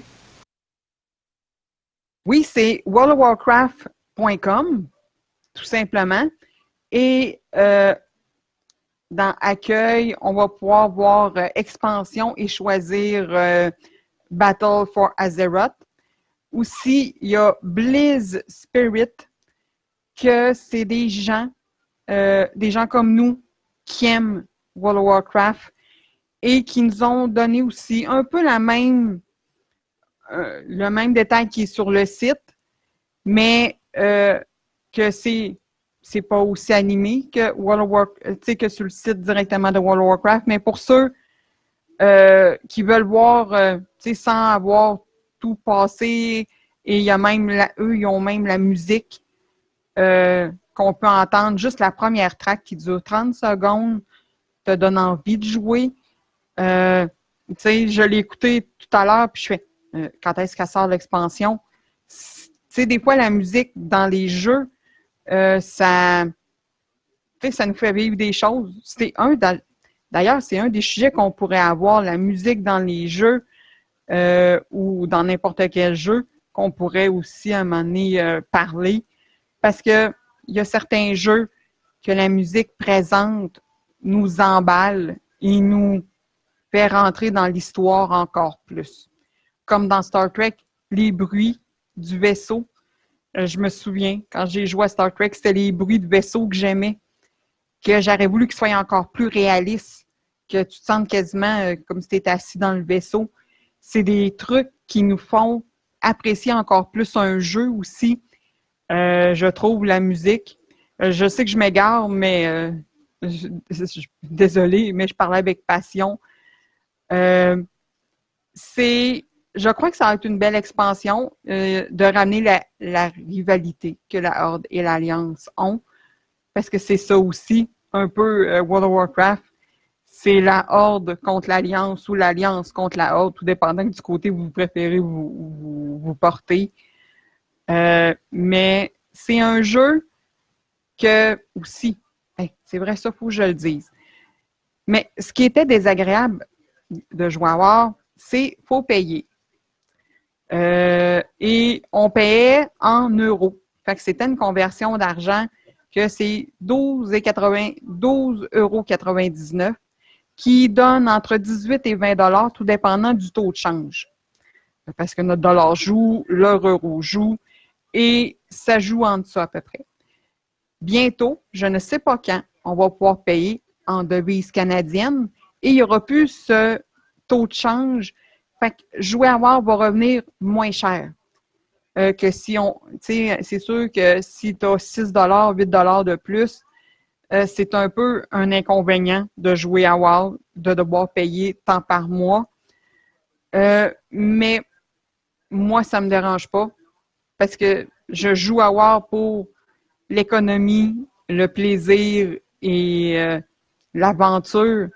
Oui, c'est worldofwarcraft.com tout simplement. Et euh, dans Accueil, on va pouvoir voir euh, Expansion et choisir euh, Battle for Azeroth. Aussi, il y a Blizz Spirit, que c'est des gens, des gens comme nous qui aiment World of Warcraft et qui nous ont donné aussi un peu la même, le même détail qui est sur le site, mais que c'est c'est pas aussi animé que World of Warcraft, que sur le site directement de World of Warcraft, mais pour ceux euh, qui veulent voir, euh, sans avoir tout passé. Et il y a même, eux, ils ont même la musique euh, qu'on peut entendre, juste la première track qui dure 30 secondes, te donne envie de jouer. Euh, tu sais, je l'ai écouté tout à l'heure, puis je fais, euh, quand est-ce qu'elle sort l'expansion? Tu sais, des fois, la musique dans les jeux, euh, ça, ça nous fait vivre des choses. Un, d'ailleurs, c'est un des sujets qu'on pourrait avoir, la musique dans les jeux ou dans n'importe quel jeu, qu'on pourrait aussi à un moment donné parler. Parce que il y a certains jeux que la musique présente nous emballe et nous rentrer dans l'histoire encore plus. Comme dans Star Trek, les bruits du vaisseau. Euh, je me souviens, quand j'ai joué à Star Trek, c'était les bruits de vaisseau que j'aimais, que j'aurais voulu qu'ils soient encore plus réalistes, que tu te sentes quasiment euh, comme si tu étais assis dans le vaisseau. C'est des trucs qui nous font apprécier encore plus un jeu aussi. Euh, je trouve la musique. Je sais que je m'égare, mais euh, je, je- désolée, mais je parlais avec passion. Euh, c'est, je crois que ça va être une belle expansion euh, de ramener la, rivalité que la Horde et l'Alliance ont, parce que c'est ça aussi, un peu euh, World of Warcraft. C'est la Horde contre l'Alliance ou l'Alliance contre la Horde, tout dépendant du côté où vous préférez vous, vous, porter. Mais c'est un jeu que aussi, c'est vrai, ça, faut que je le dise. Mais ce qui était désagréable de War, c'est faut payer. Euh, et on payait en euros. Fait que c'était une conversion d'argent que c'est 12,80 12,99 euros qui donne entre 18 et 20 dollars, tout dépendant du taux de change. Parce que notre dollar joue, leur euro joue, et ça joue en dessous à peu près. Bientôt, je ne sais pas quand, on va pouvoir payer en devise canadienne et il n'y aura plus ce taux de change. Fait que jouer à War va revenir moins cher. Euh, que si on, c'est sûr que si tu as 6 8 de plus, euh, c'est un peu un inconvénient de jouer à WoW, de devoir payer tant par mois. Euh, mais moi, ça me dérange pas parce que je joue à WoW pour l'économie, le plaisir et l'aventure.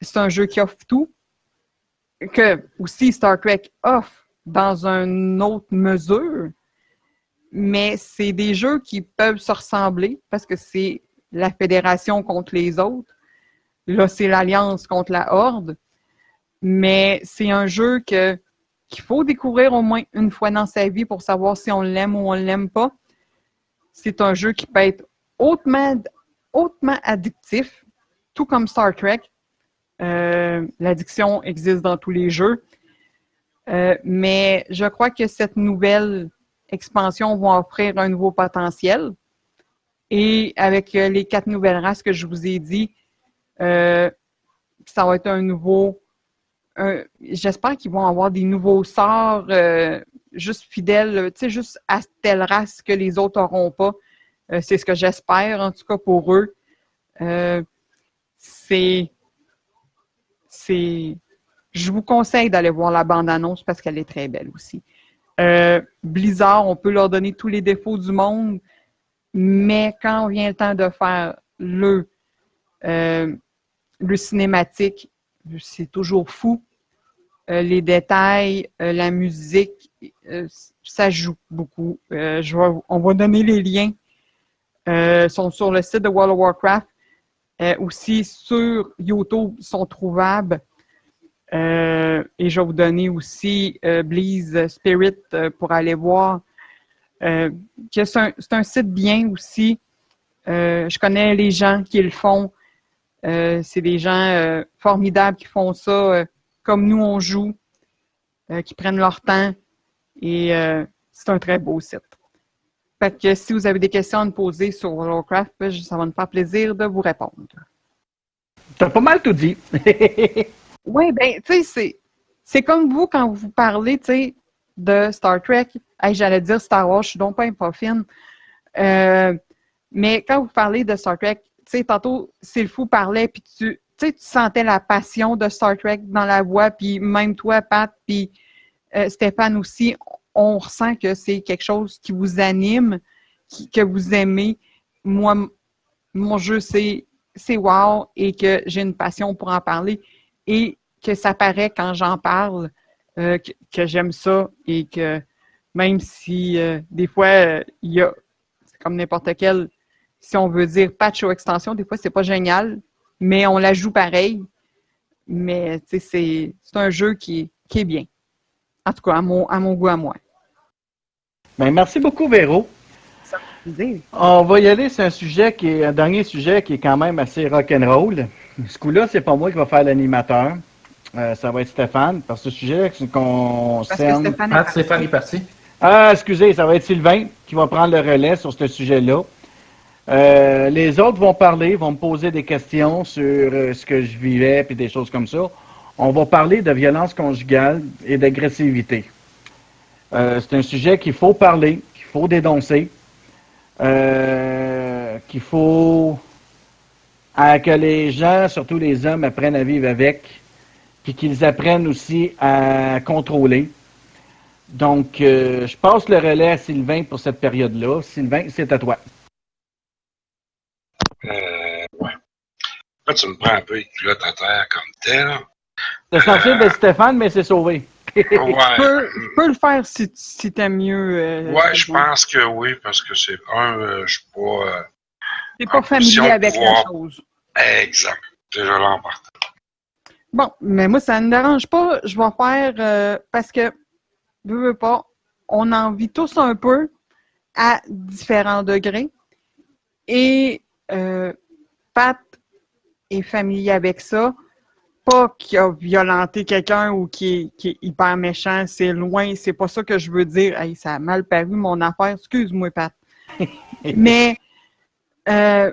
C'est un jeu qui offre tout. Que aussi Star Trek offre dans une autre mesure. Mais c'est des jeux qui peuvent se ressembler parce que c'est la fédération contre les autres. Là, c'est l'alliance contre la horde. Mais c'est un jeu que qu'il faut découvrir au moins une fois dans sa vie pour savoir si on l'aime ou on l'aime pas. C'est un jeu qui peut être hautement, hautement addictif, tout comme Star Trek. Euh, L'addiction existe dans tous les jeux. Euh, mais je crois que cette nouvelle expansion va offrir un nouveau potentiel. Et avec euh, les quatre nouvelles races que je vous ai dit, ça va être un nouveau. J'espère qu'ils vont avoir des nouveaux sorts juste fidèles, tu sais, juste à telle race que les autres n'auront pas. C'est ce que j'espère, en tout cas pour eux. C'est. C'est. Je vous conseille d'aller voir la bande-annonce parce qu'elle est très belle aussi. Euh, Blizzard, on peut leur donner tous les défauts du monde, mais quand vient le temps de faire le, euh, le cinématique, c'est toujours fou. Euh, les détails, la musique, ça joue beaucoup. On va donner les liens. Euh, sont sur le site de World of Warcraft. Aussi sur YouTube sont trouvables. Euh, et je vais vous donner aussi euh, Spirit euh, pour aller voir. Euh, c'est un, site bien aussi. Je connais les gens qui le font. C'est des gens formidables qui font ça comme nous on joue, qui prennent leur temps. Et c'est un très beau site. Fait que si vous avez des questions à me poser sur World of Warcraft, ben, ça va me faire plaisir de vous répondre. T'as pas mal tout dit. Oui, ben, tu sais, c'est, c'est comme vous quand vous parlez, tu sais, de Star Trek. Hey, j'allais dire Star Wars, je suis donc pas pas fine. Euh, mais quand vous parlez de Star Trek, tu sais, tantôt, c'est le fou parlait, puis tu, tu sentais la passion de Star Trek dans la voix, puis même toi, Pat, puis euh, Stéphane aussi, on ressent que c'est quelque chose qui vous anime, qui- que vous aimez. Moi, mon jeu, c'est c'est wow et que j'ai une passion pour en parler et que ça paraît quand j'en parle euh, que, j'aime ça et que même si euh, des fois il y a c'est comme n'importe quel si on veut dire patch ou extension des fois c'est pas génial mais on la joue pareil. Mais c'est c'est un jeu qui, qui est bien. En tout cas à mon à mon goût à moi Ben, merci beaucoup, Véro. On va y aller, c'est un sujet qui est un dernier sujet qui est quand même assez rock'n'roll. Ce coup-là, c'est pas moi qui va faire l'animateur. Euh, ça va être Stéphane, parce que ce sujet parce que concerne. Stéphane est Pat, parti. Stéphane est parti. Ah, excusez, ça va être Sylvain qui va prendre le relais sur ce sujet-là. Euh, les autres vont parler, vont me poser des questions sur euh, ce que je vivais puis des choses comme ça. On va parler de violence conjugale et d'agressivité. Euh, c'est un sujet qu'il faut parler, qu'il faut dénoncer, euh, qu'il faut à que les gens, surtout les hommes, apprennent à vivre avec, puis qu'ils apprennent aussi à contrôler. Donc, euh, je passe le relais à Sylvain pour cette période-là. Sylvain, c'est à toi. Euh, ouais. Là, tu me prends un peu les culottes à terre comme tel. C'est censé de Stéphane, mais c'est sauvé. Tu peux, le faire si, si t'aimes mieux. euh, Ouais, je pense que oui, parce que c'est un, euh, je suis pas. euh, T'es pas familier avec la pouvoir. chose. exact. Déjà là en partant. Bon, mais moi, ça ne me dérange pas. Je vais faire euh, parce que, veux, veux pas, on en vit tous un peu à différents degrés. Et euh, Pat est familier avec ça. Pas qu'il a violenté quelqu'un ou qui est, hyper méchant, c'est loin, c'est pas ça que je veux dire. Hey, ça a mal paru mon affaire, excuse-moi, Pat. Mais euh,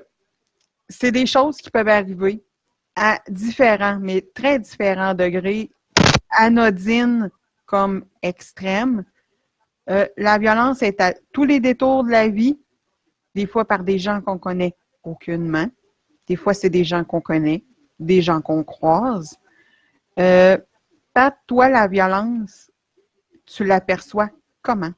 c'est des choses qui peuvent arriver à différents, mais très différents degrés, anodines comme extrêmes. Euh, la violence est à tous les détours de la vie, des fois par des gens qu'on connaît aucunement, des fois c'est des gens qu'on connaît, des gens qu'on croise. Euh, Pat, toi, la violence, tu l'aperçois comment?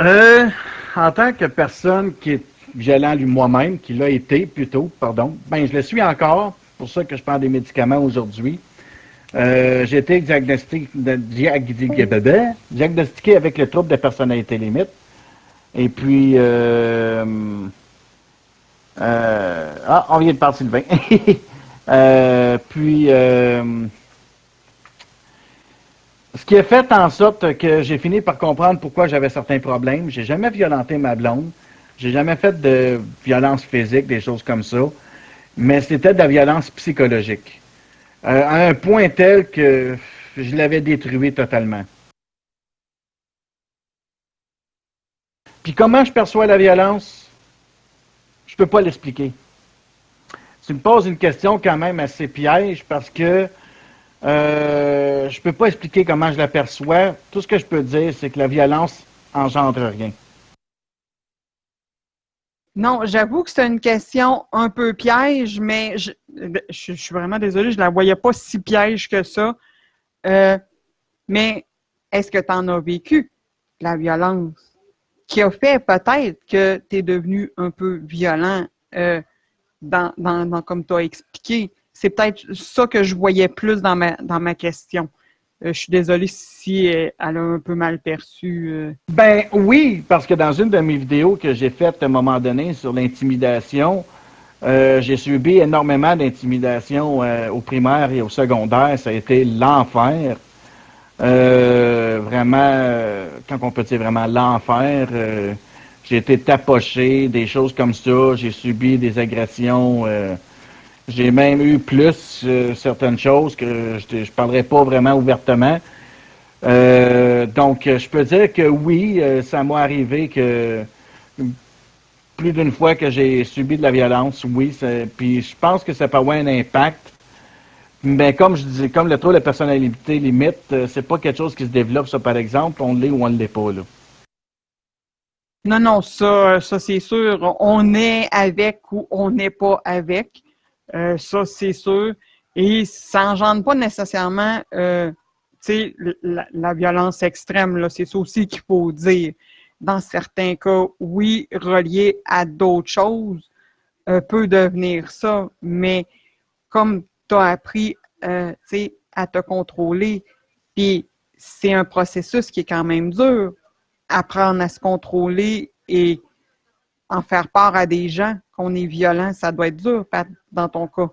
Euh, en tant que personne qui est violent lui moi-même, qui l'a été plutôt, pardon, ben je le suis encore, pour ça que je prends des médicaments aujourd'hui. Euh, j'ai été diagnostiqué avec le trouble de personnalité limite. Et puis, euh, euh, ah, on vient de parler Sylvain. Euh, puis, euh, ce qui a fait en sorte que j'ai fini par comprendre pourquoi j'avais certains problèmes. J'ai jamais violenté ma blonde. J'ai jamais fait de violence physique, des choses comme ça. Mais c'était de la violence psychologique. Euh, à un point tel que je l'avais détruit totalement. Puis comment je perçois la violence? Je peux pas l'expliquer. Tu me poses une question quand même assez piège parce que euh, je peux pas expliquer comment je la perçois. Tout ce que je peux dire, c'est que la violence engendre rien. Non, j'avoue que c'est une question un peu piège, mais je, suis vraiment désolée, je la voyais pas si piège que ça. Euh, mais est-ce que tu en as vécu la violence? Qui a fait peut-être que tu es devenu un peu violent euh, dans, comme tu as expliqué? C'est peut-être ça que je voyais plus dans ma, dans ma question. Euh, je suis désolée si euh, elle a un peu mal perçu. Ben oui, parce que dans une de mes vidéos que j'ai faites à un moment donné sur l'intimidation, j'ai subi énormément d'intimidation au primaire et au secondaire. Ça a été l'enfer. Euh, vraiment, euh, quand on peut dire vraiment l'enfer, euh, j'ai été tapoché, des choses comme ça. J'ai subi des agressions. euh, j'ai même eu plus euh, certaines choses que je ne parlerai pas vraiment ouvertement. Donc, je peux dire que oui, ça m'est arrivé que plus d'une fois que j'ai subi de la violence, oui. Puis je pense que ça peut avoir un impact. Mais comme je dis, comme le trouble de personnalité limite, euh, c'est pas quelque chose qui se développe, ça par exemple, on l'est ou on ne l'est pas. Là. Non, non, ça, ça c'est sûr. On est avec ou on n'est pas avec. Euh, ça, c'est sûr. Et ça n'engendre pas nécessairement euh, la, la, violence extrême. Là, c'est ça aussi qu'il faut dire. Dans certains cas, oui, relié à d'autres choses, euh, peut devenir ça. Mais comme as appris euh, à te contrôler, puis c'est un processus qui est quand même dur apprendre à se contrôler et en faire part à des gens qu'on est violent, ça doit être dur, dans ton cas.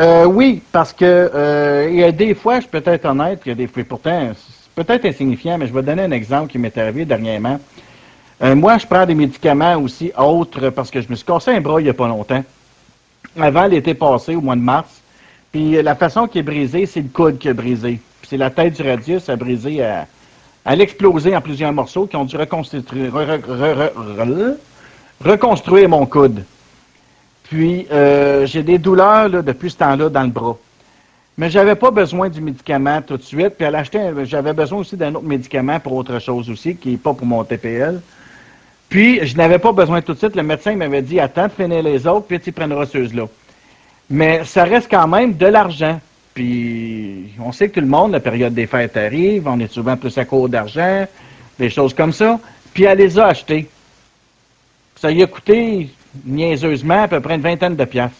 Euh, oui, parce que euh, il y a des fois, je peux être honnête, il y a des fois, pourtant, c'est peut-être insignifiant, mais je vais donner un exemple qui m'est arrivé dernièrement. Moi, je prends des médicaments aussi autres parce que je me suis cassé un bras il n'y a pas longtemps. Avant l'été passé, au mois de mars. Puis la façon qui est brisée, c'est le coude qui est brisé. Puis c'est la tête du radius à briser à, à l'exploser en plusieurs morceaux qui ont dû reconstruire, mon coude. Puis, euh, j'ai des douleurs là, depuis ce temps-là dans le bras. Mais j'avais pas besoin du médicament tout de suite. Puis, l'acheter, j'avais besoin aussi d'un autre médicament pour autre chose aussi, qui n'est pas pour mon TPL. Puis, je n'avais pas besoin tout de suite. Le médecin m'avait dit, attends de les autres, puis tu prendras ceux-là. Mais ça reste quand même de l'argent. Puis on sait que tout le monde, la période des fêtes arrive, on est souvent plus à court d'argent, des choses comme ça. Puis elle les a achetées. Ça lui a coûté niaiseusement à peu près une vingtaine de piastres.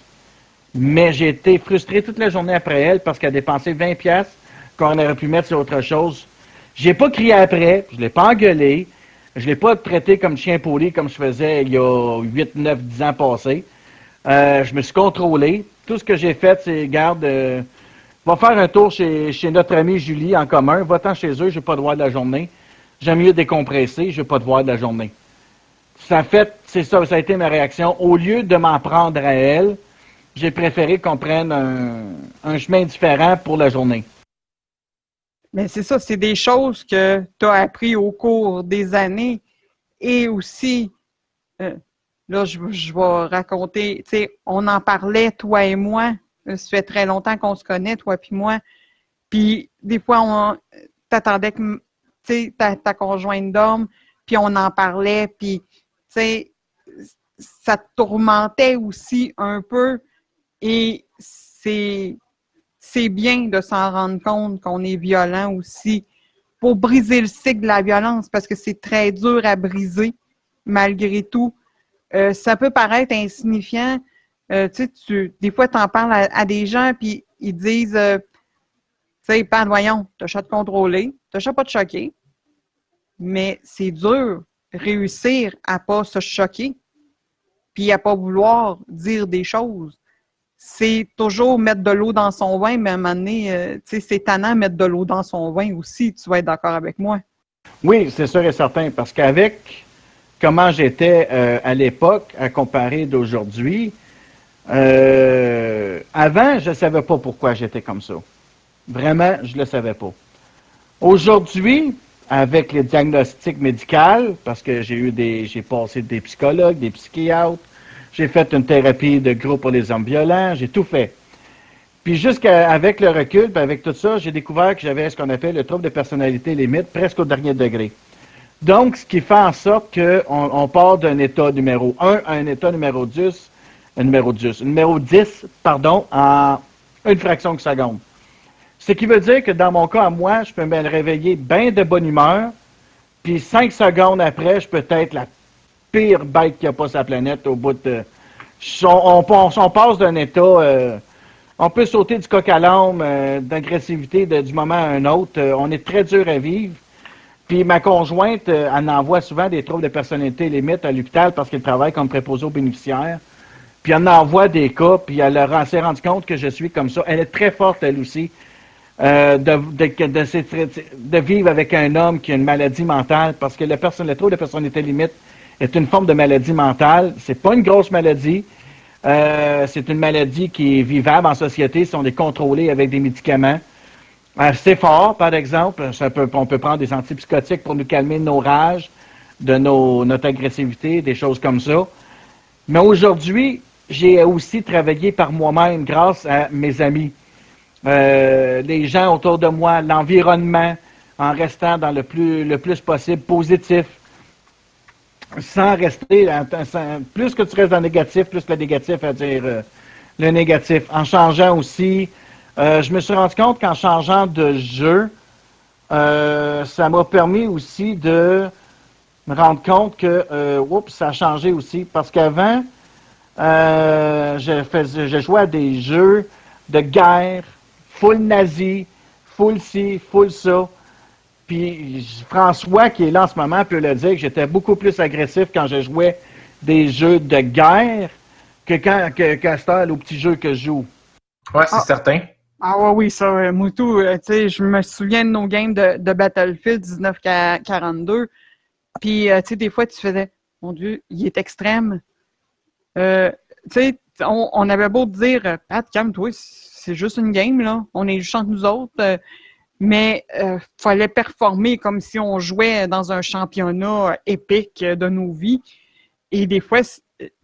Mais j'ai été frustré toute la journée après elle parce qu'elle a dépensé 20 piastres qu'on aurait pu mettre sur autre chose. J'ai pas crié après, je l'ai pas engueulé, je l'ai pas traité comme chien poli comme je faisais il y a 8, 9, 10 ans passés. Euh, je me suis contrôlé. Tout ce que j'ai fait, c'est, garde, euh, Va faire un tour chez, notre amie Julie en commun. Va-t'en chez eux, je n'ai pas de voir de la journée. J'aime mieux décompresser, je n'ai pas de voir de la journée. Ça fait, c'est ça, ça a été ma réaction. Au lieu de m'en prendre à elle, j'ai préféré qu'on prenne un, chemin différent pour la journée. Mais c'est ça, c'est des choses que tu as appris au cours des années et aussi, euh, là, je, je vais raconter, tu sais, on en parlait, toi et moi, ça fait très longtemps qu'on se connaît, toi puis moi. Puis des fois, on t'attendais que ta, ta conjointe dorme, puis on en parlait, puis ça te tourmentait aussi un peu. Et c'est c'est bien de s'en rendre compte qu'on est violent aussi pour briser le cycle de la violence parce que c'est très dur à briser malgré tout. Euh, ça peut paraître insignifiant, euh, tu, des fois, tu en parles à, des gens, puis ils disent, euh, tu sais, pas voyons, t'as de contrôler, t'as pas de choquer. Mais c'est dur réussir à pas se choquer, puis à pas vouloir dire des choses. C'est toujours mettre de l'eau dans son vin, mais à un moment donné, euh, c'est tannant mettre de l'eau dans son vin aussi. Tu vas être d'accord avec moi. Oui, c'est sûr et certain, parce qu'avec comment j'étais à l'époque à comparer d'aujourd'hui, euh, avant, je ne savais pas pourquoi j'étais comme ça. Vraiment, je ne le savais pas. Aujourd'hui, avec les diagnostics médicaux, parce que j'ai eu des, j'ai passé des psychologues, des psychiatres, j'ai fait une thérapie de groupe pour les hommes violents, j'ai tout fait. Puis jusqu'avec le recul, puis avec tout ça, j'ai découvert que j'avais ce qu'on appelle le trouble de personnalité limite, presque au dernier degré. Donc, ce qui fait en sorte qu'on on part d'un état numéro 1 à un état numéro 10 numéro 10. Numéro 10, pardon, en une fraction de seconde. Ce qui veut dire que dans mon cas, à moi, je peux me réveiller bien de bonne humeur, puis cinq secondes après, je peux être la pire bête qui a pas sa planète au bout de... On, passe d'un état... Euh, on peut sauter du coq à l'âme, euh, d'agressivité du moment à un autre. Euh, on est très dur à vivre. Puis ma conjointe, elle envoie souvent des troubles de personnalité limite à l'hôpital parce qu'elle travaille comme préposé aux bénéficiaires. Puis elle envoie des cas, puis elle s'est rendue compte que je suis comme ça. Elle est très forte, elle aussi, de, de, vivre avec un homme qui a une maladie mentale, parce que le, le trouble de personnalité limite est une forme de maladie mentale. C'est pas une grosse maladie. Euh, c'est une maladie qui est vivable en société si on est contrôlé avec des médicaments. C'est fort, par exemple. On peut prendre des antipsychotiques pour nous calmer de nos rages, de nos, notre agressivité, des choses comme ça. Mais aujourd'hui, j'ai aussi travaillé par moi-même grâce à mes amis, euh, les gens autour de moi, l'environnement, en restant dans le plus, le plus possible positif. Sans rester, plus que tu restes dans le négatif, plus le négatif à dire euh, le négatif. En changeant aussi, euh, je me suis rendu compte qu'en changeant de jeu, euh, ça m'a permis aussi de me rendre compte que, oups, ça a changé aussi. Parce qu'avant, je, faisais, je jouais à des jeux de guerre, full nazi, full ci, full ça. Puis François, qui est là en ce moment, peut le dire que j'étais beaucoup plus agressif quand je jouais des jeux de guerre que quand que, qu'à au petit jeu que je joue. Ouais, c'est ah. certain. Ah ouais, oui, ça, euh, Moutou, euh, tu sais, je me souviens de nos games de, de Battlefield 1942. Puis, euh, tu sais, des fois, tu faisais, mon Dieu, il est extrême. tu sais, on, on, avait beau dire, Pat, calme-toi, c'est juste une game, là. On est juste entre nous autres mais il euh, fallait performer comme si on jouait dans un championnat épique de nos vies. Et des fois,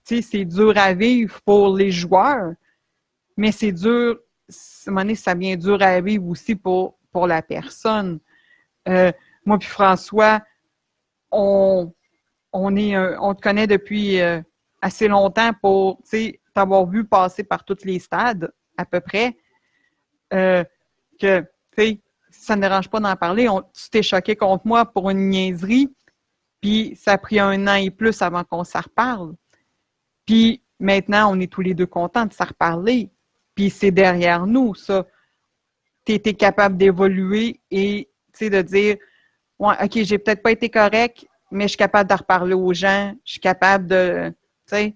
c'est dur à vivre pour les joueurs, mais c'est dur, ça devient dur à vivre aussi pour, pour la personne. Euh, moi puis François, on, on, est, on te connaît depuis euh, assez longtemps pour t'avoir vu passer par tous les stades, à peu près. que, tu sais, ça ne dérange pas d'en parler. tu t'es choqué contre moi pour une niaiserie, puis ça a pris un an et plus avant qu'on s'en reparle. Puis maintenant, on est tous les deux contents de s'en reparler. Puis c'est derrière nous, ça. Tu étais capable d'évoluer et de dire OK, j'ai peut-être pas été correct, mais je suis capable de reparler aux gens. Je suis capable de. Tu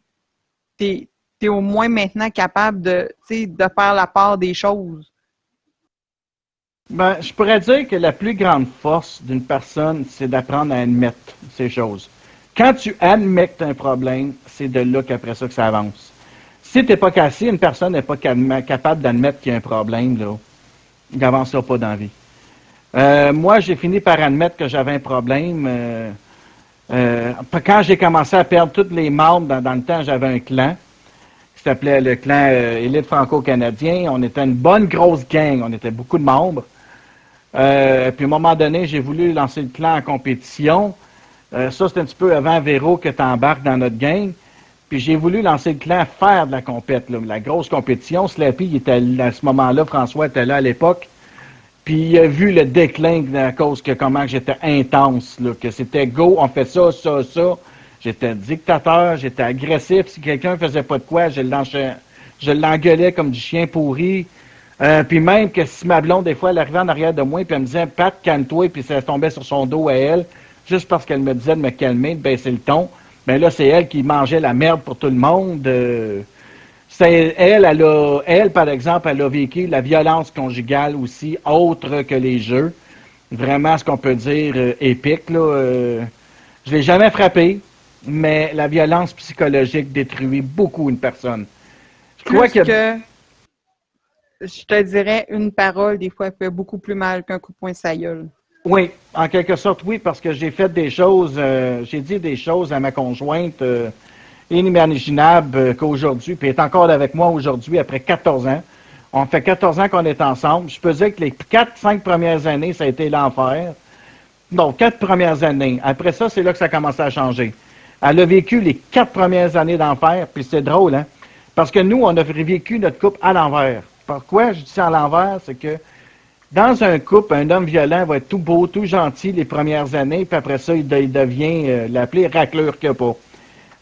es, au moins maintenant capable de faire la part des choses. Ben, je pourrais dire que la plus grande force d'une personne, c'est d'apprendre à admettre ces choses. Quand tu admets que tu as un problème, c'est de là qu'après ça que ça avance. Si tu pas cassé, une personne n'est pas capable d'admettre qu'il y a un problème, là, il n'avancera pas dans la vie. Euh, moi, j'ai fini par admettre que j'avais un problème. Euh, euh, quand j'ai commencé à perdre tous les membres, dans, dans le temps, j'avais un clan qui s'appelait le clan Élite franco-canadien. On était une bonne grosse gang, on était beaucoup de membres. Euh, puis à un moment donné, j'ai voulu lancer le clan en compétition. Euh, ça, c'est un petit peu avant Véro que tu embarques dans notre gang. Puis j'ai voulu lancer le clan faire de la compète, la grosse compétition. Slappy, il était à ce moment-là, François était là à l'époque. Puis il a vu le déclin à cause que comment j'étais intense, là, que c'était go, on fait ça, ça, ça. J'étais dictateur, j'étais agressif. Si quelqu'un faisait pas de quoi, je l'engueulais comme du chien pourri. Euh, puis même que si ma blonde, des fois, elle arrivait en arrière de moi, puis elle me disait, Pat, calme-toi, puis ça tombait sur son dos à elle, juste parce qu'elle me disait de me calmer, de baisser le ton. Mais là, c'est elle qui mangeait la merde pour tout le monde. Euh, c'est elle, elle a, elle, par exemple, elle a vécu la violence conjugale aussi, autre que les jeux. Vraiment, ce qu'on peut dire euh, épique, là. Euh, je l'ai jamais frappé, mais la violence psychologique détruit beaucoup une personne. Je crois que je te dirais, une parole, des fois, fait beaucoup plus mal qu'un coup de poing Oui, en quelque sorte, oui, parce que j'ai fait des choses, euh, j'ai dit des choses à ma conjointe euh, inimaginables euh, qu'aujourd'hui, puis elle est encore avec moi aujourd'hui après 14 ans. On fait 14 ans qu'on est ensemble. Je peux dire que les 4-5 premières années, ça a été l'enfer. Non, quatre premières années. Après ça, c'est là que ça a commencé à changer. Elle a vécu les quatre premières années d'enfer, puis c'est drôle, hein? Parce que nous, on a vécu notre couple à l'envers. Pourquoi je dis ça à l'envers? C'est que dans un couple, un homme violent va être tout beau, tout gentil les premières années, puis après ça, il, devient euh, l'appelé racleur que pas.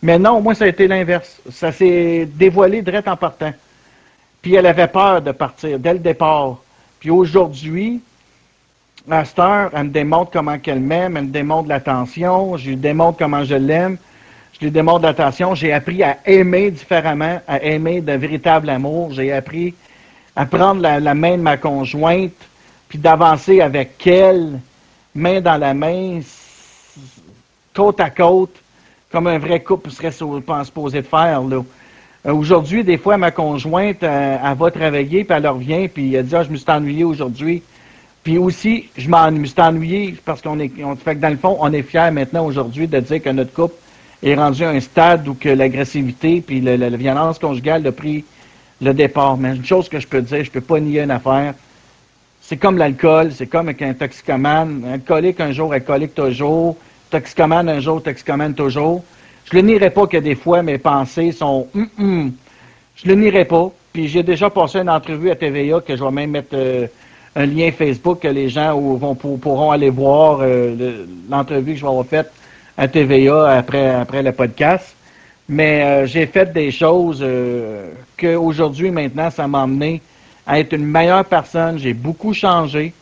Mais non, moi, ça a été l'inverse. Ça s'est dévoilé direct en partant. Puis elle avait peur de partir dès le départ. Puis aujourd'hui, à cette heure, elle me démontre comment qu'elle m'aime, elle me démontre l'attention, je lui démontre comment je l'aime, je lui démontre l'attention. J'ai appris à aimer différemment, à aimer d'un véritable amour. J'ai appris à prendre la, main de ma conjointe, puis d'avancer avec elle, main dans la main, côte à côte, comme un vrai couple serait supposé de faire. Là. Euh, aujourd'hui, des fois, ma conjointe, euh, elle, va travailler, puis elle revient, puis elle dit ah, je me suis ennuyé aujourd'hui. Puis aussi, je me suis ennuyé parce qu'on est, on, fait que dans le fond, on est fiers maintenant aujourd'hui de dire que notre couple est rendu à un stade où que l'agressivité puis la, violence conjugale a pris le départ. Mais une chose que je peux dire, je peux pas nier une affaire. C'est comme l'alcool, c'est comme avec un toxicomane. Alcoolique un jour, alcoolique toujours. toxicomane un jour, toxicomane toujours. Je le nierai pas que des fois, mes pensées sont hum, hum. Je le nierai pas. Puis j'ai déjà passé une entrevue à TVA que je vais même mettre euh, un lien Facebook que les gens vont, pourront aller voir euh, l'entrevue que je vais avoir faite à TVA après, après le podcast. Mais euh, j'ai fait des choses qu'aujourd'hui, maintenant, ça m'a amené à être une meilleure personne. J'ai beaucoup changé.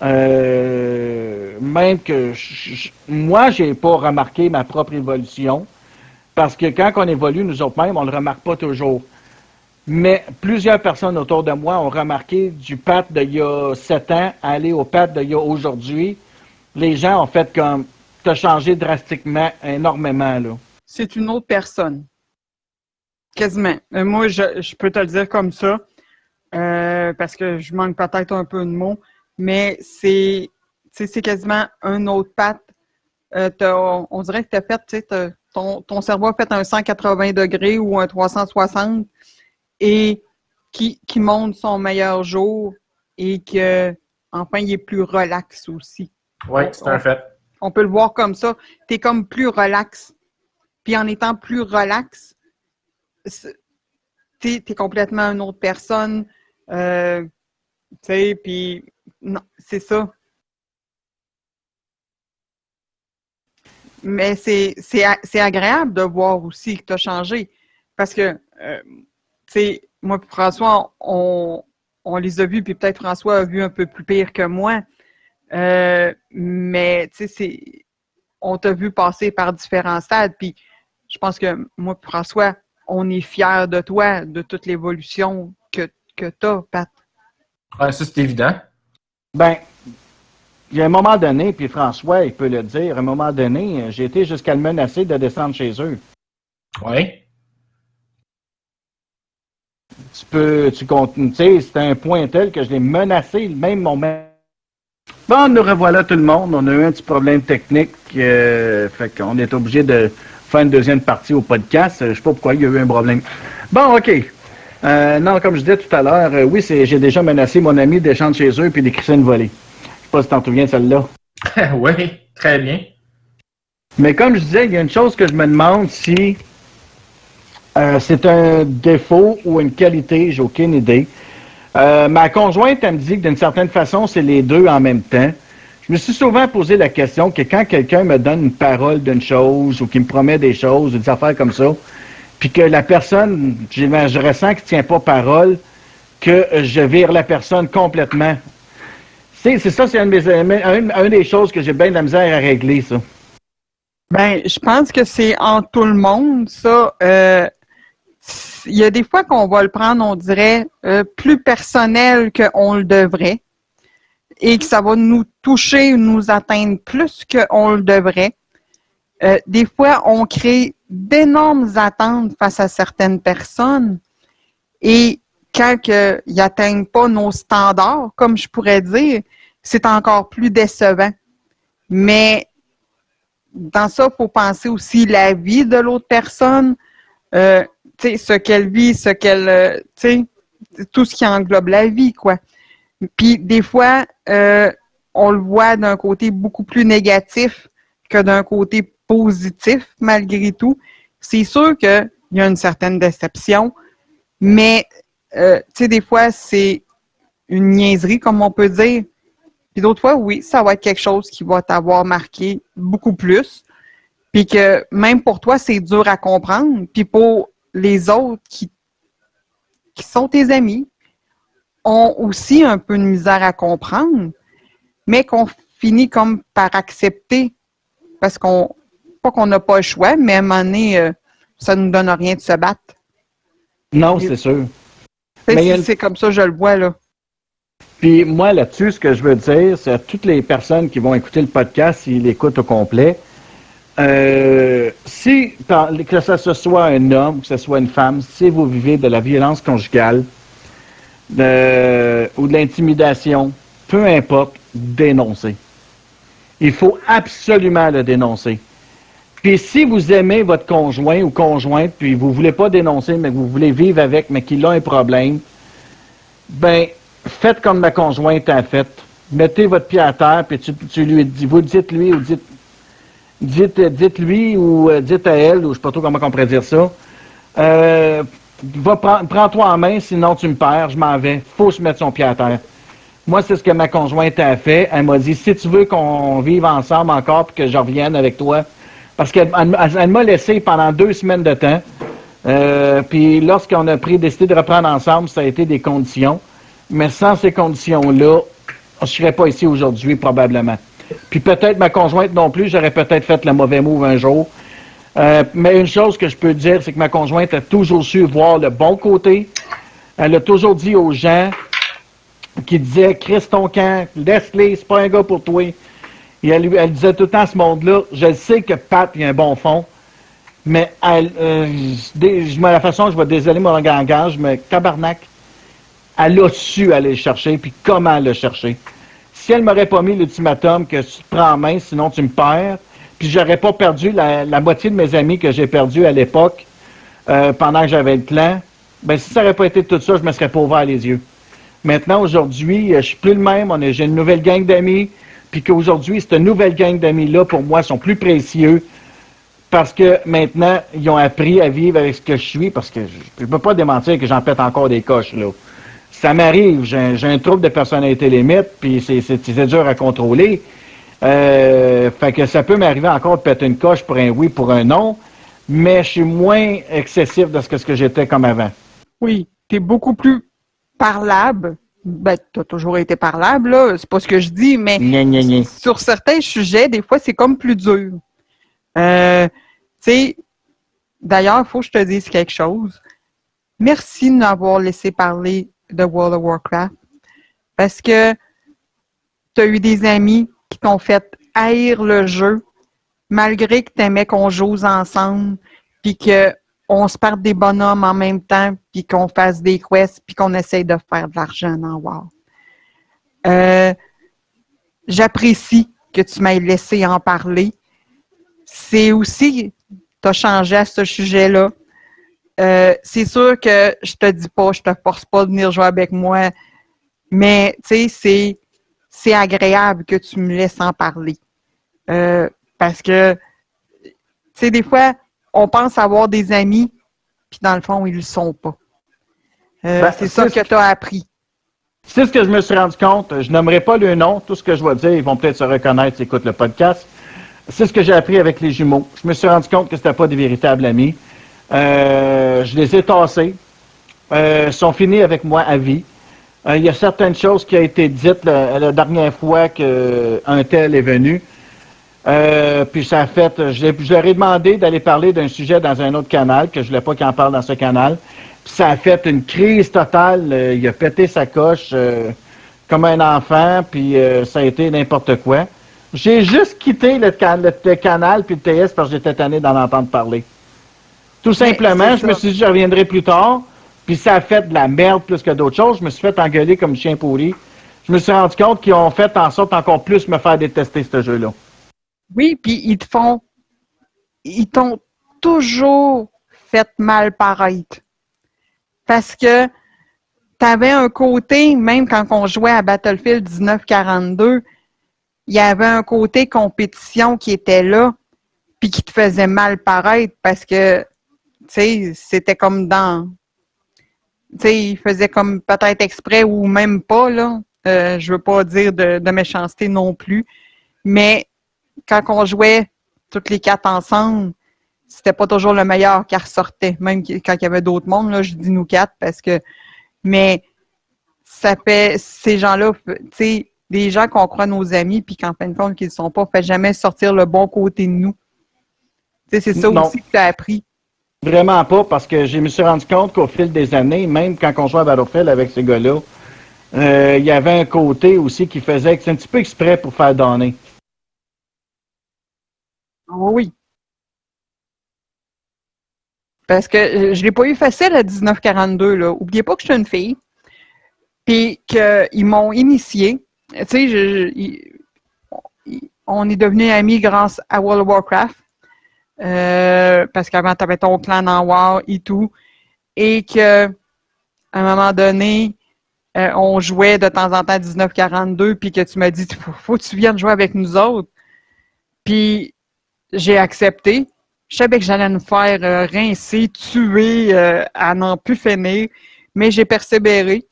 même que moi, j'ai pas remarqué ma propre évolution. Parce que quand on évolue, nous autres mêmes, on ne le remarque pas toujours. Mais plusieurs personnes autour de moi ont remarqué du Pat d'il y a sept ans aller au Pat d'il y a aujourd'hui. Les gens ont fait comme, as changé drastiquement, énormément, là. C'est une autre personne. Quasiment. Euh, moi, je, peux te le dire comme ça, euh, parce que je manque peut-être un peu de mots, mais c'est, c'est quasiment un autre Pat. Euh, on, dirait que tu as fait, tu sais, ton, cerveau a fait un 180 degrés ou un 360 et qui, qui montre son meilleur jour et que enfin il est plus relax aussi. Oui, c'est un fait. On peut le voir comme ça. Tu es comme plus relax. Puis en étant plus relax, tu es, complètement une autre personne. Euh, tu sais, puis non, c'est ça. Mais c'est agréable de voir aussi que tu as changé. Parce que, euh, tu sais, moi et François, on, les a vus, puis peut-être François a vu un peu plus pire que moi. Euh, mais, tu sais, on t'a vu passer par différents stades. Puis je pense que moi et François, on est fiers de toi, de toute l'évolution que, que tu as, Pat. Ouais, ça, c'est évident. Ben, il y a un moment donné, puis François, il peut le dire, à un moment donné, j'ai été jusqu'à le menacer de descendre chez eux. Oui. Tu peux, tu continues, tu sais, c'est un point tel que je l'ai menacé, même mon Bon, nous revoilà tout le monde. On a eu un petit problème technique. Euh, fait qu'on est obligé de faire une deuxième partie au podcast. Je sais pas pourquoi il y a eu un problème. Bon, OK. Euh, non, comme je disais tout à l'heure, euh, oui, j'ai déjà menacé mon ami de descendre chez eux puis d'écrire une volée pas si t'en souviens celle-là. oui, très bien. Mais comme je disais, il y a une chose que je me demande si euh, c'est un défaut ou une qualité, j'ai aucune idée. Euh, ma conjointe, elle me dit que d'une certaine façon, c'est les deux en même temps. Je me suis souvent posé la question que quand quelqu'un me donne une parole d'une chose ou qu'il me promet des choses ou des affaires comme ça, puis que la personne, je, je ressens qu'il ne tient pas parole, que je vire la personne complètement. C'est ça, c'est une, des choses que j'ai bien de la misère à régler, ça. Ben, je pense que c'est en tout le monde, ça. Euh, il y a des fois qu'on va le prendre, on dirait, euh, plus personnel qu'on le devrait et que ça va nous toucher, nous atteindre plus qu'on le devrait. Euh, des fois, on crée d'énormes attentes face à certaines personnes et quand ils n'atteignent pas nos standards, comme je pourrais dire, c'est encore plus décevant. Mais dans ça, il faut penser aussi la vie de l'autre personne, euh, ce qu'elle vit, ce qu'elle, euh, tout ce qui englobe la vie, quoi. Puis des fois, euh, on le voit d'un côté beaucoup plus négatif que d'un côté positif, malgré tout. C'est sûr qu'il y a une certaine déception, mais euh, tu sais, des fois, c'est une niaiserie, comme on peut dire. Puis d'autres fois, oui, ça va être quelque chose qui va t'avoir marqué beaucoup plus. Puis que même pour toi, c'est dur à comprendre. Puis pour les autres qui, qui sont tes amis, ont aussi un peu de misère à comprendre, mais qu'on finit comme par accepter. Parce qu'on, pas qu'on n'a pas le choix, mais à un moment donné, euh, ça ne nous donne rien de se battre. Non, c'est sûr. C'est comme ça, je le vois, là. Puis moi, là-dessus, ce que je veux dire, c'est à toutes les personnes qui vont écouter le podcast, s'ils l'écoutent au complet, euh, si, que ce soit un homme, que ce soit une femme, si vous vivez de la violence conjugale ou de l'intimidation, peu importe, dénoncez. Il faut absolument le dénoncer. Puis si vous aimez votre conjoint ou conjointe, puis vous ne voulez pas dénoncer, mais vous voulez vivre avec, mais qu'il a un problème, ben faites comme ma conjointe a fait. Mettez votre pied à terre, puis tu, lui dis, vous dites lui ou dites dites, dites-lui ou euh, dites à elle, ou je sais pas trop comment on pourrait dire ça, euh, va prendre- prends-toi en main, sinon tu me perds, je m'en vais. Faut se mettre son pied à terre. Moi, c'est ce que ma conjointe a fait. Elle m'a dit, si tu veux qu'on vive ensemble encore puis que je revienne avec toi, parce qu'elle elle- elle m'a laissé pendant deux semaines de temps. Euh, puis lorsqu'on a pris décidé de reprendre ensemble, ça a été des conditions. Mais sans ces conditions-là, je ne serais pas ici aujourd'hui, probablement. Puis peut-être ma conjointe non plus, j'aurais peut-être fait le mauvais move un jour. Euh, mais une chose que je peux dire, c'est que ma conjointe a toujours su voir le bon côté. Elle a toujours dit aux gens qui disaient Chris ton camp, laisse-les, c'est pas un gars pour toi. Et elle, disait tout le temps à ce monde-là, je sais que Pat il a un bon fond, mais elle, euh, la façon, je vais désolé mon langage, mais tabarnak, elle a su aller le chercher, puis comment le chercher. Si elle m'aurait pas mis l'ultimatum que tu te prends en main, sinon tu me perds, puis j'aurais pas perdu la, moitié de mes amis que j'ai perdus à l'époque euh, pendant que j'avais le clan, ben si ça n'aurait pas été tout ça, je me serais pas ouvert les yeux. Maintenant, aujourd'hui, euh, je suis plus le même. On j'ai une nouvelle gang d'amis. Puis qu'aujourd'hui, cette nouvelle gang d'amis-là, pour moi, sont plus précieux parce que maintenant, ils ont appris à vivre avec ce que je suis. Parce que je ne peux pas démentir que j'en pète encore des coches, là. Ça m'arrive. J'ai, un- trouble de personnalité limite, puis c'est dur à contrôler. Euh, fait que ça peut m'arriver encore de péter une coche pour un oui, pour un non. Mais je suis moins excessif de ce que, ce que j'étais comme avant. Oui, tu es beaucoup plus parlable. Ben, tu as toujours été parlable, là. C'est pas ce que je dis, mais Gna, gna, gna. sur certains sujets, des fois, c'est comme plus dur. Euh, tu sais, d'ailleurs, il faut que je te dise quelque chose. Merci de m'avoir laissé parler de World of Warcraft parce que tu as eu des amis qui t'ont fait haïr le jeu malgré que tu aimais qu'on joue ensemble puis que on se perde des bonhommes en même temps puis qu'on fasse des quests puis qu'on essaye de faire de l'argent dans WoW. Euh, J'apprécie que tu m'aies laissé en parler. C'est aussi, tu as changé à ce sujet-là. Euh, c'est sûr que je te dis pas, je te force pas de venir jouer avec moi, mais tu sais, c'est, c'est agréable que tu me laisses en parler. Euh, parce que, tu sais, des fois, on pense avoir des amis, puis dans le fond, ils le sont pas. Euh, Ben, c'est ça que tu as appris. C'est ce que je me suis rendu compte. Je nommerai pas le nom. Tout ce que je vais dire, ils vont peut-être se reconnaître s'ils écoutent le podcast. C'est ce que j'ai appris avec les jumeaux. Je me suis rendu compte que c'était pas des véritables amis. Euh, je les ai tassés. Euh, ils sont finis avec moi à vie. Euh, il y a certaines choses qui ont été dites la, la dernière fois qu'un tel est venu. Euh, puis ça a fait, je, l'ai- je leur ai demandé d'aller parler d'un sujet dans un autre canal, que je voulais pas qu'il en parle dans ce canal. Puis ça a fait une crise totale. Euh, il a pété sa coche euh, comme un enfant, puis euh, ça a été n'importe quoi. J'ai juste quitté le, can- le- le canal puis le TS parce que j'étais tanné d'en entendre parler. Tout simplement, je me suis dit je reviendrai plus tard. Puis ça a fait de la merde plus que d'autres choses. Je me suis fait engueuler comme chien pourri. Je me suis rendu compte qu'ils ont fait en sorte encore plus me faire détester ce jeu-là. Oui, puis ils te font. Ils t'ont toujours fait mal paraître. Parce que tu avais un côté, même quand on jouait à Battlefield 1942, il y avait un côté compétition qui était là, puis qui te faisait mal paraître parce que, tu sais, c'était comme dans. Tu sais, il faisait comme peut-être exprès ou même pas, là. Euh, je veux pas dire de, de méchanceté non plus. Mais quand on jouait toutes les quatre ensemble, c'était pas toujours le meilleur qui ressortait, même quand il y avait d'autres mondes, là, je dis nous quatre parce que mais ça fait ces gens-là, tu sais, des gens qu'on croit nos amis, puis qu'en fin de compte qu'ils ne sont pas, fait jamais sortir le bon côté de nous. Tu sais, c'est ça Non. aussi que tu as appris. Vraiment pas, parce que je me suis rendu compte qu'au fil des années, même quand on jouait à Battlefield avec ces gars-là, euh, il y avait un côté aussi qui faisait que c'est un petit peu exprès pour faire donner. Oui. Parce que je l'ai pas eu facile à 1942, là. Oubliez pas que je suis une fille. Puis qu'ils m'ont initié. Tu sais, on est devenus amis grâce à World of Warcraft. Euh, parce qu'avant, tu avais ton dans WoW et tout. Et que à un moment donné, euh, on jouait de temps en temps à 1942, puis que tu m'as dit faut, faut que tu viennes jouer avec nous autres. Puis j'ai accepté. Je savais que j'allais me faire euh, rincer, tuer, à n'en plus finir, mais j'ai persévéré.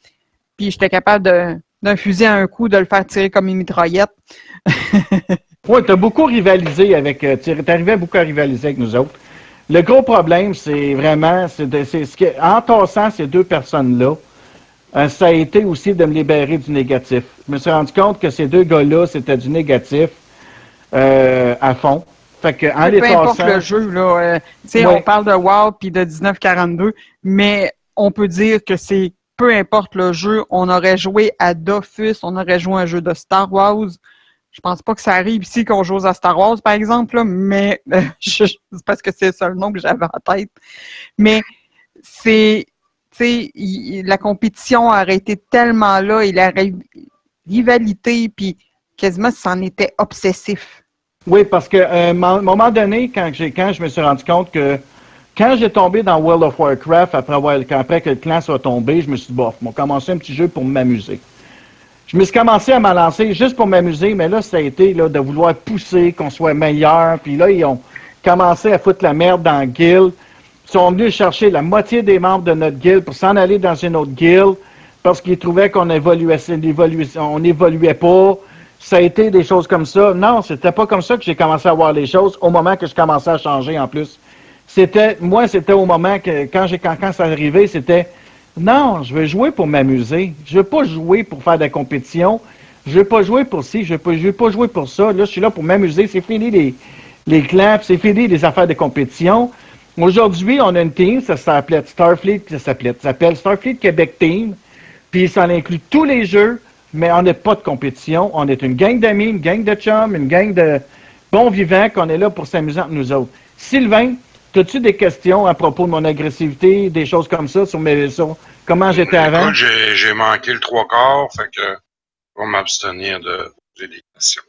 Puis j'étais capable d'un fusil à un coup, de le faire tirer comme une mitraillette. Oui, tu as beaucoup rivalisé avec. euh, Tu arrivé beaucoup à rivaliser avec nous autres. Le gros problème, c'est vraiment. C'est de- ce que, en tassant ces deux personnes-là, euh, ça a été aussi de me libérer du négatif. Je me suis rendu compte que ces deux gars-là, c'était du négatif euh, à fond. Fait que, en les Peu importe le jeu, là. euh, tu sais, Ouais. on parle de WoW puis de 1942, mais on peut dire que c'est peu importe le jeu, on aurait joué à Dofus, on aurait joué à un jeu de Star Wars. Je pense pas que ça arrive ici qu'on joue à Star Wars, par exemple, là, mais euh, c'est parce que c'est le seul nom que j'avais en tête. Mais c'est, tu sais, la compétition aurait été tellement là et la ri- rivalité, puis quasiment c'en était obsessif. Oui, parce qu'à un mo- moment donné, quand, quand je me suis rendu compte que quand j'ai tombé dans World of Warcraft, après, avoir, après que le clan soit tombé, je me suis dit, bof, on va commencer un petit jeu pour m'amuser. Je me suis commencé à m'en juste pour m'amuser, mais là, ça a été là, de vouloir pousser, qu'on soit meilleur. Puis là, ils ont commencé à foutre la merde dans la guild. Ils sont venus chercher la moitié des membres de notre guild pour s'en aller dans une autre guild parce qu'ils trouvaient qu'on évoluait, évoluait- on n'évoluait pas. Ça a été des choses comme ça. Non, c'était pas comme ça que j'ai commencé à voir les choses au moment que je commençais à changer en plus. C'était, moi, c'était au moment que, quand j'ai, quand, quand ça arrivait, c'était, non, je veux jouer pour m'amuser. Je veux pas jouer pour faire de la compétition. Je veux pas jouer pour ci, je veux veux pas jouer pour ça. Là, je suis là pour m'amuser. C'est fini les, les c'est fini les affaires de compétition. Aujourd'hui, on a une team, ça s'appelait Starfleet, ça ça s'appelle Starfleet Québec Team. Puis ça inclut tous les jeux, mais on n'est pas de compétition. On est une gang d'amis, une gang de chums, une gang de bons vivants qu'on est là pour s'amuser entre nous autres. Sylvain, as-tu des questions à propos de mon agressivité, des choses comme ça, sur, mes, sur comment j'étais avant? J'ai manqué le trois quarts, fait que je vais m'abstenir de poser des questions.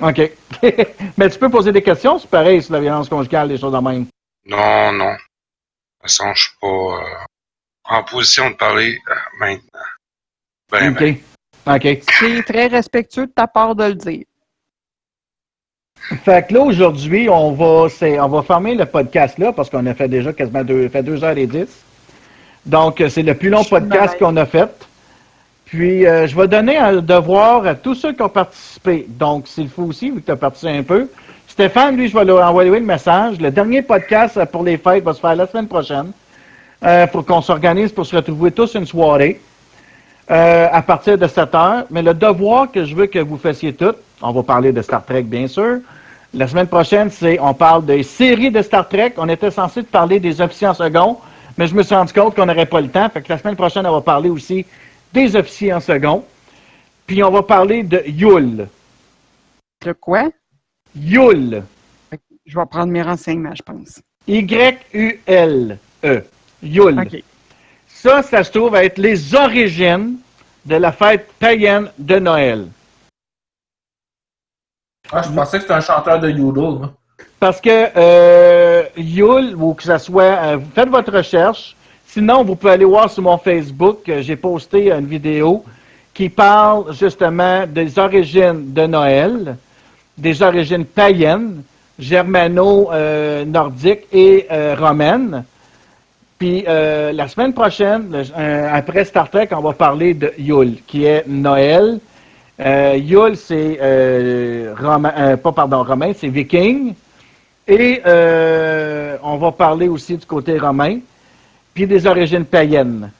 OK. mais tu peux poser des questions, c'est pareil sur la violence conjugale, des choses de même. Non, non. De toute façon, je suis pas euh, en position de parler euh, maintenant. Ben, OK. ben. OK. C'est très respectueux de ta part de le dire. Fait que là, aujourd'hui, on va, c'est, on va fermer le podcast là parce qu'on a fait déjà quasiment deux, fait deux heures et dix. Donc, euh, c'est le plus long podcast qu'on a fait. Puis, euh, je vais donner un devoir à tous ceux qui ont participé. Donc, s'il faut aussi, vu que tu as participé un peu. Stéphane, lui, je vais lui envoyer le message. Le dernier podcast euh, pour les fêtes va se faire la semaine prochaine. Euh, pour qu'on s'organise pour se retrouver tous une soirée euh, à partir de 7 heures. Mais le devoir que je veux que vous fassiez toutes, on va parler de Star Trek, bien sûr. La semaine prochaine, c'est on parle des séries de Star Trek. On était censé parler des officiers en second, mais je me suis rendu compte qu'on n'aurait pas le temps. Fait que la semaine prochaine, on va parler aussi des officiers en second. Puis on va parler de Yule. De quoi? Yule. Je vais prendre mes renseignements, je pense. Y-U-L-E. Yule. OK. Ça, ça se trouve à être les origines de la fête païenne de Noël. Ah, je pensais que c'était un chanteur de Yodel. Parce que euh, Yule, ou que ça soit, euh, vous faites votre recherche. Sinon, vous pouvez aller voir sur mon Facebook, euh, j'ai posté une vidéo qui parle justement des origines de Noël, des origines païennes, germano-nordiques et euh, romaines. Puis euh, la semaine prochaine, le- euh, après Star Trek, on va parler de Yule, qui est Noël. Euh, Yule, c'est euh, romain, euh, pas pardon, romain, c'est viking. Et euh, on va parler aussi du côté romain, puis des origines païennes.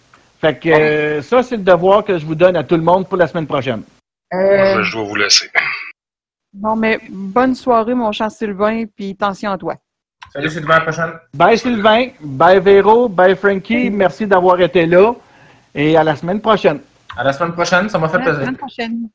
Fait que euh, ça, c'est le devoir que je vous donne à tout le monde pour la semaine prochaine. Euh, je, je dois vous laisser. bon, mais bonne soirée, mon cher Sylvain, puis attention à toi. Salut Sylvain, à la prochaine. Bye Sylvain, bye Véro, bye Frankie, merci d'avoir été là et à la semaine prochaine. À la semaine prochaine, ça m'a fait À la plaisir. semaine prochaine.